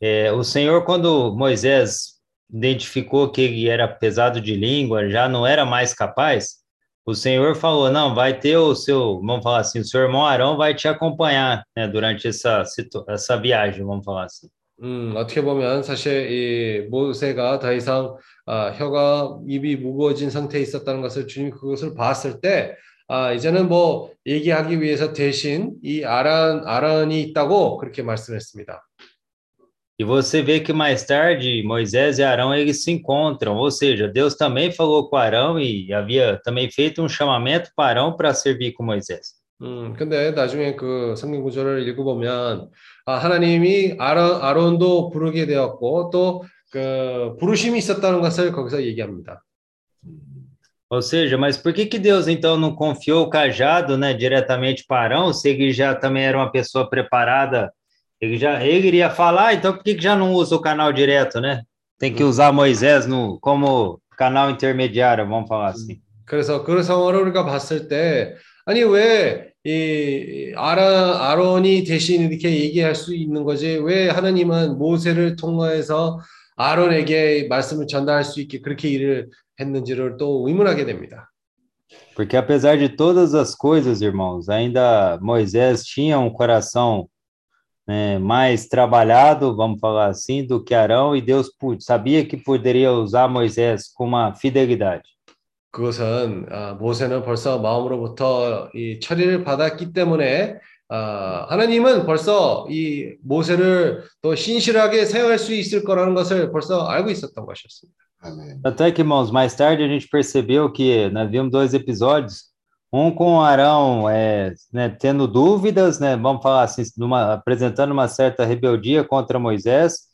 é, o Senhor, quando Moisés identificou que ele era pesado de língua, já não era mais capaz, o Senhor falou, não, vai ter o seu, vamos falar assim, o seu irmão Arão vai te acompanhar, né, durante essa, situ- essa viagem, vamos falar assim. 음, 어떻게 보면 사실 이 모세가 더 이상 아, 혀가 입이 무거워진 상태에 있었다는 것을 주님 그것을 봤을 때 아, 이제는 뭐 얘기하기 위해서 대신 이 아란 아란이 있다고 그렇게 말씀했습니다. E você vê que mais tarde Moisés e Arão eles se encontram, ou seja, Deus também falou com Arão e havia também feito um chamamento para Arão para servir com Moisés. 음, 근데 나중에 그 성경 구절을 읽어보면 아, 하나님이 아론, 아론도 부르게 되었고 또 그 부르심이 있었다는 것을 거기서 얘기합니다. Ou seja, mas por que que Deus então não confiou o cajado, né, diretamente para Arão, se ele já também era uma pessoa preparada, ele já ele iria falar, então por que que já não usa o canal direto, né? Tem que usar Moisés no como canal intermediário, vamos falar assim. 그래서 그 상황을 우리가 봤을 때 아니 왜 이 아라 아론이 대신 이렇게 얘기할 수 있는 거지 왜 하나님은 모세를 통해서 아론에게 말씀을 전달할 수 있게 그렇게 일을 했는지를 또 의문하게 됩니다. Porque apesar de todas as coisas, irmãos, ainda Moisés tinha um coração né, mais trabalhado, vamos falar assim, do que Arão, e Deus pu- sabia que poderia usar Moisés com uma fidelidade. 그것은 아, 모세는 벌써 마음으로부터 이 처리를 받았기 때문에 아, 하나님은 벌써 이 모세를 또 신실하게 사용할 수 있을 거라는 것을 벌써 알고 있었던 것이었습니다. 아멘. Até que, irmãos, mais tarde a gente percebeu que nós vimos dois episódios, um com Arão é, né, tendo dúvidas, né, vamos falar assim, numa, apresentando uma certa rebeldia contra Moisés,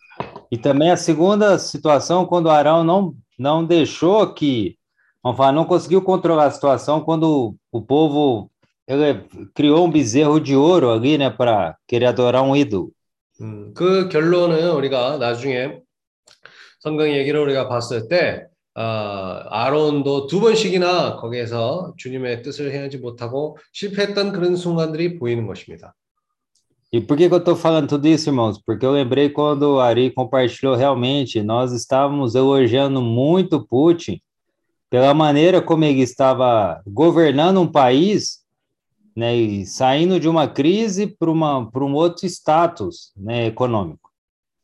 e também a segunda situação, quando Arão não, não deixou que, vamos falar, não conseguiu controlar a situação, quando o povo ele criou um bezerro de ouro ali, né, para querer adorar um ídolo. 음, 그 결론은 우리가 나중에 성경 얘기를 우리가 봤을 때 아, 아론도 두 번씩이나 거기에서 주님의 뜻을 행하지 못하고 실패했던 그런 순간들이 보이는 것입니다. E por que que eu estou falando tudo isso, irmãos? Porque eu lembrei quando o Ari compartilhou realmente, nós estávamos elogiando muito Putin pela maneira como ele estava governando um país, né, e saindo de uma crise para uma para um outro status, né, econômico.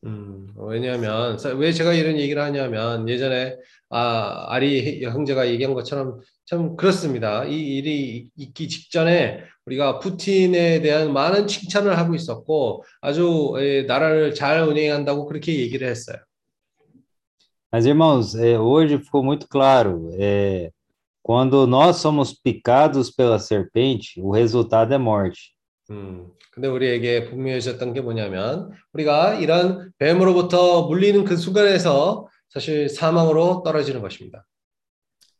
음, 왜냐하면 사- 왜 제가 이런 얘기를 하냐면 예전에 아, 아리 형제가 얘기한 것처럼 참 그렇습니다. 이 일이 있기 직전에 우리가 푸틴에 대한 많은 칭찬을 하고 있었고 아주 예, 나라를 잘 운영한다고 그렇게 얘기를 했어요. Mas, irmãos, é, hoje ficou muito claro, é, quando nós somos picados pela serpente, o resultado é morte. 음, 근데 우리에게 분명해졌던 게 뭐냐면 우리가 이런 뱀으로부터 물리는 그 순간에서 사실 사망으로 떨어지는 것입니다.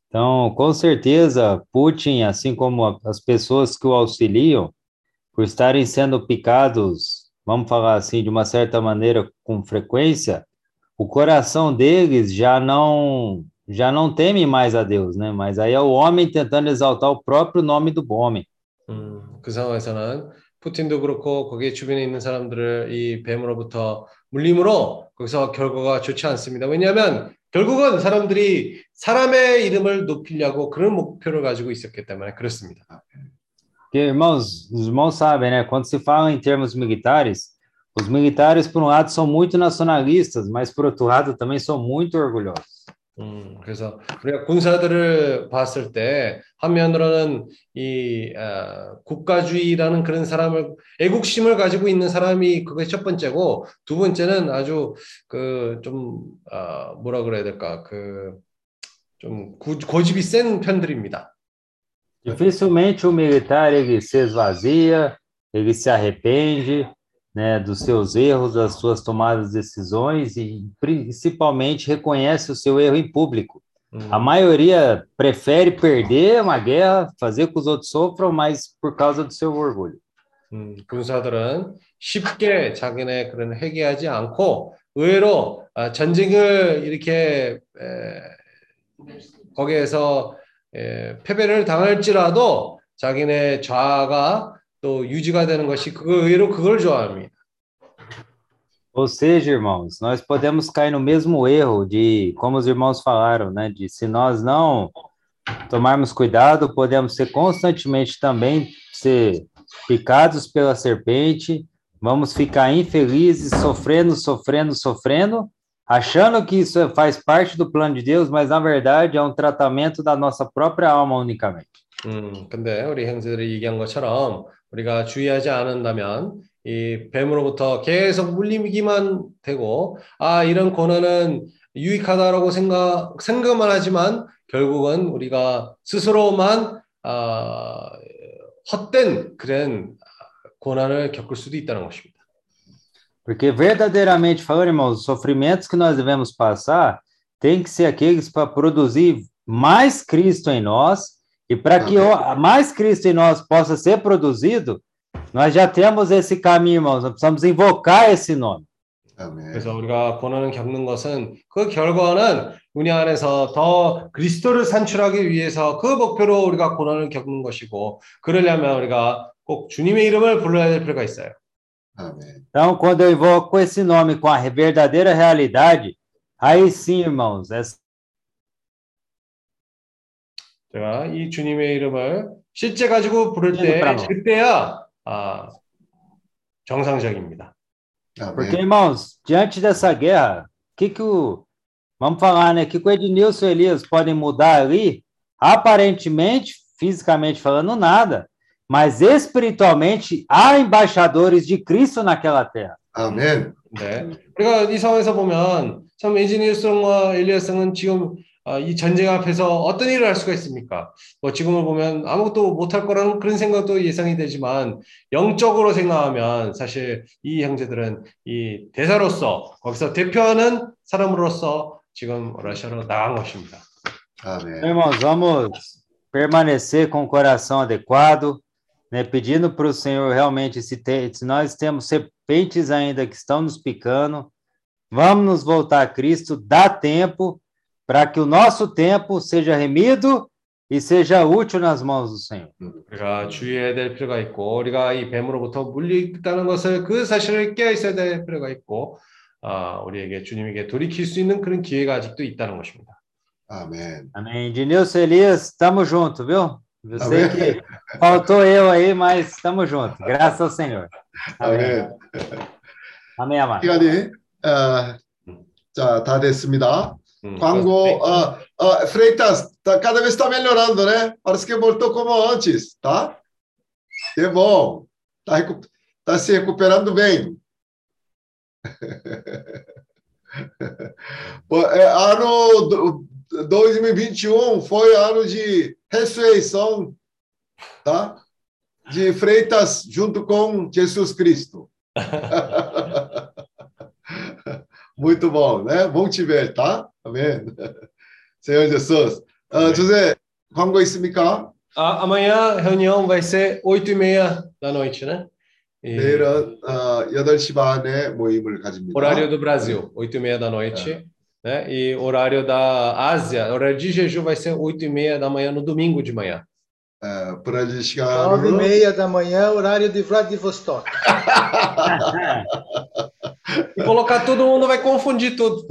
Então, com certeza, Putin, assim como a- as pessoas que o auxiliam, por estarem sendo picados, vamos falar assim, de uma certa maneira, com frequência, o coração deles já não já não teme mais a Deus, né? Mas aí é o homem tentando exaltar o próprio nome do homem. 음, 그 상황에서는 푸틴도 그렇고 거기에 주변에 있는 사람들을 이 뱀으로부터 물림으로 거기서 결과가 좋지 않습니다. 왜냐하면 결국은 사람들이 사람의 이름을 높이려고 그런 목표를 가지고 있었기 때문에 그렇습니다. Irmãos, os irmãos sabem, né? Quando se fala em termos militares, os militares, por um lado, são muito nacionalistas, mas, por outro lado, também são muito orgulhosos. 음, 그래서 우리가 군사들을 봤을 때 한면으로는 이 아, 국가주의라는 그런 사람을 애국심을 가지고 있는 사람이 그게 첫 번째고 두 번째는 아주 그좀 아, 뭐라 그래야 될까 그좀 고집이 센 편들입니다. Dificilmente o militar ele se esvazia, ele se arrepende, né, dos seus erros, das suas tomadas de decisões e principalmente reconhece o seu erro em público. A maioria prefere perder uma guerra, fazer com que os outros sofram, mas por causa do seu orgulho. 음, 군사들은 쉽게 자기네 그런 회개하지 않고 의외로 아, 전쟁을 이렇게 에, 거기에서 에, 패배를 당할지라도 자기네 좌가 또 유지가 되는 것이 그 의외로 그걸 좋아합니다. Ou seja, irmãos, nós podemos cair no mesmo erro de, como os irmãos falaram, né, de se nós não tomarmos cuidado, podemos ser constantemente também ser picados pela serpente, vamos ficar infelizes, sofrendo, sofrendo, sofrendo, achando que isso faz parte do plano de Deus, mas na verdade é um tratamento da nossa própria alma unicamente. 음, 근데 우리 형제들이 얘기한 것처럼 우리가 주의하지 않는다면 이 뱀으로부터 계속 물리기만 되고 아 이런 고난은 유익하다라고 생각 생각만 하지만 결국은 우리가 스스로만 아, 헛된 그런 고난을 겪을 수도 있다는 것입니다. Porque verdadeiramente falando, irmãos, os sofrimentos que nós devemos passar tem que ser aqueles para produzir mais Cristo em nós e para que o- mais Cristo em nós possa ser produzido, nós já temos esse caminho, irmãos. Nós precisamos invocar esse nome. 아멘. 그래서 우리가 고난을 겪는 것은 그 결과는 우리 안에서 더 그리스도를 산출하기 위해서 그 목표로 우리가 고난을 겪는 것이고 그러려면 우리가 꼭 주님의 이름을 불러야 될 필요가 있어요. 아멘. Então, quando eu invoco esse nome com a verdadeira realidade, aí sim, irmãos, essa 제가 이 주님의 이름을 실제 가지고 부를 때 브라노. 그때야 아, 정상적입니다. Porque, 아멘. irmãos, diante dessa guerra, o que, que o. Vamos falar, né? O que, que o Ednilson e Elias podem mudar ali? Aparentemente, fisicamente falando, nada. Mas espiritualmente, há embaixadores de Cristo naquela terra. 아멘. 네. 우리가 이 상황에서 보면 참 에지니우스와 엘리아스는 지금 아, 이 전쟁 앞에서 어떤 일을 할 수가 있습니까? 뭐 지금을 보면 아무것도 못할 거라는 그런 생각도 예상이 되지만 영적으로 생각하면 사실 이 형제들은 이 대사로서 거기서 대표하는 사람으로서 지금 러시아로 나간 것입니다. 아멘. Irmãos, vamos permanecer com o coração adequado, né? Pedindo para o Senhor realmente, se, te- se nós temos serpentes ainda que estão nos picando, vamos nos voltar a Cristo, dá tempo para que o nosso tempo seja remido e seja útil nas mãos do Senhor. 우리가 주의해야 될 필요가 있고 우리가 이 뱀으로부터 물리다는 것을 그 사실을 깨어 있어야 될 필요가 있고 아, 우리에게 주님에게 돌이킬 수 있는 그런 기회가 아직도 있다는 것입니다. 아멘. Amém. Denilson Elias, estamos junto, viu? Eu sei Amém. que faltou eu aí, mas estamos junto. Graças ao Senhor. Amém. 아멘. Amém, amado. 시간이 어, 자, 다 됐습니다. Hum. Quando uh, uh, Freitas tá, cada vez está melhorando, né? Parece que voltou como antes, tá? Que bom, tá, tá se recuperando bem. É, ano 2021 foi ano de ressurreição, tá? De Freitas junto com Jesus Cristo. Muito bom, né? Bom te ver, tá? Amém. Senhor Jesus. 어, Amém. José, 광고 있습니까? Ah, amanhã a reunião vai ser 8h30 da noite, né? E 내일은 어, 8시 반에 모임을 가집니다. horário do Brasil, 8h30 da noite. Né? E horário da Ásia, horário de jejum vai ser 8h30 da manhã no domingo de manhã. 어, 브라질 Nove e 시간으로 meia da manhã, horário de Vladivostok. E colocar todo mundo vai confundir tudo.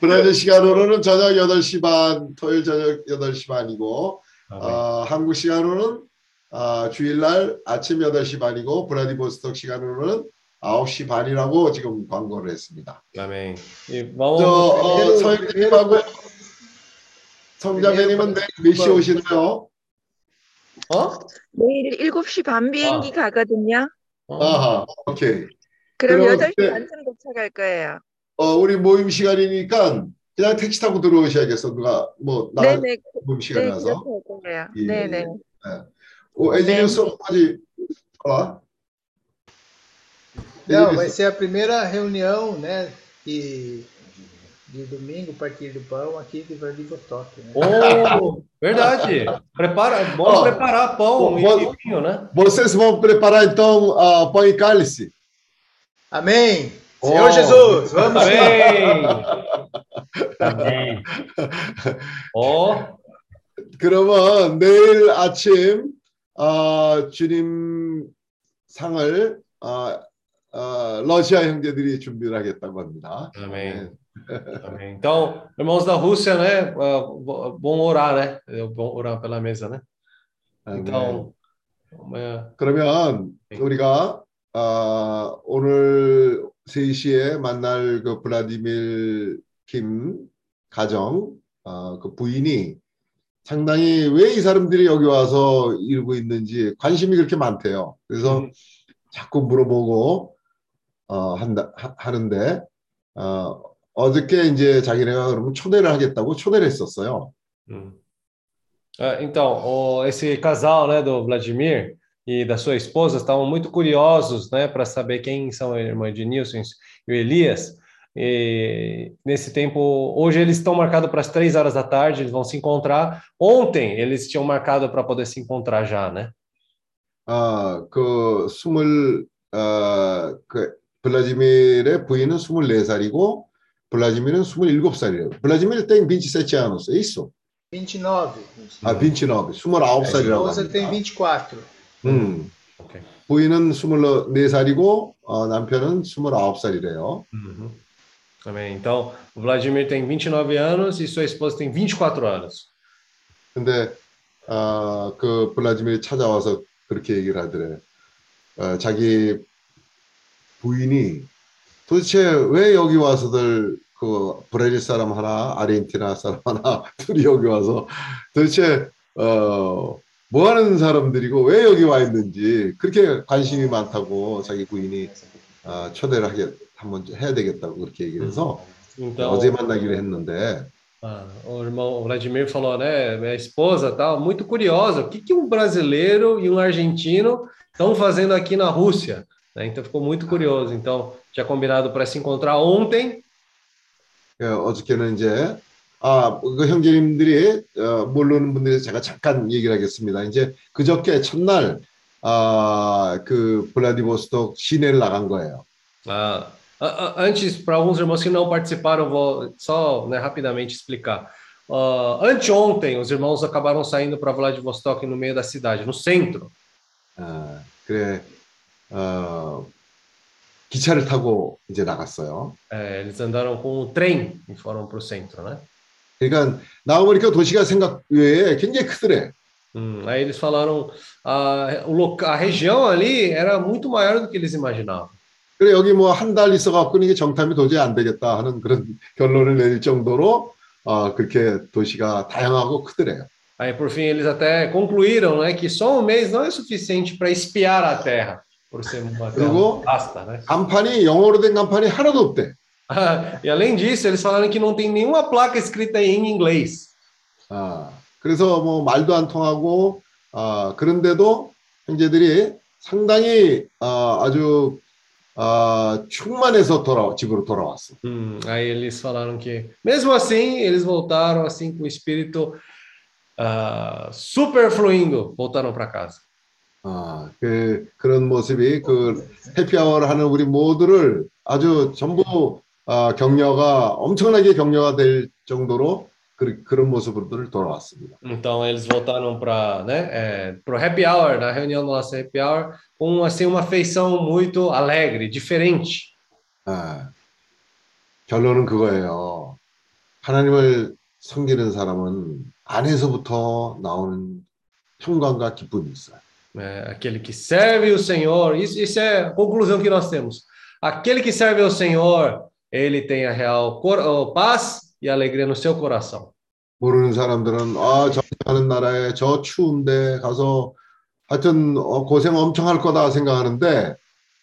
브라질 시간으로는 저녁 8시 반, 토요일 저녁 8시 반이고 Amém. 어, 한국 시간으로는 어, 주일날 아침 8시 반이고 브라디보스톡 시간으로는 9시 반이라고 지금 광고를 했습니다. Amém. E 저. 어, 서인님하고 성자매님은 내일 몇 시 오시나요? Hã? 내일 7시 반 비행기 가거든요. Hã? 아하, 오케이. 그럼 그럼 8시 그때- 반쯤 도착할 거예요. 어, 우리 모임 시간이니까 그냥 택시 타고 들어오셔야겠어. 누가 뭐 나, 네네. 모임 시간이 네, 나서. 그렇게 할 거예요. 예, 네네. O Edilson pode falar? Não, vai ser a primeira reunião, né? De, de domingo, partir do pão, aqui de Vladivostok. Né? Oh, verdade. Prepara, bom Ó, preparar pão ó, e vou- vinho, né? Vocês vão preparar então uh, pão e cálice? Amém! Senhor Oh. Jesus, vamos lá. Amém. Amém. Ó, 그러면 내일 아침 어, 주님 상을 어, 어, 러시아 형제들이 준비를 하겠다고 합니다. amém. Amém. Então, irmãos da Rússia, né? ah, bo- Bom orar, né? É bom orar pela mesa, né? 네. Então, amanhã. 그러면 네. 우리가 어, 오늘 3시에 만날 그 블라디밀 김 가정 어, 그 부인이 상당히 왜 이 사람들이 여기 와서 이러고 있는지 관심이 그렇게 많대요. 그래서 음. 자꾸 물어보고 어, 한다 하, 하는데 어, 어저께 이제 자기네가 그러면 초대를 하겠다고 초대를 했었어요. Hum. Ah, Então, o- esse casal, né, do Vladimir e da sua esposa estavam muito curiosos, né, para saber quem são a irmã de Nilson e o Elias. E nesse tempo, hoje eles estão marcados para as três horas da tarde, eles vão se encontrar. Ontem eles tinham marcado para poder se encontrar já, né? 아, 그 스물 어, 그 블라디밀의 부인은 24살이고 블라디밀은 27살이에요. 블라디밀 tem 27 anos, é isso? 29. 아, 29, A 29살이라고 esposa tem 합니다. 24. 음. Ok. 부인은 24살이고 어, 남편은 29살이래요. Uhum. Também. Então, o Vladimir tem 29 anos e sua esposa tem 24 anos. 근데 아, 그 블라디밀이 찾아와서 그렇게 얘기를 하더래. 어, 자기 부인이 도대체 왜 여기 와서들 그 브라질 사람 하나, 아르헨티나 사람 하나 둘이 여기 와서 도대체 어, 뭐 하는 사람들이고 왜 여기 와 있는지 그렇게 관심이 많다고 자기 부인이 아, 초대를 하게 한번 해야 되겠다고 그렇게 얘기를 해서 Então, 어제 만나기로 했는데 Ah, o irmão Vladimir falou, né? Minha esposa tá muito curiosa. O que, que um brasileiro e um argentino estão fazendo aqui na Rússia? Né? Então ficou muito curioso. Então tinha combinado para se encontrar ontem. 예, 어저께는 이제 아, 그 형제님들이 어, 모르는 분들이 제가 잠깐 얘기를 하겠습니다. 이제 그저께 첫날 아, 그 블라디보스톡 시내를 나간 거예요. Ah, a- a- antes, para alguns irmãos que não participaram, vou só né, rapidamente explicar. Ah, anteontem, os irmãos acabaram saindo para Vladivostok no meio da cidade, no centro. 아, 그래 어, 기차를 타고 이제 나갔어요. É, eles andaram com o trem e foram para o centro, né? 그러니까 나와보니까 도시가 생각 외에 굉장히 크더래. Hum, aí eles falaram a, o loca- a região ali era muito maior do que eles imaginavam. 그래 여기 뭐 한 달 있어 갖고 이게 정탐이 도저히 안 되겠다 하는 그런 결론을 내릴 정도로 어, 그렇게 도시가 다양하고 크더래요. Aí por fim eles até concluíram, né, que só um mês não é suficiente para espiar a Terra, por ser uma terra 그리고 vasta, né? 간판이 영어로 된 간판이 하나도 없대. e além disso, eles falaram que não tem nenhuma placa escrita em inglês. 아, 그래서 뭐 말도 안 통하고 아, 그런데도 형제들이 상당히 아, 아주 아, 충만해서 돌아 집으로 돌아왔어. Hum, aí eles falaram que, mesmo assim, eles voltaram assim com o espírito ah, super fluindo, voltaram para casa. 아, 그 그런 모습이 그 해피아워를 하는 우리 모두를 아주 전부 아, 격려가 엄청나게 격려가 될 정도로 그, 그런 모습으로 돌아왔습니다. Então eles voltaram para, né, é, pro happy hour, na reunião do nosso happy hour, com assim uma feição muito alegre, diferente. 아, 결론은 그거예요. 하나님을 섬기는 사람은 안에서부터 나오는 평강과 기쁨이 있어요. É, aquele que serve o Senhor, isso, isso é a conclusão que nós temos. Aquele que serve ao Senhor, ele tem a real cor, oh, paz e alegria no seu coração. 모르는 사람들은 아, 저 하는 나라에 저 추운데 가서 하여튼 어, 고생 엄청 할 거다 생각하는데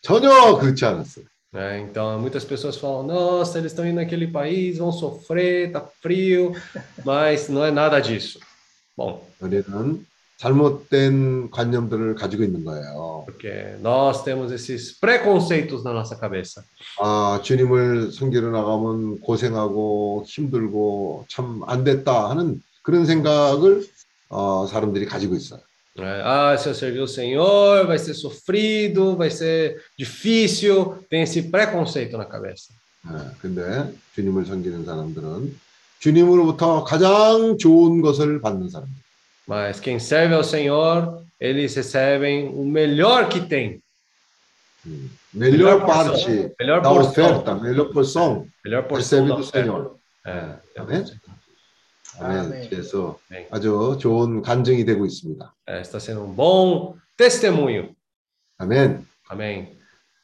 전혀 그렇지 않았어요. né? Então, muitas pessoas falam: nossa, eles estão indo naquele país, vão sofrer, tá frio, mas não é nada disso. Bom, 우리는 잘못된 관념들을 가지고 있는 거예요. porque nós temos esses preconceitos na nossa cabeça. 아, 주님을 섬기러 나가면 고생하고 힘들고 참 안 됐다 하는 그런 생각을 어, 사람들이 가지고 있어요. Ah, se eu servir o Senhor, vai ser sofrido, vai ser difícil. Tem esse preconceito na cabeça. 예, 근데 주님을 섬기는 사람들은 주님으로부터 가장 좋은 것을 받는 사람들. Mas quem serve ao Senhor, eles recebem o melhor que tem, 음, melhor porção, parte melhor da porção, oferta, melhor porção melhor porção recebe da do oferta. Senhor. É, 아멘. 아멘. 아멘. 그래서 Amém. 아주 좋은 간증이 되고 있습니다. É, está sendo um bom testemunho. 아멘. Amém.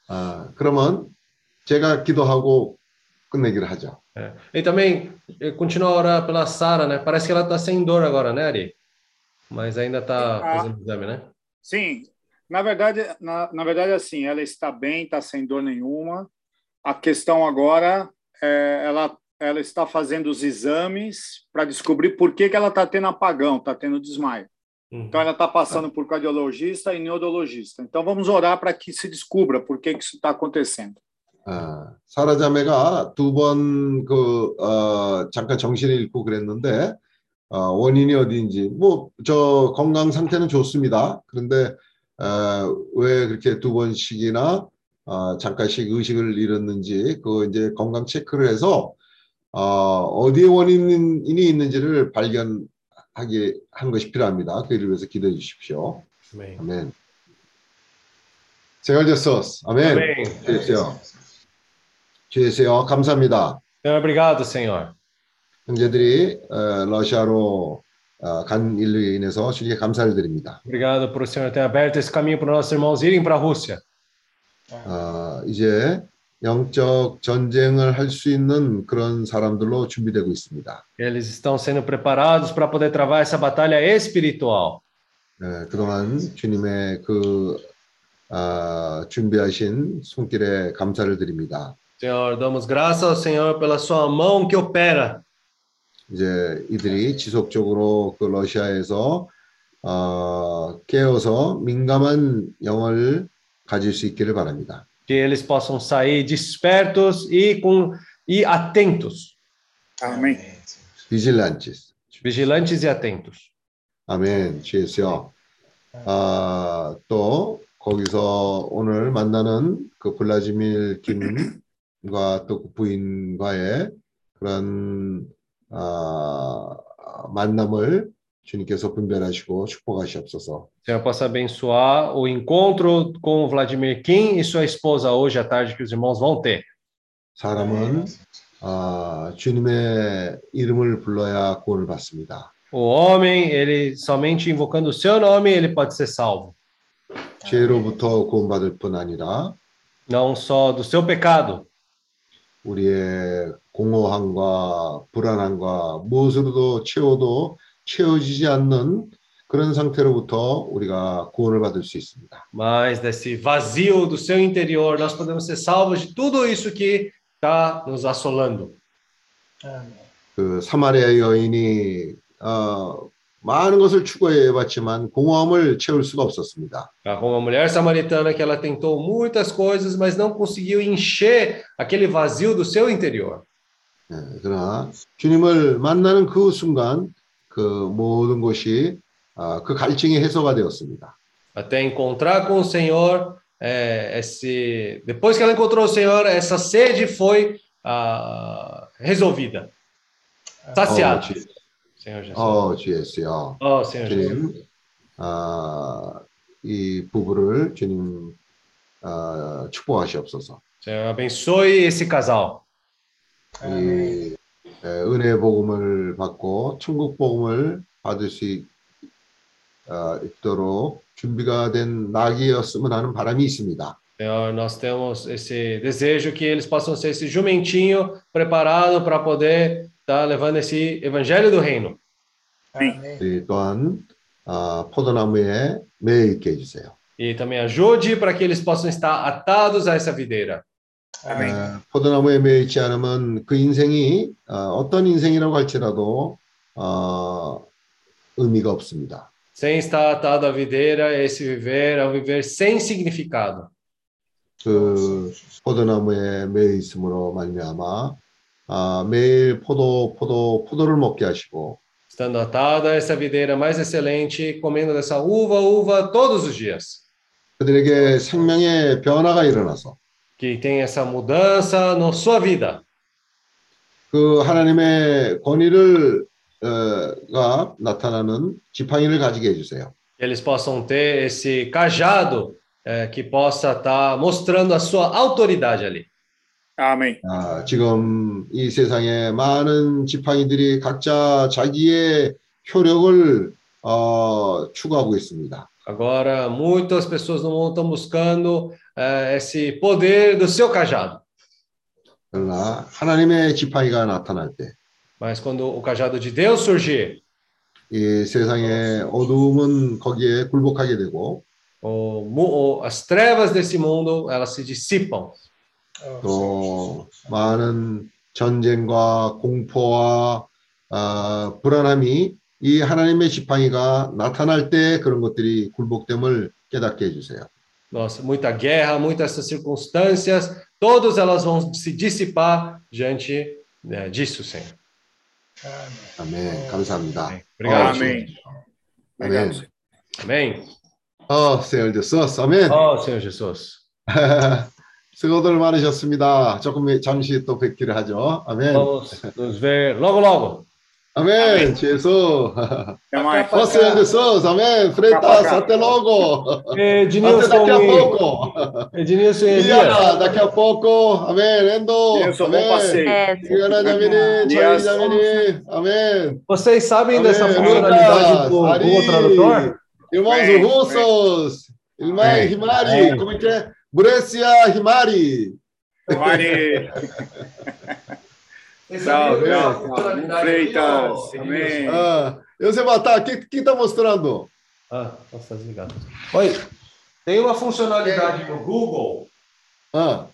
아, 그러면 제가 기도하고 끝내기를 하죠. É. E também, eh, continua a orar pela Sara, né? Parece que ela está sem dor agora, né, Ari? Mas ainda está Ah. fazendo exame, né? Sim, na verdade, na, na verdade, assim, ela está bem, está sem dor nenhuma. A questão agora é ela, ela está fazendo os exames para descobrir por que, que ela está tendo apagão, está tendo desmaio. Uhum. Então, ela está passando por cardiologista e neurologista. Então, vamos orar para que se descubra por que, que isso está acontecendo. 아, 사라 자매가 두 번 그, 어, 잠깐 정신을 잃고 그랬는데, 어, 원인이 어디인지, 뭐, 저 건강 상태는 좋습니다. 그런데, 어, 왜 그렇게 두 번씩이나, 어, 잠깐씩 의식을 잃었는지, 그 이제 건강 체크를 해서, 어, 어디에 원인이 있는지를 발견하게 한 것이 필요합니다. 그 일을 위해서 기도해 주십시오. Amém. 아멘. 제가 Jesus. 아멘. 주예수요. 주예수요. 감사합니다. Obrigado, Senhor. 형제들이 어, 러시아로 어, 간 일로 인해서 주님께 감사를 드립니다. Obrigado por o Senhor ter aberto esse caminho para os nossos irmãos irem para a Rússia. 어, 이제 영적 전쟁을 할 수 있는 그런 사람들로 준비되고 있습니다. Eles estão sendo preparados para poder travar essa batalha espiritual. 예, 그동안 주님의 그 아, 준비하신 손길에 감사를 드립니다. Senhor, damos graças ao Senhor pela sua mão que opera. 이제 이들이 지속적으로 그 러시아에서 어, 깨어서 민감한 영을 가질 수 있기를 바랍니다. Que eles possam sair despertos e, com, e atentos. Amém. 비질란치스. Vigilantes e atentos. 아멘. 주예수요. 아, 또 거기서 오늘 만나는 그 블라지밀 김과 또 그 부인과의 그런 아, 만남을 주님께서 분별하시고 축복하시옵소서. Senhor, possa abençoar o encontro com o Vladimir Kim e sua esposa hoje à tarde que os irmãos vão ter. 사람은 아, 주님의 이름을 불러야 구원을 받습니다. O homem, ele somente invocando o seu nome, ele pode ser salvo. 죄로부터 구원받을 뿐 아니라 Não só do seu pecado, 우리의 공허함과 불안함과 무엇으로도 채워도 채워지지 않는 그런 상태로부터 우리가 구원을 받을 수 있습니다. mas desse vazio do seu interior, nós podemos ser salvos de tudo isso que está nos assolando. 아멘. 그 사마리아 여인이 어, 많은 것을 추구해 봤지만 공허함을 채울 수가 없었습니다. Tá? Como a mulher samaritana que ela tentou muitas coisas, mas não conseguiu encher aquele vazio do seu interior. 예, 그러나 주님을 만나는 그 순간 그 모든 것이 아, 그 갈증이 해소가 되었습니다. Até encontrar com o Senhor, é, esse depois que ela encontrou o Senhor, essa sede foi ah, resolvida, 어, saciada. 주, Senhor Jesus. 어, 주예수요. Oh, Senhor Jesus. 주님, 아, 이 부부를 주님 아, 축복하시옵소서. Senhor, abençoe esse casal. 이 에, 은혜 복음을 받고 천국 복음을 받을 수 있, 어, 있도록 준비가 된 낙이었으면 하는 바람이 있습니다. Senhor, nós temos esse desejo que eles possam ser esse jumentinho preparado para poder estar levando esse evangelho do reino. Amém. 이 또한 아, 포도나무에 매여 있게 해주세요. E também ajude para que eles possam estar atados a essa videira. 아, 포도나무에 매여 있지 않으면 그 인생이 어, 어떤 인생이라고 할지라도 어, 의미가 없습니다. Sem estar atado à videira, esse viver é um viver sem significado. 그 포도나무에 매여 있음으로 말미암아 아, 매일 포도 포도 포도를 먹게 하시고 Estando atado a essa videira mais excelente, comendo dessa uva, uva todos os dias. 그들에게 생명의 변화가 일어나서 Que tem essa mudança na sua vida. 그 하나님의 권위를 어, 가 나타나는 지팡이를 가지게 해주세요. Que eles possam ter esse cajado eh, que possa estar mostrando a sua autoridade ali. Amém. 아, 지금 이 세상에 많은 지팡이들이 각자 자기의 효력을 어, 추구하고 있습니다. Agora, muitas pessoas no mundo estão buscando eh, esse poder do seu cajado. 그러나 하나님의 지팡이가 나타날 때, Mas quando o cajado de Deus surgir, 이 세상의 어두움은 거기에 굴복하게 되고, o, mu- o, as trevas desse mundo elas se dissipam. Oh, 또 많은 전쟁과 공포와 아, 불안함이 이 하나님의 지팡이가 나타날 때 그런 것들이 굴복됨을 깨닫게 해주세요. Nossa, muita guerra, muitas essas circunstâncias, todas elas vão se dissipar diante né, disso, Senhor. Amém. 아멘. 감사합니다. Obrigado. Amém. 아멘. Amém. 어, Senhor Jesus. 아멘. Ó Senhor Jesus. 수고들 많으셨습니다. 조금 잠시 또 뵙기를 하죠. 아멘. Vamos nos ver logo, logo. Amém, Jesus. Até mais. Você, Jesus, amém. Freitas, até logo. Ednilson, até daqui a pouco. Ednilson e daqui a pouco. Amém, Endo. Ednilson, amém. bom passeio. É. Amém. Vocês sabem amém. dessa funcionalidade do Google Tradutor? Irmãos amém. russos, irmã Himari, como é que é? Brescia Himari. Himari. Tchau, tchau. funcionalidade Freitas. Amém. Ah, eu sei matar. Quem, quem tá mostrando? Ah, nossa, desligado. Oi, tem uma funcionalidade no Google Ah,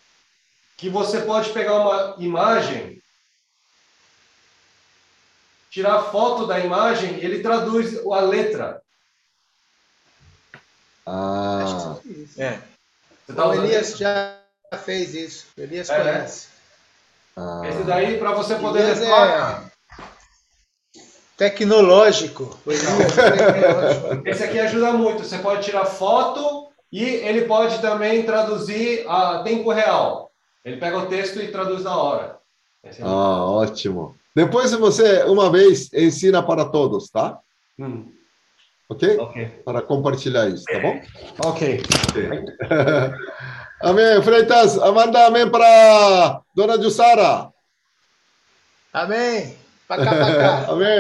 que você pode pegar uma imagem, tirar foto da imagem, ele traduz a letra. ah. É. Você tá O Elias já fez isso. O Elias É, né? conhece. Ah. Esse daí para você poder Elias levar. é tecnológico. Esse aqui ajuda muito. Você pode tirar foto e ele pode também traduzir a tempo real. Ele pega o texto e traduz na hora. É- Ah, ótimo. Depois você, uma vez, ensina para todos, tá? Hum, Ok? ok. Para compartilhar isso, tá bom? Ok. amém. Freitas, Amanda, amém para Dona Jussara. Amém. Pacá, pacá. amém.